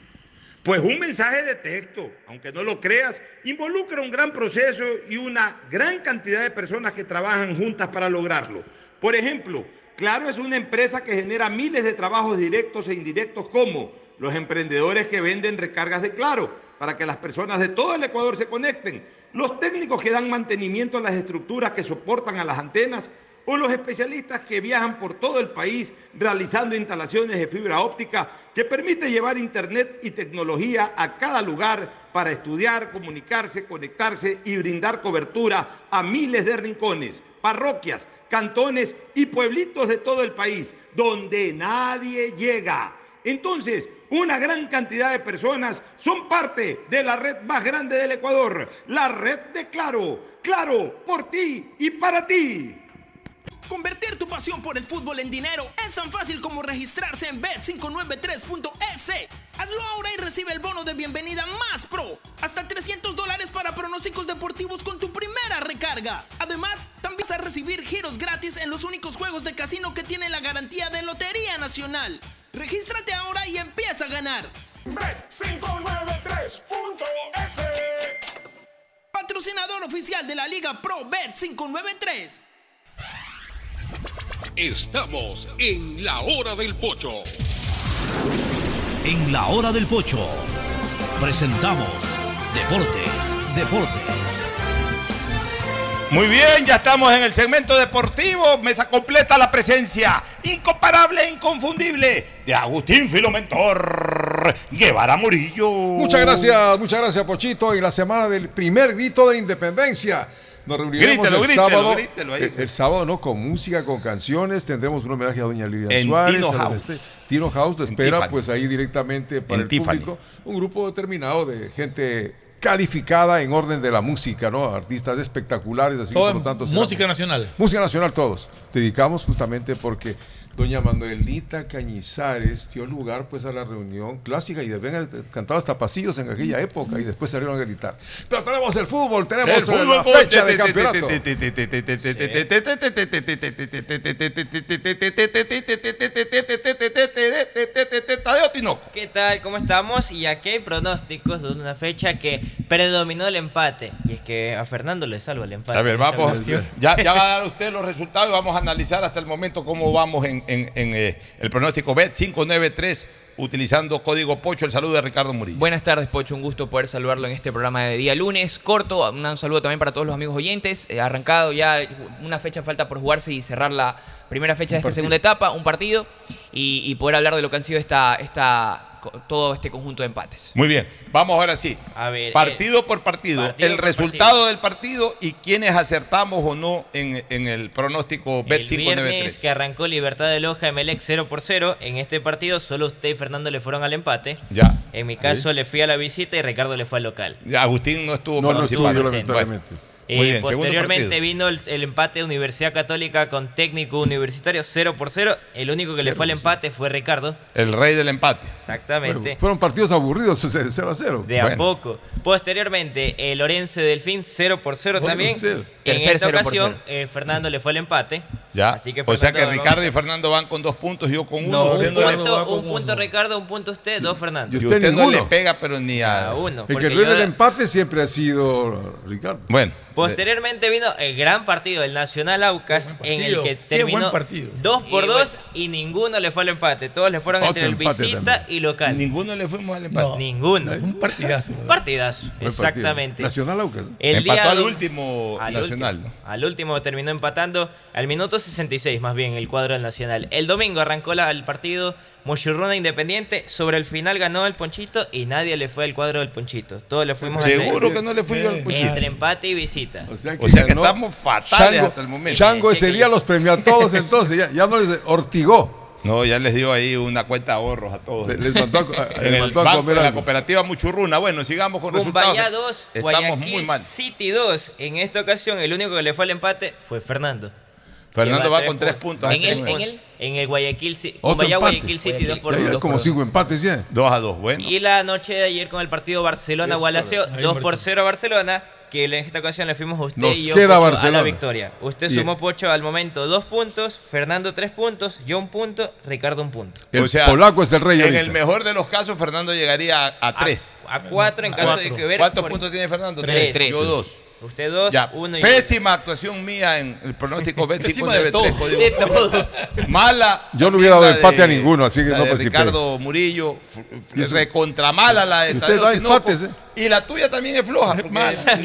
Pues un mensaje de texto, aunque no lo creas, involucra un gran proceso y una gran cantidad de personas que trabajan juntas para lograrlo. Por ejemplo, Claro es una empresa que genera miles de trabajos directos e indirectos como los emprendedores que venden recargas de Claro para que las personas de todo el Ecuador se conecten, los técnicos que dan mantenimiento a las estructuras que soportan a las antenas o los especialistas que viajan por todo el país realizando instalaciones de fibra óptica que permite llevar internet y tecnología a cada lugar para estudiar, comunicarse, conectarse y brindar cobertura a miles de rincones, parroquias, cantones y pueblitos de todo el país, donde nadie llega. Entonces, una gran cantidad de personas son parte de la red más grande del Ecuador, la red de Claro. Claro, por ti y para ti. Convertir tu pasión por el fútbol en dinero es tan fácil como registrarse en bet593.es. Hazlo ahora y recibe el bono de bienvenida más pro. Hasta 300 dólares para pronósticos deportivos con tu primera recarga. Además, también vas a recibir giros gratis en los únicos juegos de casino que tienen la garantía de Lotería Nacional. Regístrate ahora y empieza a ganar. Bet593.es Patrocinador oficial de la Liga Pro Bet593. Estamos en la hora del pocho. En la hora del pocho presentamos Deportes, Deportes. Muy bien, ya estamos en el segmento deportivo. Mesa completa la presencia incomparable e inconfundible de Agustín Filomentor Guevara Murillo. Muchas gracias, muchas gracias, Pochito. En la semana del primer grito de independencia. Nos reuniremos Grítelo, el grítelo, sábado. grítelo ahí. el, el sábado, ¿no? Con música, con canciones. Tendremos un homenaje a doña Lilian En Suárez. Tino House. este- Tino House lo espera, Tiffany. pues ahí directamente para En el Tiffany. público. Un grupo determinado de gente calificada en orden de la música, ¿no? Artistas espectaculares, así que por lo tanto. será- música nacional. Música nacional todos. Dedicamos justamente porque Doña Manuelita Cañizares dio lugar pues a la reunión clásica y de, cantaba hasta pasillos en aquella época y después salieron a gritar. Pero tenemos el fútbol, tenemos el fútbol, la fecha de campeonato. ¿Qué tal? ¿Cómo estamos? Y aquí hay pronósticos de una fecha que predominó el empate. Y es que a Fernando le salva el empate. A ver, vamos. Ya, ya va a dar usted los resultados y vamos a analizar hasta el momento cómo vamos en en- en, eh, el pronóstico BET 593 utilizando código Pocho. El saludo de Ricardo Murillo. Buenas tardes, Pocho. Un gusto poder saludarlo en este programa de día lunes. Corto, un saludo también para todos los amigos oyentes. Eh, arrancado ya una fecha falta por jugarse y cerrar la primera fecha de esta partido. segunda etapa, un partido, y, y poder hablar de lo que han sido esta, esta, todo este conjunto de empates. Muy bien, vamos ahora sí. A ver, partido eh, por partido, partido el por resultado partido. del partido y quiénes acertamos o no en, en el pronóstico BET El 593. viernes que arrancó Libertad de Loja Emelec 0 por 0. En este partido solo usted y Fernando le fueron al empate. Ya. En mi caso le fui a la visita y Ricardo le fue al local. Ya, Agustín no estuvo No, no participando. estuvo, Presente. lamentablemente. Eh, bien, posteriormente vino el, el empate de Universidad Católica con técnico universitario 0 por 0. El único que le fue al empate fue Ricardo. El rey del empate. Exactamente. Bueno, fueron partidos aburridos, 0 a 0. De a poco. Posteriormente, el Orense Delfín 0 por 0 Bueno, también. cero. En Tercer esta 0 por ocasión, eh, Fernando le fue el empate. Ya. Así que o sea que Ricardo y Fernando van con dos puntos y yo con uno. No, un no punto, un punto Ricardo, un punto usted, dos Fernando. y usted, no le pega, pero ni a, A uno. El que porque el rey yo- del empate siempre ha sido Ricardo. Bueno. Posteriormente vino el gran partido, el Nacional Aucas, en el que terminó buen partido. 2 por 2 y ninguno le fue al empate. Todos le fueron Otro entre el visita y local. Ninguno le fuimos al empate. Ninguno. Un partidazo. Un partidazo, exactamente. Nacional Aucas. El Empató día al último al Nacional. último, al último terminó empatando al minuto 66, más bien, el cuadro del Nacional. El domingo arrancó la- el partido Mochirruna Independiente. Sobre el final ganó el Ponchito y nadie le fue al cuadro del Ponchito. Todos le fuimos Seguro entre- que no le fui yo al Ponchito. Entre empate y visita. O sea O sea que estamos fatales Chango- hasta el momento. Chango ese día los premió a todos entonces, ya, ya no les ortigó. No, ya les dio ahí una cuenta de ahorros a todos. Les- mandó a en les el mandó a banco comer de la cooperativa Muchurruna. Bueno, sigamos con Cumbayá resultados. 2, Estamos Guayaquil muy mal. City 2. En esta ocasión, el único que le fue al empate fue Fernando. Fernando va con tres puntos. En a el, tres en el, en el Guayaquil, Ci- Otro Cumbayá, empate. Guayaquil City 2 por Ya, ya 2. como cinco empates ya. Dos a dos, bueno. Y la noche de ayer con el partido Barcelona-Gualaceo, 2 por. 0 a Barcelona, que en esta ocasión le fuimos a usted Nos y yo queda Pocho, a Barcelona. la victoria. Usted sumó Pocho al momento 2 puntos, Fernando 3 puntos, yo un punto, Ricardo un punto. El O sea, polaco es el rey En ahorita. el mejor de los casos, Fernando llegaría a, a tres. A 4 en caso de Cuatro. que ver. ¿Cuántos puntos tiene Fernando? Tres. Tres. Yo dos. Usted 2, Ya, 1 y pésima actuación mía en el pronóstico Pésima de 593. todo. De todos. Mala. Yo no hubiera dado de- empate a ninguno, así que la no de participé. Ricardo Murillo, f- Y eso- recontra mala la de usted da empates, ¿eh? Y la tuya también es floja, porque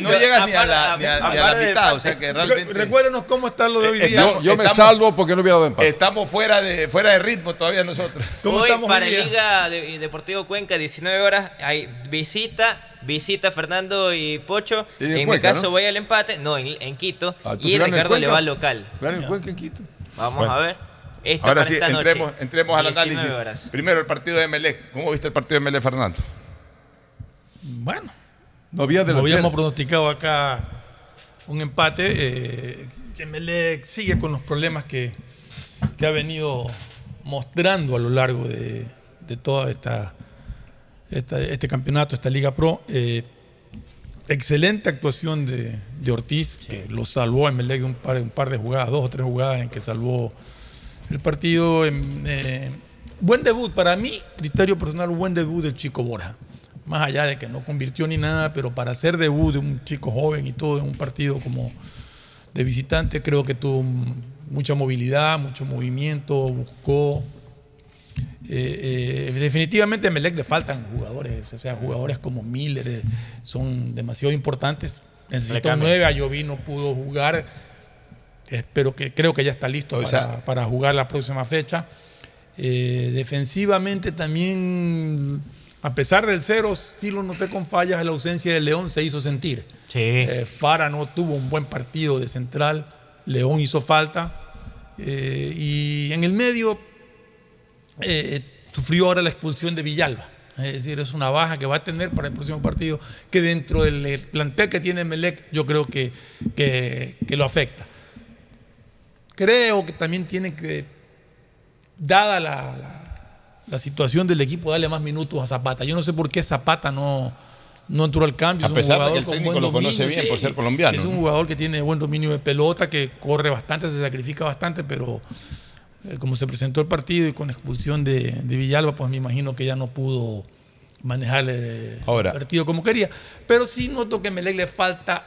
no llegas ni a la, ni a- ni a la Aparte del mitad. O sea que realmente Recuérdenos cómo está lo de hoy Eh, día. estamos- Yo, yo me salvo porque no hubiera dado empate. estamos fuera de, fuera de ritmo todavía nosotros. ¿Cómo Hoy estamos para hoy día? Liga de- Deportivo Cuenca, 19 horas, hay visita, visita Fernando y Pocho. Y en en Cuenca, mi caso ¿no? voy al empate, no, en, en Quito. Ah, y Ricardo le va al local. Gana el Cuenca en Quito. Vamos Bueno. a ver. Esta Ahora sí, esta noche, entremos, entremos al 19 análisis. horas. Primero el partido de Melec. ¿Cómo viste el partido de Melec, Fernando? Bueno, No había como delantero. habíamos pronosticado acá un empate, eh, que Melec sigue con los problemas que, que ha venido mostrando a lo largo de, de toda esta, esta- este campeonato, esta Liga Pro. Eh, excelente actuación de, de Ortiz, que lo salvó a Melec de un par, un par de jugadas, dos o tres jugadas en que salvó el partido. em, eh, buen debut, para mí, criterio personal, buen debut del chico Borja. Más allá de que no convirtió ni nada, pero para hacer debut de un chico joven y todo en un partido como de visitante, creo que tuvo mucha movilidad, mucho movimiento, buscó. Eh, eh, definitivamente a Melec le faltan jugadores, o sea, jugadores como Miller eh, son demasiado importantes. Necesitó cambio. nueve, Ayoví no pudo jugar. Espero que, creo que ya está listo O para, jugar la próxima fecha. Eh, defensivamente también, a pesar del cero, sí lo noté con fallas, la ausencia de León se hizo sentir. Eh, Fara no tuvo un buen partido de central, León hizo falta. eh, y en el medio eh, sufrió ahora la expulsión de Villalba. Es decir, es una baja que va a tener para el próximo partido, que dentro del plantel que tiene Melec, yo creo que, que, que lo afecta. Creo que también tiene que, dada la, la- la situación del equipo, darle más minutos a Zapata. Yo no sé por qué Zapata no, no entró al cambio. A Es un pesar de jugador que el técnico lo conoce dominio, bien por ser colombiano, Es un jugador que tiene buen dominio de pelota, que corre bastante, se sacrifica bastante, pero eh, como se presentó el partido y con expulsión de, de Villalba, pues me imagino que ya no pudo manejar Ahora. el partido como quería. Pero sí noto que a Melec le falta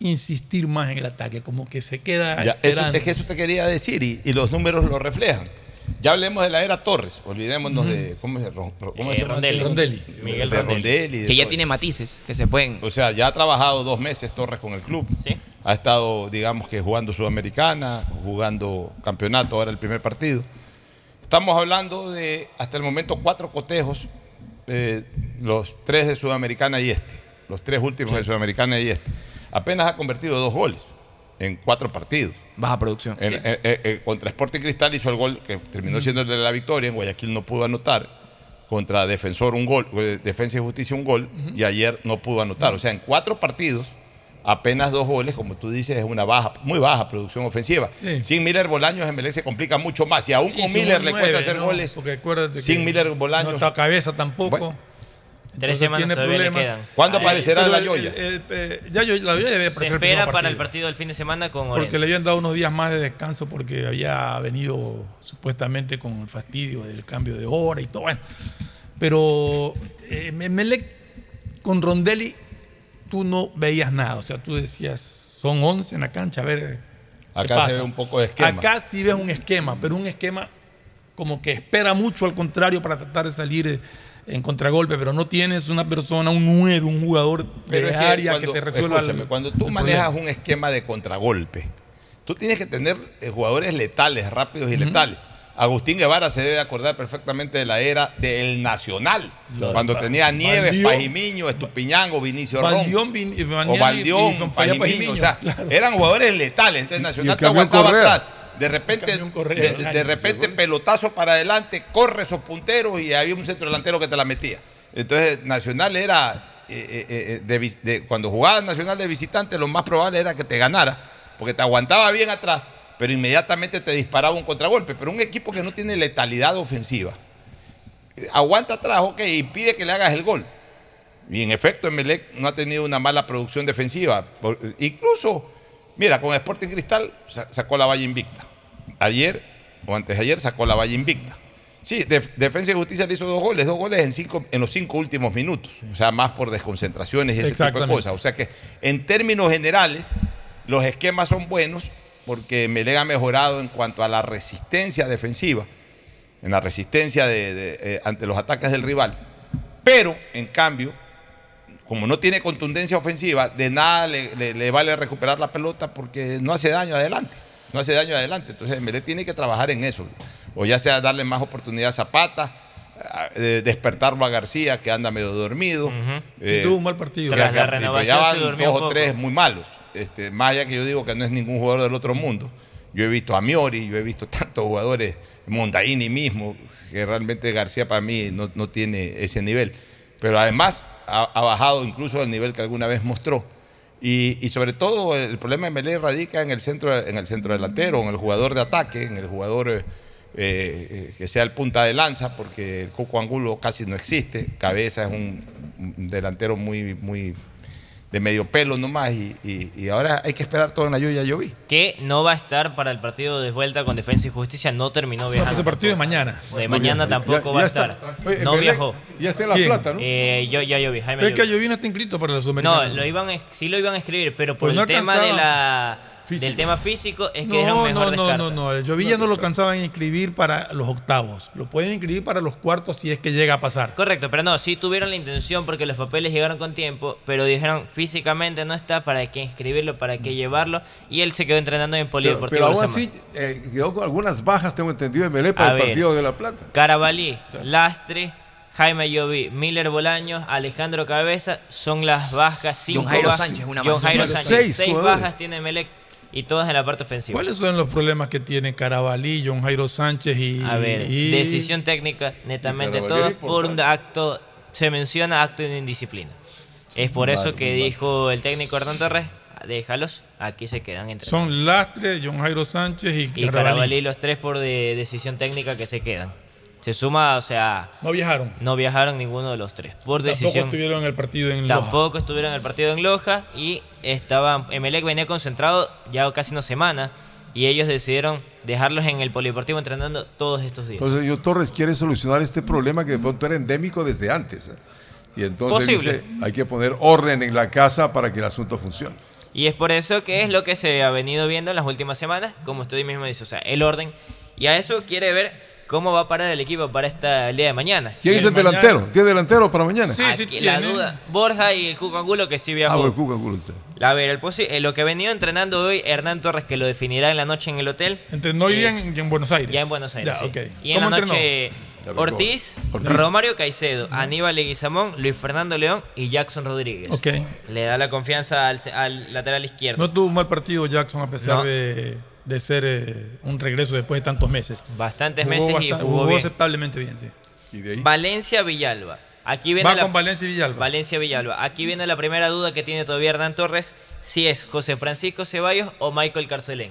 insistir más en el ataque, como que se queda Ya, eso, es que eso te quería decir y, y los números lo reflejan. Ya hablemos de la era Torres, olvidémonos de cómo es, Ron- cómo Eh, se llama? Rondelli. Rondelli. Miguel de Rondelli. Rondelli, de Que ya tiene matices que se pueden. O sea, ya ha trabajado dos meses Torres con el club. Sí. Ha estado, digamos que jugando Sudamericana, jugando campeonato, ahora el primer partido. Estamos hablando de, hasta el momento, cuatro cotejos, eh, los tres de Sudamericana y este, los tres últimos de Sudamericana y este. Apenas ha convertido dos goles en cuatro partidos. Baja producción. En- eh, eh, eh, contra Sporting Cristal hizo el gol que terminó siendo el de la victoria. En Guayaquil no pudo anotar. Contra Defensor un gol, eh, Defensa y Justicia un gol. Y ayer no pudo anotar. O sea, en cuatro partidos apenas dos goles, como tú dices, es una baja, muy baja producción ofensiva. Sí. Sin Miller Bolaños, Emelec se complica mucho más. Y aún con Y Miller le cuesta hacer ¿no? goles. Porque acuérdate Sin que Miller Bolaños. No está cabeza tampoco. Tres Entonces semanas tiene todavía le problemas. quedan. ¿Cuándo aparecerá la Yoya? el- eh, ya yo- la Yoya debe Se aparecer el espera para el partido. del fin de semana con Porque Orense. le habían dado unos días más de descanso porque había venido supuestamente con el fastidio del cambio de hora y todo. Bueno, pero eh, con Rondelli tú no veías nada. O sea, tú decías, son 11 en la cancha, a ver. ¿qué Acá se ve un poco de esquema. Acá sí ves un esquema, pero un esquema como que espera mucho al contrario para tratar de salir eh, en contragolpe, pero no tienes una persona, un 9, un jugador Pero de es que área cuando- que te resuelva. el- escúchame, cuando tú el manejas problema. un esquema de contragolpe, tú tienes que tener eh, jugadores letales, rápidos y letales. Agustín Guevara se debe acordar perfectamente de la era del Nacional, Claro. cuando tenía Nieves, Valdión. Pajimiño, Estupiñango, Vinicio Ron. Valdión, Vin- o y Valdión, Falla Pajimiño, Pajimiño, o sea, claro. eran jugadores letales. Entonces Y Nacional el te aguantaba Correa. atrás. De repente, de, repente pelotazo para adelante, corre esos punteros y había un centro delantero que te la metía. Entonces Nacional era, eh, eh, eh, de vis- de- cuando jugaba Nacional de visitante, lo más probable era que te ganara, porque te aguantaba bien atrás, pero inmediatamente te disparaba un contragolpe. Pero un equipo que no tiene letalidad ofensiva, aguanta atrás, ok, impide que le hagas el gol. Y en efecto, Emelec no ha tenido una mala producción defensiva. Por- incluso, mira, con Sporting Cristal sa- sacó la valla invicta. Ayer, o antes de ayer, sacó la valla invicta. Sí, Def- Defensa y Justicia le hizo dos goles, dos goles en, cinco, en los cinco últimos minutos. O sea, más por desconcentraciones y ese tipo de cosas. O sea que, en términos generales, los esquemas son buenos porque Emelec ha mejorado en cuanto a la resistencia defensiva, en la resistencia de- de, eh, ante los ataques del rival. Pero, en cambio, como no tiene contundencia ofensiva, de nada le, le- le vale recuperar la pelota porque no hace daño adelante. No hace daño adelante. Entonces, Melé tiene que trabajar en eso. O ya sea darle más oportunidad a Zapata, eh, despertarlo a García, que anda medio dormido. Sí, tuvo un mal partido. que- Tras la que- pero renovación ya se durmió dos o poco. tres muy malos. Este, más allá que yo digo que no es ningún jugador del otro mundo. Yo he visto a Miori, yo he visto tantos jugadores, Montaini mismo, que realmente García para mí no, no tiene ese nivel. Pero además ha, ha bajado incluso al nivel que alguna vez mostró. Y, sobre todo el problema de Melé radica en el centro, en el centro delantero, en el jugador de ataque, en el jugador eh, eh, que sea el punta de lanza, porque el Coco Angulo casi no existe. Cabeza es un, delantero muy de medio pelo nomás y, y- y ahora hay que esperar todo en la lluvia vi. Que no va a estar para el partido de vuelta con Defensa y Justicia, no terminó viajando. ese partido es mañana. De mañana tampoco ya va a estar. Oye, no viajó. ya está en La ¿Quién? Plata, ¿no? Eh, yo ya yo vi, Jaime Es que Llovi. No está inscrito para la No, Sudamericana. lo iban, a- sí lo iban a escribir, pero por Pues no el tema de alcanzaba. Del tema físico es que no, era un no, mejor no, descarte. no, no, el Jovilla no lo alcanzaban a inscribir para los octavos. Lo pueden inscribir para los cuartos si es que llega a pasar. Correcto, pero no, sí tuvieron la intención porque los papeles llegaron con tiempo, pero dijeron físicamente no está, para qué inscribirlo, para qué llevarlo, y él se quedó entrenando en Polideportivo. pero aún así, eh, quedó con algunas bajas, tengo entendido, de Melé para A el ver. partido de La Plata. Carabalí, Lastre, Jaime Llovi, Miller Bolaños, Alejandro Cabeza, son las bajas, cinco Jairo bajas. Sánchez, una John. Jairo Seis Sánchez, seis, jugadores. bajas tiene Melec y todas en la parte ofensiva. ¿Cuáles son los problemas que tiene Carabalí, John Jairo Sánchez y. A ver, y- decisión técnica, netamente Y todo por un acto, se menciona acto de indisciplina. Es por eso que vale. dijo el técnico Hernán Torres, déjalos, aquí se quedan entre Son Lastre, John Jairo Sánchez y, Y Carabalí. Carabalí los tres por de decisión técnica que se quedan. Se suma, o sea, No viajaron. no viajaron ninguno de los tres. Por Tampoco decisión. estuvieron en el partido en Loja. Tampoco estuvieron en el partido en Loja y estaban. Emelec venía concentrado ya casi una semana y ellos decidieron dejarlos en el polideportivo entrenando todos estos días. Entonces, yo Torres quiere solucionar este problema que de pronto era endémico desde antes. Y entonces Posible. dice, hay que poner orden en la casa para que el asunto funcione. Y es por eso que es lo que se ha venido viendo en las últimas semanas, como usted mismo dice, o sea, el orden. Y a eso quiere ver cómo va a parar el equipo para esta, el día de mañana. ¿Quién es el mañana- delantero? ¿Tiene delantero para mañana? Sí, sí la tiene. duda, Borja y el Cuco Angulo que sí Ah, viajó. bueno, Cuca, Cuca, usted. A ver, el posi- eh, lo que ha venido entrenando hoy Hernán Torres, que lo definirá en la noche en el hotel. Entrenó hoy en, en Buenos Aires. Ya en Buenos Aires. Ya, sí. ok. Y en la ¿Cómo entrenó? noche me Ortiz, Ortiz. Romario Caicedo, Aníbal Leguizamón, Luis Fernando León y Jackson Rodríguez. Ok. Le da la confianza al, al lateral izquierdo. No tuvo un mal partido Jackson a pesar No. de, de ser eh, un regreso después de tantos meses. Bastantes Jugó meses y jugó jugó bien. aceptablemente bien, sí. Y de ahí. Valencia Villalba, Aquí viene Va la- con Valencia Villalba. Valencia Villalba. Aquí viene la primera duda que tiene todavía Hernán Torres, si es José Francisco Ceballos o Michael Carcelén.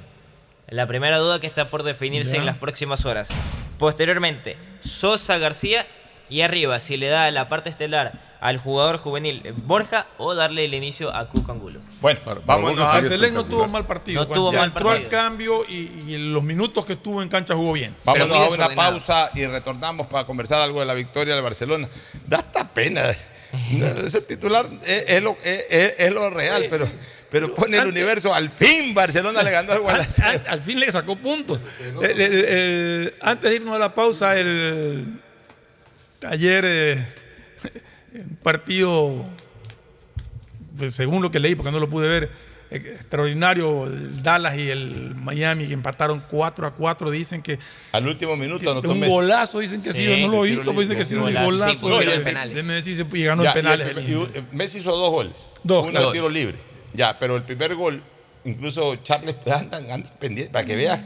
La primera duda que está por definirse Ya. en las próximas horas. Posteriormente, Sosa García y arriba, si le da la parte estelar al jugador juvenil Borja o darle el inicio a Cuco Angulo. Bueno, Vamos a no tuvo mal partido. No Cuando tuvo mal entró al partido. cambio y, y en los minutos que estuvo en cancha jugó bien. Vámonos a una pausa y retornamos para conversar algo de la victoria del Barcelona. Da hasta pena. Ese titular es, es lo, es- lo real, pero, pero pone el universo. Al fin Barcelona le ganó al Al, Guadalajara. al- al fin le sacó puntos. El- el- el- antes de irnos a la pausa, el ayer eh, un partido, pues, según lo que leí, porque no lo pude ver, eh, extraordinario, el Dallas y el Miami que empataron 4 a 4, dicen que Al último minuto anotó un golazo, dicen que ha Sí, sido, no lo he visto, pero dicen que ha sido un golazo. Sí, pusieron de- de Messi y ganó Ya, en penales. y el el Messi hizo dos goles. Dos, claro. al tiro libre. Ya, pero el primer gol, incluso Charles andan, andan pendiente, para que veas.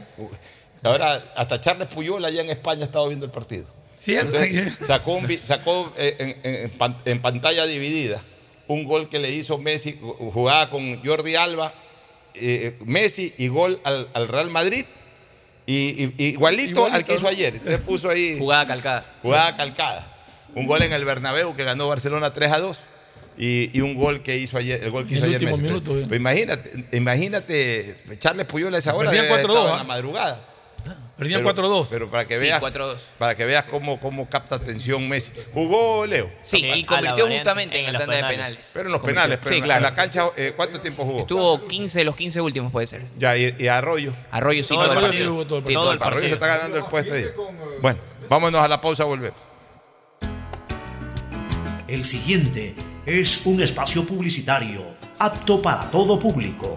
Ahora, hasta Charles Puyol allá en España ha estado viendo el partido. Entonces, sacó un sacó eh, en, en- en pan- en pantalla dividida un gol que le hizo Messi, jugaba con Jordi Alba, eh, Messi y gol al, al Real Madrid. Y, y- y igualito, al que hizo ayer. Entonces puso ahí. Jugada calcada. Jugada calcada. Un gol en el Bernabéu que ganó Barcelona 3 a 2. Y, y un gol que hizo ayer, el gol que En hizo el ayer Messi. minuto, Pero- eh. pero imagínate, imagínate, Charles Puyol a esa hora debe haber 4-2, estado en ¿ah? la madrugada. Perdían Pero- 4-2. Pero para que Sí, veas, 4-2. para que veas cómo, cómo capta atención Messi. Jugó Leo. Sí, Sí, y la convirtió justamente en, en la tanda de penales. penales. Pero en los Convirtió. penales, pero sí, en- claro. en la cancha, eh, ¿cuánto tiempo jugó? Estuvo 15 de los 15 últimos, puede ser. Ya, y, y Arroyo. Arroyo sí, Todo todo, el partido. partido. Todo el Sí, todo el Arroyo se partido. está ganando el puesto ahí. Bueno, vámonos a la pausa, volvemos. El siguiente es un espacio publicitario apto para todo público.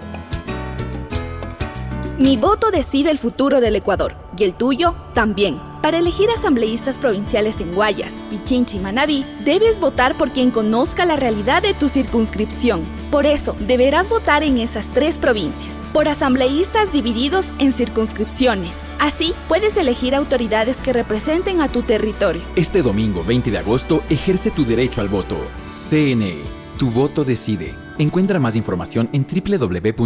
Mi voto decide el futuro del Ecuador y el tuyo también. Para elegir asambleístas provinciales en Guayas, Pichincha y Manabí, debes votar por quien conozca la realidad de tu circunscripción. Por eso, deberás votar en esas tres provincias, por asambleístas divididos en circunscripciones. Así, puedes elegir autoridades que representen a tu territorio. Este domingo 20 de agosto ejerce tu derecho al voto. CNE, tu voto decide. Encuentra más información en www.cne.gov.es.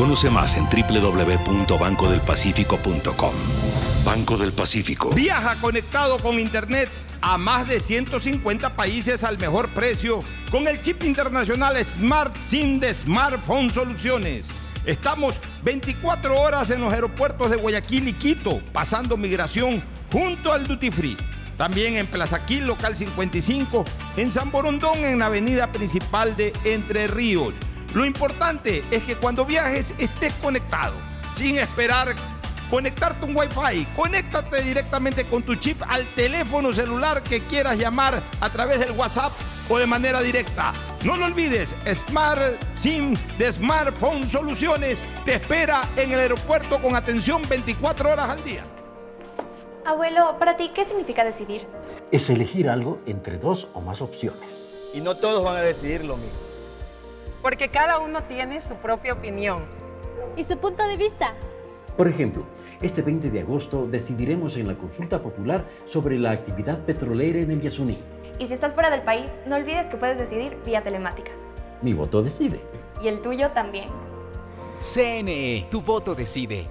Conoce más en www.bancodelpacifico.com. Banco del Pacífico. Viaja conectado con Internet a más de 150 países al mejor precio con el chip internacional Smart SIM de Smartphone Soluciones. Estamos 24 horas en los aeropuertos de Guayaquil y Quito, pasando migración junto al Duty Free. También en Plaza Quil, local 55, en San Borondón, en la avenida principal de Entre Ríos. Lo importante es que cuando viajes estés conectado, sin esperar conectarte un Wi-Fi. Conéctate directamente con tu chip al teléfono celular que quieras llamar a través del WhatsApp o de manera directa. No lo olvides, Smart SIM de Smartphone Soluciones te espera en el aeropuerto con atención 24 horas al día. Abuelo, para ti, ¿qué significa decidir? Es elegir algo entre dos o más opciones. Y no todos van a decidir lo mismo. Porque cada uno tiene su propia opinión. ¿Y su punto de vista? Por ejemplo, este 20 de agosto decidiremos en la consulta popular sobre la actividad petrolera en el Yasuní. Y si estás fuera del país, no olvides que puedes decidir vía telemática. Mi voto decide. Y el tuyo también. CNE, tu voto decide.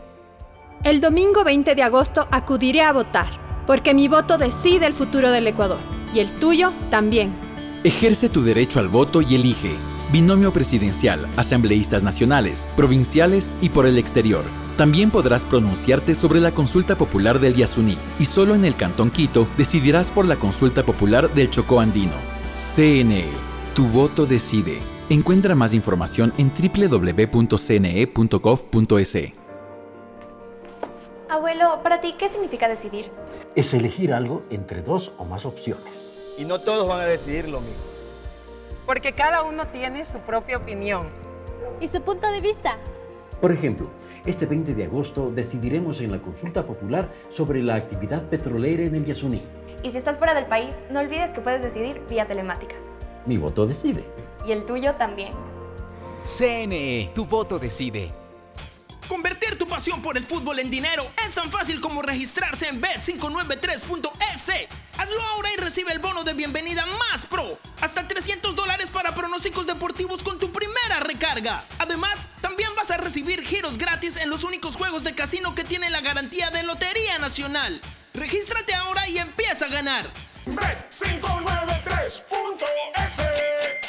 El domingo 20 de agosto acudiré a votar, porque mi voto decide el futuro del Ecuador y el tuyo también. Ejerce tu derecho al voto y elige. Binomio presidencial, asambleístas nacionales, provinciales y por el exterior. También podrás pronunciarte sobre la consulta popular del Yasuní y solo en el Cantón Quito decidirás por la consulta popular del Chocó Andino. CNE, tu voto decide. Encuentra más información en www.cne.gov.es. Abuelo, para ti, ¿qué significa decidir? Es elegir algo entre dos o más opciones. Y no todos van a decidir lo mismo. Porque cada uno tiene su propia opinión. ¿Y su punto de vista? Por ejemplo, este 20 de agosto decidiremos en la consulta popular sobre la actividad petrolera en el Yasuní. Y si estás fuera del país, no olvides que puedes decidir vía telemática. Mi voto decide. Y el tuyo también. CNE, tu voto decide. Por el fútbol en dinero es tan fácil como registrarse en bet593.es. Hazlo ahora y recibe el bono de bienvenida más pro. Hasta 300 dólares para pronósticos deportivos con tu primera recarga. Además, también vas a recibir giros gratis en los únicos juegos de casino que tienen la garantía de Lotería Nacional. Regístrate ahora y empieza a ganar. Bet593.es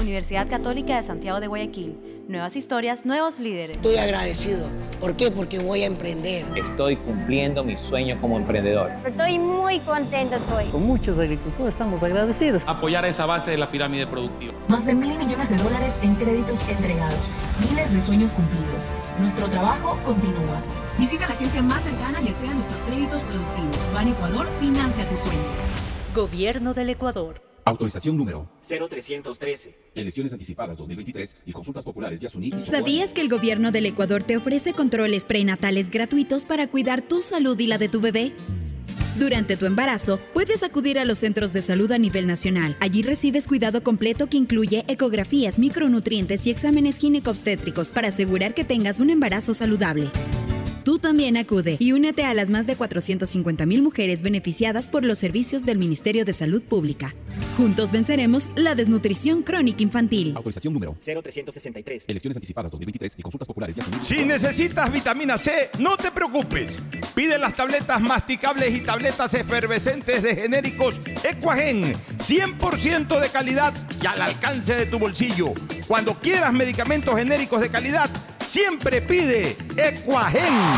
Universidad Católica de Santiago de Guayaquil. Nuevas historias, nuevos líderes. Estoy agradecido. ¿Por qué? Porque voy a emprender. Estoy cumpliendo mi sueño como emprendedor. Estoy muy contento hoy. Con muchos agricultores estamos agradecidos. Apoyar esa base de la pirámide productiva. Más de mil millones de dólares en créditos entregados. Miles de sueños cumplidos. Nuestro trabajo continúa. Visita la agencia más cercana y acceda a nuestros créditos productivos. Ban Ecuador financia tus sueños. Gobierno del Ecuador. Autorización número 0313. Elecciones anticipadas 2023 y consultas populares Yasuní. ¿Sabías que el gobierno del Ecuador te ofrece controles prenatales gratuitos para cuidar tu salud y la de tu bebé? Durante tu embarazo, puedes acudir a los centros de salud a nivel nacional. Allí recibes cuidado completo que incluye ecografías, micronutrientes y exámenes ginecobstétricos para asegurar que tengas un embarazo saludable. Tú también acude y únete a las más de 450 mil mujeres beneficiadas por los servicios del Ministerio de Salud Pública. Juntos venceremos la desnutrición crónica infantil. Autorización número 0363. Elecciones anticipadas 2023 y consultas populares Yasuní. Si necesitas vitamina C, no te preocupes. Pide las tabletas masticables y tabletas efervescentes de genéricos Equagen, 100% de calidad y al alcance de tu bolsillo. Cuando quieras medicamentos genéricos de calidad, siempre pide Equagen.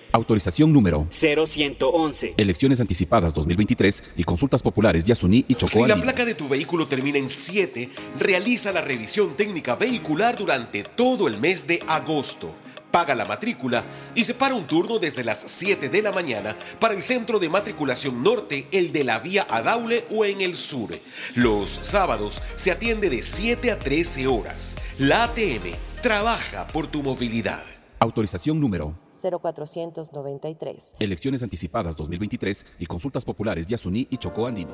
Autorización número 0111. Elecciones anticipadas 2023 y consultas populares Yasuní y Chocó. Si la placa de tu vehículo termina en 7, realiza la revisión técnica vehicular durante todo el mes de agosto. Paga la matrícula y separa un turno desde las 7 de la mañana para el centro de matriculación norte, el de la vía Adaule o en el sur. Los sábados se atiende de 7 a 13 horas. La ATM trabaja por tu movilidad. Autorización número 0493. Elecciones anticipadas 2023 y consultas populares Yasuní y Chocó Andino.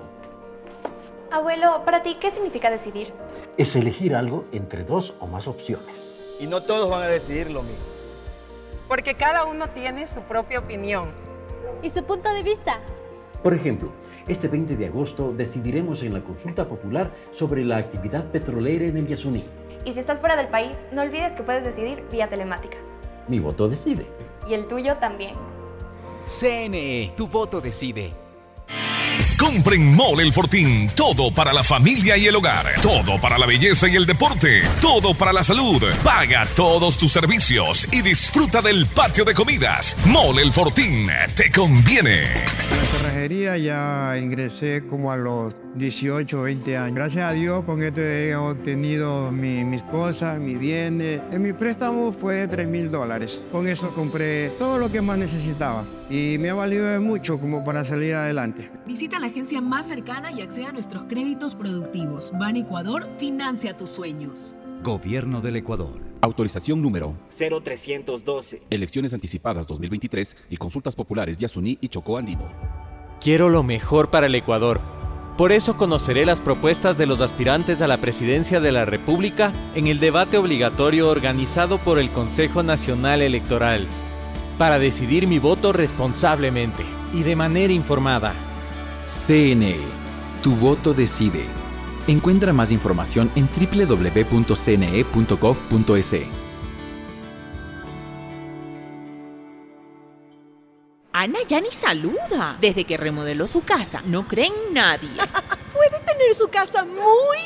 Abuelo, para ti, ¿qué significa decidir? Es elegir algo entre dos o más opciones. Y no todos van a decidir lo mismo. Porque cada uno tiene su propia opinión. ¿Y su punto de vista? Por ejemplo, este 20 de agosto decidiremos en la consulta popular sobre la actividad petrolera en el Yasuní. Y si estás fuera del país, no olvides que puedes decidir vía telemática. Mi voto decide. Y el tuyo también. CNE, tu voto decide. Compren Mole el Fortín. Todo para la familia y el hogar. Todo para la belleza y el deporte. Todo para la salud. Paga todos tus servicios y disfruta del patio de comidas. Mole el Fortín. Te conviene. La cerrajería ya ingresé como a los 18, 20 años. Gracias a Dios con esto he obtenido mi- mis cosas, mis bienes. En mi préstamo fue de 3 mil dólares. Con eso compré todo lo que más necesitaba y me ha valido de mucho como para salir adelante. Visita la agencia más cercana y acceda a nuestros créditos productivos. Ban Ecuador financia tus sueños. Gobierno del Ecuador. Autorización número 0312. Elecciones anticipadas 2023 y consultas populares Yasuní y Chocó Andino. Quiero lo mejor para el Ecuador. Por eso conoceré las propuestas de los aspirantes a la presidencia de la República en el debate obligatorio organizado por el Consejo Nacional Electoral, para decidir mi voto responsablemente y de manera informada. CNE. Tu voto decide. Encuentra más información en www.cne.gov.es. Ana ya ni saluda. Desde que remodeló su casa, no cree en nadie. Puede tener su casa muy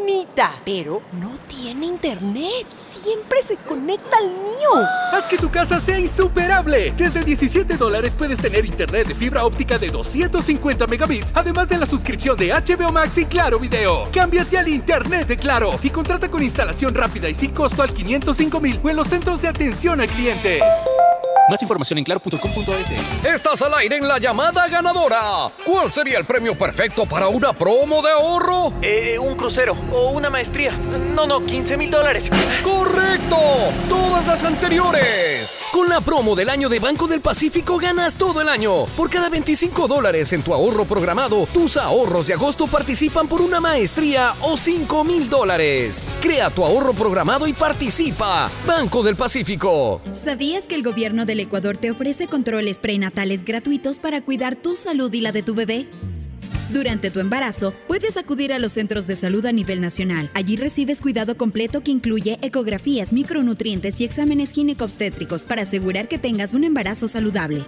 bonita, pero no tiene internet. Siempre se conecta al mío. Haz que tu casa sea insuperable. Desde 17 dólares puedes tener internet de fibra óptica de 250 megabits, además de la suscripción de HBO Max y Claro Video. Cámbiate al internet de Claro y contrata con instalación rápida y sin costo al 505 mil o en los centros de atención a clientes. Más información en claro.com.es. Estás al aire en la llamada ganadora. ¿Cuál sería el premio perfecto para una promo de ahorro? Eh, un crucero o una maestría. No, no, 15 mil dólares. ¡Correcto! Todas las anteriores. Con la promo del año de Banco del Pacífico ganas todo el año. Por cada 25 dólares en tu ahorro programado, tus ahorros de agosto participan por una maestría o 5 mil dólares. Crea tu ahorro programado y participa. Banco del Pacífico. ¿Sabías que el gobierno del Ecuador te ofrece controles prenatales gratuitos para cuidar tu salud y la de tu bebé? Durante tu embarazo, puedes acudir a los centros de salud a nivel nacional. Allí recibes cuidado completo que incluye ecografías, micronutrientes y exámenes gineco-obstétricos para asegurar que tengas un embarazo saludable.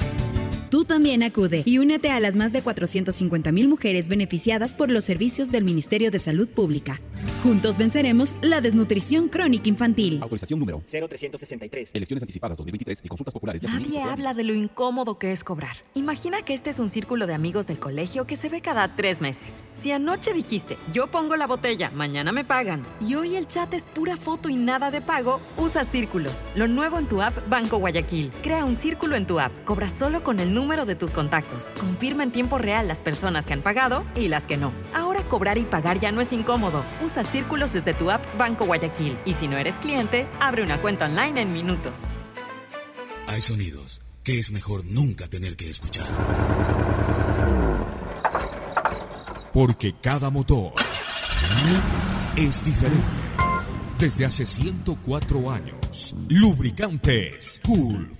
Tú también acude y únete a las más de 450 mil mujeres beneficiadas por los servicios del Ministerio de Salud Pública. Juntos venceremos la desnutrición crónica infantil. Autorización número 0363. Elecciones anticipadas 2023 y consultas populares. Nadie habla de lo incómodo que es cobrar. Imagina que este es un círculo de amigos del colegio que se ve cada tres meses. Si anoche dijiste, yo pongo la botella, mañana me pagan, y hoy el chat es pura foto y nada de pago, usa círculos. Lo nuevo en tu app Banco Guayaquil. Crea un círculo en tu app. Cobra solo con el número de tus contactos. Confirma en tiempo real las personas que han pagado y las que no. Ahora cobrar y pagar ya no es incómodo. Usa círculos desde tu app Banco Guayaquil. Y si no eres cliente, abre una cuenta online en minutos. Hay sonidos que es mejor nunca tener que escuchar. Porque cada motor es diferente. Desde hace 104 años, Lubricantes Gulf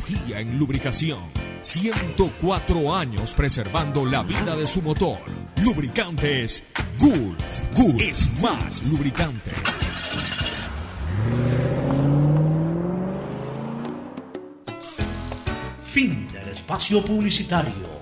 tecnología en lubricación. 104 años preservando la vida de su motor. Lubricantes Gulf. Gulf es más lubricante. Fin del espacio publicitario.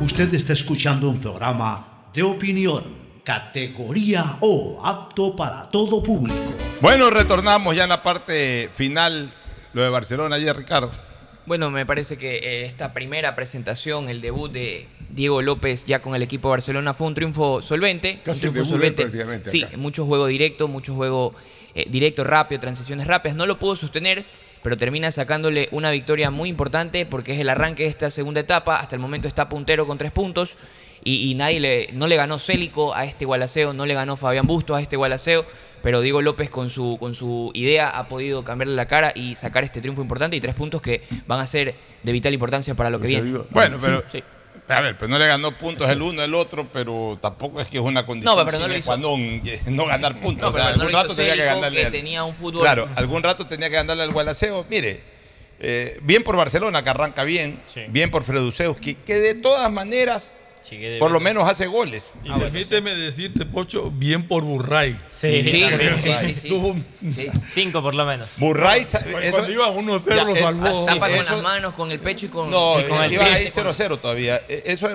Usted está escuchando un programa de opinión, categoría O, apto para todo público. Bueno, retornamos ya en la parte final. Lo de Barcelona ayer, Ricardo. Bueno, me parece que eh, esta primera presentación, el debut de Diego López ya con el equipo de Barcelona fue un triunfo solvente. Casi un triunfo prácticamente Sí, mucho juego directo, mucho juego eh, directo, rápido, transiciones rápidas. No lo pudo sostener, pero termina sacándole una victoria muy importante porque es el arranque de esta segunda etapa. Hasta el momento está puntero con tres puntos y, y nadie le, no le ganó Célico a este Gualaceo, no le ganó Fabián Busto a este Gualaceo. Pero Diego López con su, con su idea ha podido cambiarle la cara y sacar este triunfo importante y tres puntos que van a ser de vital importancia para lo que viene. Bueno, pero. Sí. A ver, pero no le ganó puntos el uno el otro, pero tampoco es que es una condición No, pero no lo hizo. eh, no ganar puntos. No, O sea, pero no algún rato tenía que ganarle. que al- tenía un fútbol- Claro, algún rato tenía que ganarle al Gualaceo. Mire, eh, bien por Barcelona, que arranca bien. Bien por Fredusewski, que de todas maneras, por lo menos hace goles. Y permíteme decirte, Pocho, bien por Burray. Sí, Sí, sí, sí, sí, Tuvo un- Cinco por lo menos. Burray, Cuando eso- iba 1-0 Ya, lo eh, salvó. Tapa con Eso- las manos, con el pecho y con, No, y con el iba ahí 0-0 todavía. Eh, Eso,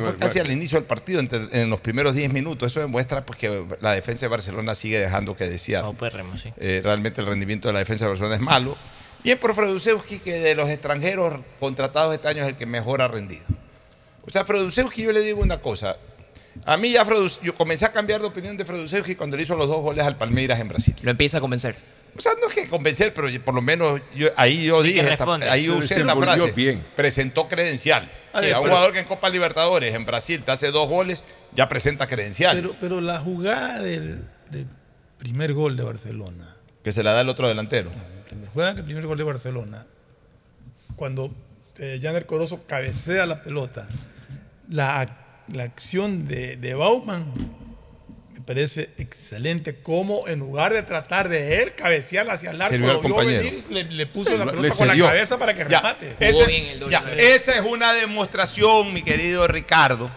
fue casi al inicio del partido, entre- en los primeros 10 minutos. Eso demuestra pues, que la defensa de Barcelona sigue dejando que desear. Sí. Eh, realmente el rendimiento de la defensa de Barcelona es malo. Bien por Fredusewski, que de los extranjeros contratados este año es el que mejor ha rendido. O sea, Fredusewski, yo le digo una cosa. A mí ya Fredu- yo comencé a cambiar de opinión de Fredusewski cuando le hizo los dos goles al Palmeiras en Brasil. Lo empieza a convencer. O sea, no es que convencer, pero por lo menos yo, ahí yo dije, esta- ahí usé desenvolvió frase. bien. Presentó credenciales. A Sí, ver, a un pero- jugador que en Copa Libertadores en Brasil te hace dos goles, ya presenta credenciales. Pero, pero la jugada del, del primer gol de Barcelona, que se la da el otro delantero. juegan el primer gol de Barcelona, cuando eh, Janer Corozo cabecea la pelota, la, la acción de, de Bauman me parece excelente. Como en lugar de tratar de él cabecear hacia el arco, lo vio venir, le, le puso la Le pelota con la cabeza para que Ya, remate. ese- ya, esa es una demostración, mi querido Ricardo,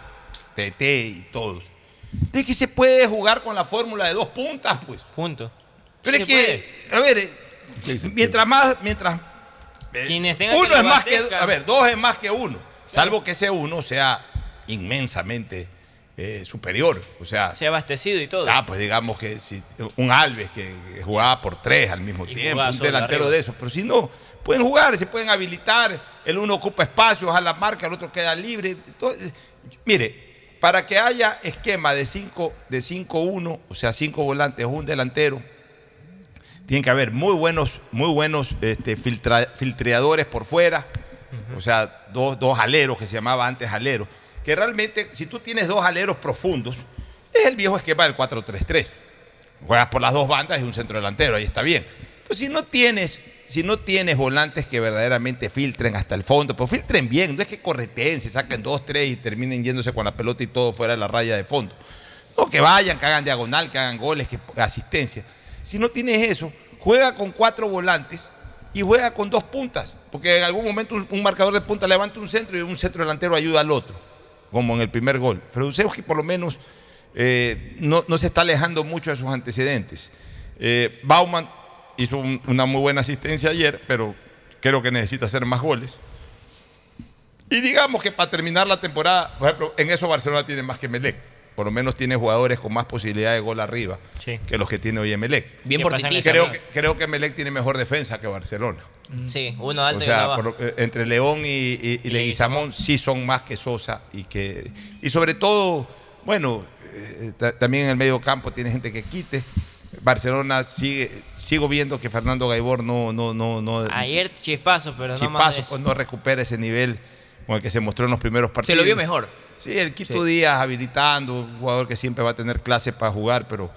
Tete y todos, de que se puede jugar con la fórmula de dos puntas, pues. Punto. Pero es que, a ver, eh, mientras más, mientras eh, Quienes tengan uno que es más que, a ver, dos es más que uno, salvo que ese uno sea inmensamente eh, superior, o sea, Se ha abastecido y todo. Ah, pues digamos que si un Alves que, que jugaba por tres al mismo Y tiempo, un delantero arriba. de esos. Pero si no, pueden jugar, se pueden habilitar, el uno ocupa espacios a la marca, el otro queda libre. Entonces, mire, para que haya esquema de 5 de 5-1, o sea, cinco volantes o un delantero, tiene que haber muy buenos, muy buenos este, filtra- filtreadores por fuera, o sea, dos, dos aleros que se llamaba antes aleros, que realmente, si tú tienes dos aleros profundos, es el viejo esquema del 4-3-3. Juegas por las dos bandas y un centro delantero, ahí está bien. Pues si no tienes, si no tienes volantes que verdaderamente filtren hasta el fondo, pues filtren bien, no es que correteen, se saquen dos, tres y terminen yéndose con la pelota y todo fuera de la raya de fondo. No, que vayan, que hagan diagonal, que hagan goles, que asistencia. Si no tienes eso, juega con cuatro volantes y juega con dos puntas. Porque en algún momento un, un marcador de punta levanta un centro y un centro delantero ayuda al otro, como en el primer gol. Fredusewski por lo menos eh, no, no se está alejando mucho de sus antecedentes. Eh, Bauman hizo un- una muy buena asistencia ayer, pero creo que necesita hacer más goles. Y digamos que para terminar la temporada, por ejemplo, en eso Barcelona tiene más que Melec. Por lo menos tiene jugadores con más posibilidad de gol arriba Sí. que los que tiene hoy Emelec. Bien ¿Qué por Creo que, creo que Emelec tiene mejor defensa que Barcelona. Sí, uno alto O y uno sea, por entre León y, y- y Leguizamón sí son más que Sosa y que y sobre todo, bueno, eh, ta- también en el medio campo tiene gente que quite. Barcelona sigue, sigo viendo que Fernando Gaibor no, no, no, no Ayer chispazo, pero no más de eso. pues no recupera ese nivel con el que se mostró en los primeros partidos. lo vio mejor. Sí, el Quito Sí. Díaz habilitando, un jugador que siempre va a tener clase para jugar, pero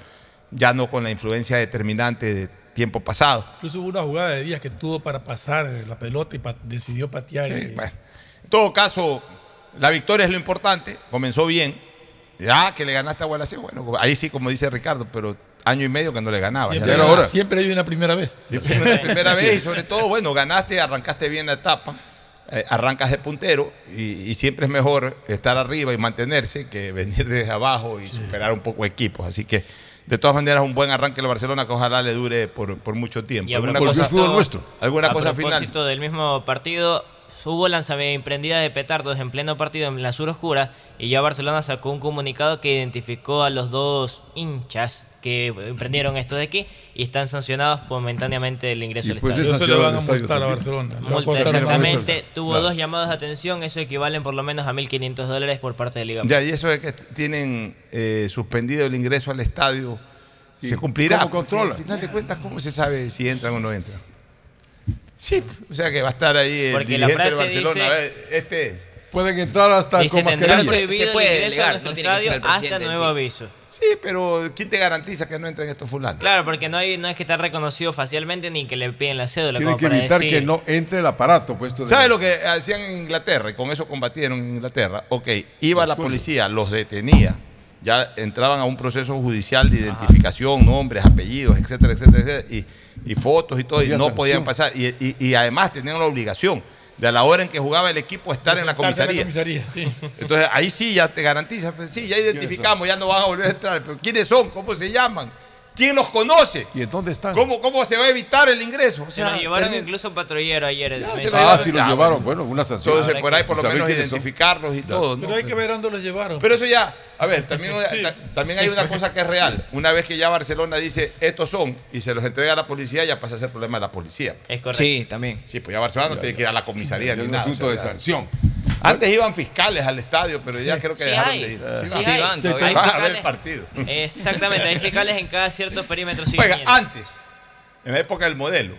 ya no con la influencia determinante de tiempo pasado. Incluso hubo una jugada de Díaz que tuvo para pasar la pelota y pa- decidió patear. Sí, y- bueno. En todo caso, la victoria es lo importante, comenzó bien. Ya que le ganaste a Gualaceo, bueno, ahí sí, como dice Ricardo, pero año y medio que no le ganaba. Siempre, Ya hay era una- hora. siempre hay una primera vez. La primera vez y sobre todo, bueno, ganaste, arrancaste bien la etapa, eh, arrancas de puntero y, y siempre es mejor estar arriba y mantenerse que venir desde abajo y superar un poco equipos. Así que, de todas maneras, un buen arranque el Barcelona que ojalá le dure por, por mucho tiempo. Y ¿Alguna cosa, ¿Alguna a cosa final? propósito del mismo partido, hubo lanzamiento emprendida de petardos en pleno partido en la sur oscura y ya Barcelona sacó un comunicado que identificó a los dos hinchas que emprendieron esto de aquí y están sancionados momentáneamente del ingreso Y al pues estadio. es Eso le van a multar a Barcelona. Multa, exactamente. Tuvo Claro. dos llamados de atención, eso equivalen por lo menos a 1.500 dólares por parte de Liga. Ya, y eso es que tienen eh, suspendido el ingreso al estadio. Se cumplirá. ¿Cómo porque controla? Al final de cuentas, ¿cómo se sabe si entran o no entran? Sí, o sea que va a estar ahí el Porque la dirigente de frase Barcelona. dice- A ver, este. Pueden entrar hasta Dice, con tendrá mascarilla. prohibido Se puede el ingreso delegar, a nuestro no tiene que ser estadio el presidente hasta en nuevo sí. aviso. Sí, pero ¿quién te garantiza que no entren estos fulanos? Claro, porque no, hay, no es que está reconocido facialmente ni que le piden la cédula. Tienen como que para evitar decir- que no entre el aparato puesto de- ¿Sabes lo que hacían en Inglaterra? Y con eso combatieron en Inglaterra. Ok, iba la policía, los detenía. Ya entraban a un proceso judicial de identificación, nombres, apellidos, etcétera, etcétera, etcétera, y, y fotos y todo, y no podían pasar. Y, y- y además tenían la obligación de a la hora en que jugaba el equipo estar en la Sentarse comisaría. sí. Entonces ahí sí ya te garantiza, pues, sí, ya identificamos, ya no van a volver a entrar. Pero ¿quiénes son? ¿Cómo se llaman? ¿Quién los conoce? ¿Y en dónde están? ¿Cómo, cómo se va a evitar el ingreso? O Se lo llevaron termina- incluso patrullero ayer. Ah, sí lo llevaron. Bueno, una sanción. Entonces, por ahí por lo menos son. identificarlos y todo. ¿no? Pero hay que ver dónde los llevaron. Pero eso ya, a ver, también, Sí. ta- también Sí. hay una cosa que es real. Una vez que ya Barcelona dice, estos son, y se los entrega a la policía, ya pasa a ser problema de la policía. Es correcto. Sí, también. Sí, pues ya Barcelona no tiene que ir a la comisaría Ya ni es un nada. asunto o de sanción. Antes iban fiscales al estadio, pero ya creo que Sí dejaron hay. de ir. Sí van. hay. Sí, Hay van a ver el partido. Exactamente, hay fiscales en cada cierto perímetro. Oiga, antes, en la época del modelo,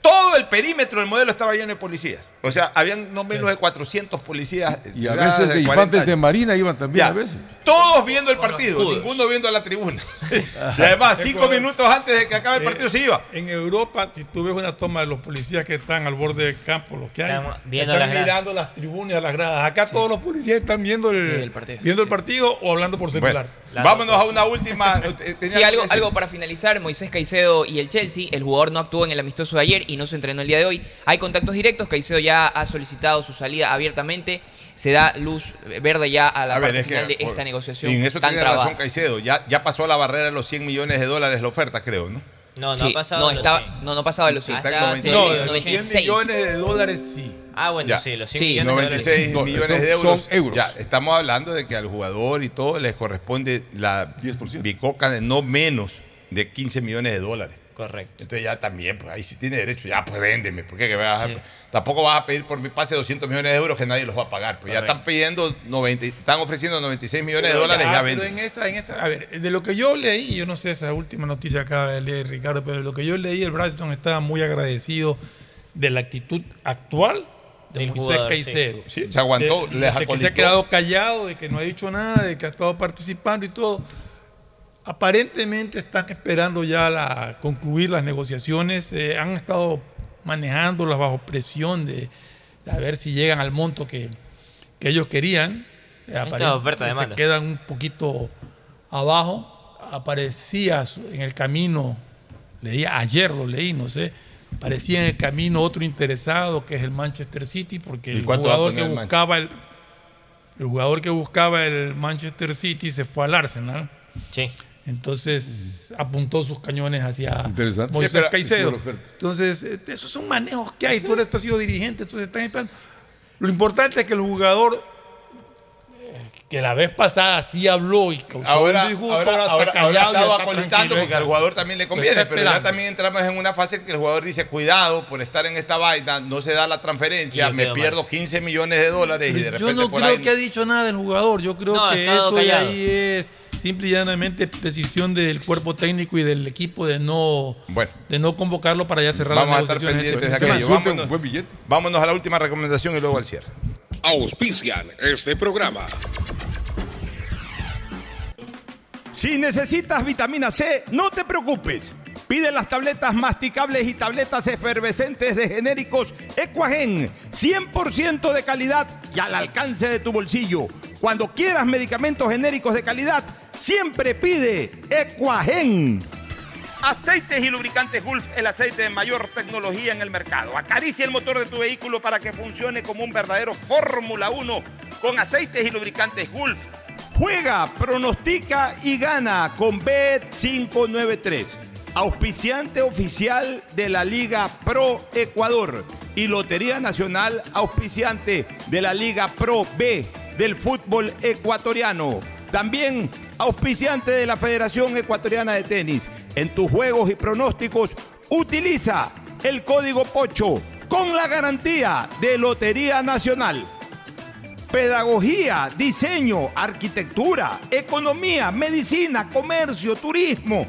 todo el perímetro del modelo estaba lleno de policías. O sea, habían no menos de 400 policías. Y a veces de infantes de Marina iban también Ya. a veces. Todos viendo el partido, ninguno viendo a la tribuna. y además, cinco minutos antes de que acabe el partido se iba. En Europa, si tú ves una toma de los policías que están al borde del campo, los que hay, Están viendo están las gradas. mirando las tribunas, las gradas. Acá todos los policías están viendo el, viendo el partido o hablando por celular. vámonos a una última. eh, Sí, algo, algo para finalizar, Moisés Caicedo y el Chelsea, el jugador no actuó en el amistoso de ayer y no se entrenó el día de hoy. Hay contactos directos, Caicedo ya ha solicitado su salida abiertamente, se da luz verde ya a la A ver, parte es que, final de por- esta negociación Y en eso tan tiene trabada. razón Caicedo. Ya, ya pasó la barrera de los 100 millones de dólares la oferta, creo, ¿no? No, no Sí, ha pasado. no, de los estaba- 100. no, no pasaba de los 100. Hasta Está en hace- 96. No, de los 100 millones de dólares sí. Ah, bueno, Ya. sí, los 100 Sí, millones de 96 dólares. millones de son- euros. son euros. Ya, estamos hablando de que al jugador y todo les corresponde la bicoca de no menos de 15 millones de dólares. Correcto. Entonces ya también, pues ahí sí tiene derecho, ya pues véndeme, porque que vas a- tampoco vas a pedir por mi pase 200 millones de euros que nadie los va a pagar, pues ya están pidiendo 90, están ofreciendo 96 millones de dólares, ya, pero venden. en esa, en esa, a ver, de lo que yo leí, yo no sé esa última noticia que acaba de leer Ricardo, pero de lo que yo leí, el Brighton estaba muy agradecido de la actitud actual de Moisés sí. Caicedo. Sí, se aguantó, de, les de que se ha quedado callado, de que no ha dicho nada, de que ha estado participando y todo. Aparentemente están esperando ya la, concluir las negociaciones, eh, han estado manejándolas bajo presión de, de a ver si llegan al monto que, que ellos querían. Eh, oferta. Se quedan un poquito abajo. Aparecía en el camino, leía ayer lo leí, no sé, aparecía en el camino otro interesado que es el Manchester City, porque ¿Y el jugador que buscaba el, el jugador que buscaba el Manchester City se fue al Arsenal. Sí. Entonces apuntó sus cañones hacia. Moisés Sí, Caicedo. Entonces, eh, esos son manejos que hay. Tú, eres, tú has sido dirigente, entonces están esperando. Lo importante es que el jugador que la vez pasada sí habló y causó Ahora, un disgusto, ahora, está ahora, callado ahora estaba está porque al jugador también le conviene, está pero ya también entramos en una fase en que el jugador dice, cuidado, por estar en esta vaina, no se da la transferencia, me pierdo 15 millones de dólares y de repente Yo no por creo ahí... que ha dicho nada del jugador. Yo creo No, que eso de ahí es simple y llanamente decisión del cuerpo técnico y del equipo de no, Bueno. de no convocarlo para ya cerrar Vamos a estar negociaciones. pendientes de este aquello. Vámonos, buen billete. vámonos a la última recomendación y luego al cierre. Auspician este programa. Si necesitas vitamina C, no te preocupes. Pide las tabletas masticables y tabletas efervescentes de genéricos Equagen, 100% de calidad y al alcance de tu bolsillo. Cuando quieras medicamentos genéricos de calidad, siempre pide Equagen. Aceites y lubricantes Gulf, el aceite de mayor tecnología en el mercado. Acaricia el motor de tu vehículo para que funcione como un verdadero Fórmula 1 con aceites y lubricantes Gulf. Juega, pronostica y gana con Bet593, auspiciante oficial de la Liga Pro Ecuador y Lotería Nacional, auspiciante de la Liga Pro B del fútbol ecuatoriano. También auspiciante de la Federación Ecuatoriana de Tenis. En tus juegos y pronósticos, utiliza el código POCHO con la garantía de Lotería Nacional. Pedagogía, diseño, arquitectura, economía, medicina, comercio, turismo,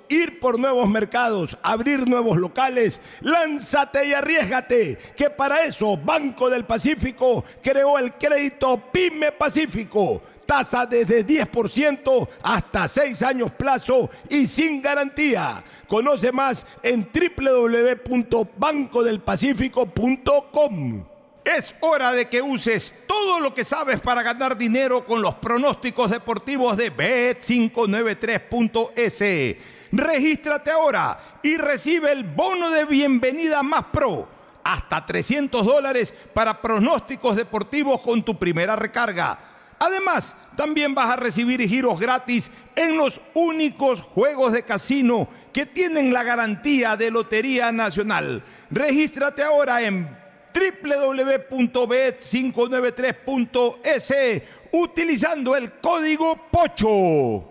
ir por nuevos mercados, abrir nuevos locales, lánzate y arriesgate, que para eso Banco del Pacífico creó el crédito Pyme Pacífico. Tasa desde 10% hasta 6 años plazo y sin garantía. Conoce más en www.bancodelpacifico.com. Es hora de que uses todo lo que sabes para ganar dinero con los pronósticos deportivos de Bet593.es. Regístrate ahora y recibe el bono de bienvenida más pro. Hasta 300 dólares para pronósticos deportivos con tu primera recarga. Además, también vas a recibir giros gratis en los únicos juegos de casino que tienen la garantía de Lotería Nacional. Regístrate ahora en www.bet593.es utilizando el código POCHO.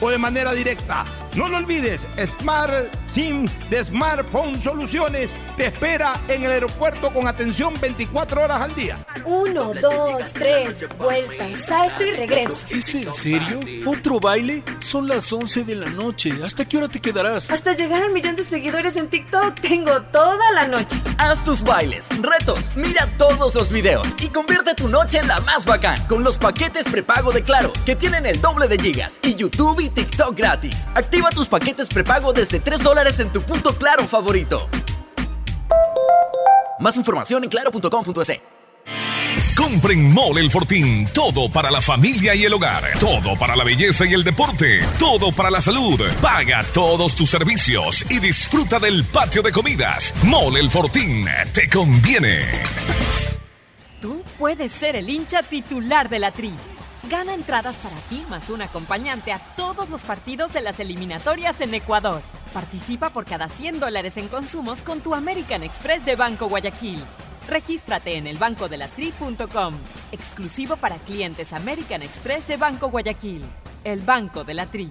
o de manera directa. No lo olvides, Smart SIM de Smartphone Soluciones te espera en el aeropuerto con atención 24 horas al día. Uno, dos, tres, vuelta, salto y regreso. ¿Es en serio? ¿Otro baile? Son las 11 de la noche. ¿Hasta qué hora te quedarás? Hasta llegar al millón de seguidores en TikTok tengo toda la noche. Haz tus bailes, retos, mira todos los videos y convierte tu noche en la más bacán con los paquetes prepago de Claro, que tienen el doble de gigas y YouTube y TikTok gratis. Activa tus paquetes prepago desde 3 dólares en tu punto Claro favorito. Más información en claro.com.es. Compren Mole El Fortín. Todo para la familia y el hogar. Todo para la belleza y el deporte. Todo para la salud. Paga todos tus servicios y disfruta del patio de comidas. Mole El Fortín. Te conviene. Tú puedes ser el hincha titular de la Tri. Gana entradas para ti más un acompañante a todos los partidos de las eliminatorias en Ecuador. Participa por cada 100 dólares en consumos con tu American Express de Banco Guayaquil. Regístrate en elbancodelatri.com. Exclusivo para clientes American Express de Banco Guayaquil. El Banco de la Tri.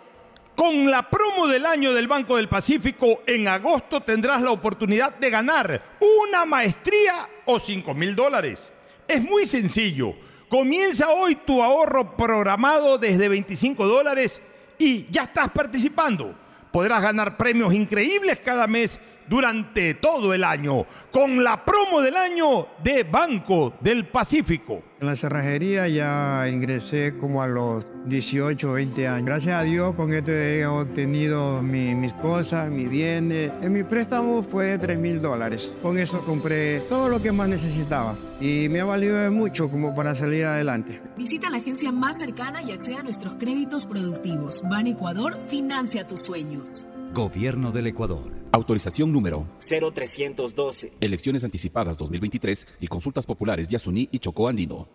Con la promo del año del Banco del Pacífico, en agosto tendrás la oportunidad de ganar una maestría o 5 mil dólares. Es muy sencillo. Comienza hoy tu ahorro programado desde 25 dólares y ya estás participando. Podrás ganar premios increíbles cada mes durante todo el año con la promo del año de Banco del Pacífico. En la cerrajería ya ingresé como a los 18, 20 años. Gracias a Dios con esto he obtenido mis cosas, mis bienes. En mi préstamo fue 3 mil dólares. Con eso compré todo lo que más necesitaba y me ha valido de mucho como para salir adelante. Visita la agencia más cercana y acceda a nuestros créditos productivos. Ban Ecuador financia tus sueños. Gobierno del Ecuador. Autorización número 0312. Elecciones anticipadas 2023 y consultas populares de Asuní y Chocó Andino.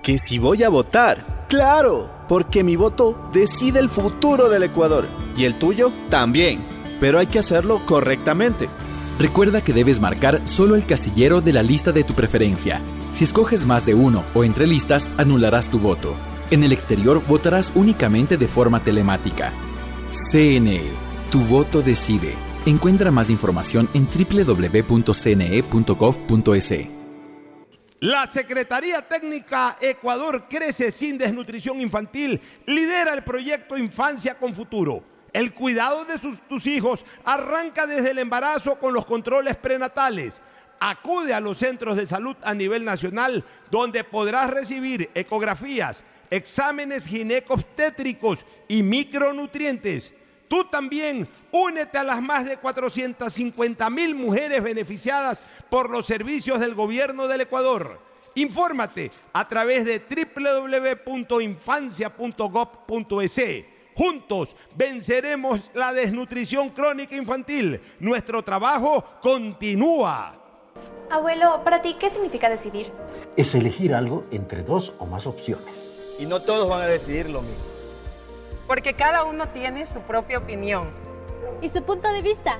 Que si voy a votar, claro, porque mi voto decide el futuro del Ecuador y el tuyo también, pero hay que hacerlo correctamente. Recuerda que debes marcar solo el castillero de la lista de tu preferencia. Si escoges más de uno o entre listas, anularás tu voto. En el exterior votarás únicamente de forma telemática. CNE, tu voto decide. Encuentra más información en www.cne.gov.es. La Secretaría Técnica Ecuador Crece sin Desnutrición Infantil lidera el proyecto Infancia con Futuro. El cuidado de tus hijos arranca desde el embarazo con los controles prenatales. Acude a los centros de salud a nivel nacional donde podrás recibir ecografías, exámenes ginecobstétricos y micronutrientes. Tú también únete a las más de 450 mil mujeres beneficiadas por los servicios del gobierno del Ecuador. Infórmate a través de www.infancia.gov.es. Juntos venceremos la desnutrición crónica infantil. Nuestro trabajo continúa. Abuelo, ¿para ti qué significa decidir? Es elegir algo entre dos o más opciones. Y no todos van a decidir lo mismo. Porque cada uno tiene su propia opinión. ¿Y su punto de vista?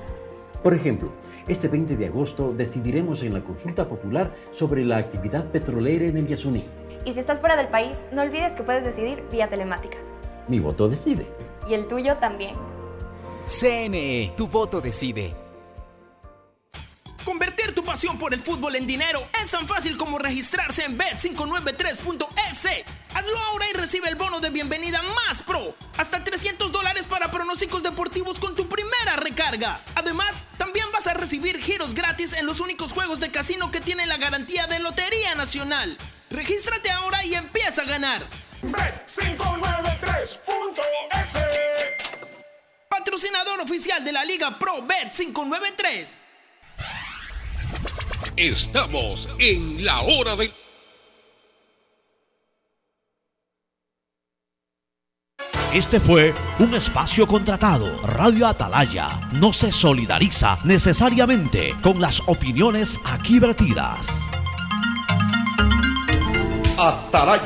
Por ejemplo, este 20 de agosto decidiremos en la consulta popular sobre la actividad petrolera en el Yasuní. Y si estás fuera del país, no olvides que puedes decidir vía telemática. Mi voto decide. Y el tuyo también. CNE, tu voto decide. Pasión por el fútbol en dinero es tan fácil como registrarse en bet593.es. Hazlo ahora y recibe el bono de bienvenida más pro. Hasta 300 dólares para pronósticos deportivos con tu primera recarga. Además, también vas a recibir giros gratis en los únicos juegos de casino que tienen la garantía de Lotería Nacional. Regístrate ahora y empieza a ganar. Bet593.es. Patrocinador oficial de la Liga Pro Bet593. Estamos en la hora de... Este fue un espacio contratado. Radio Atalaya no se solidariza necesariamente con las opiniones aquí vertidas. Atalaya.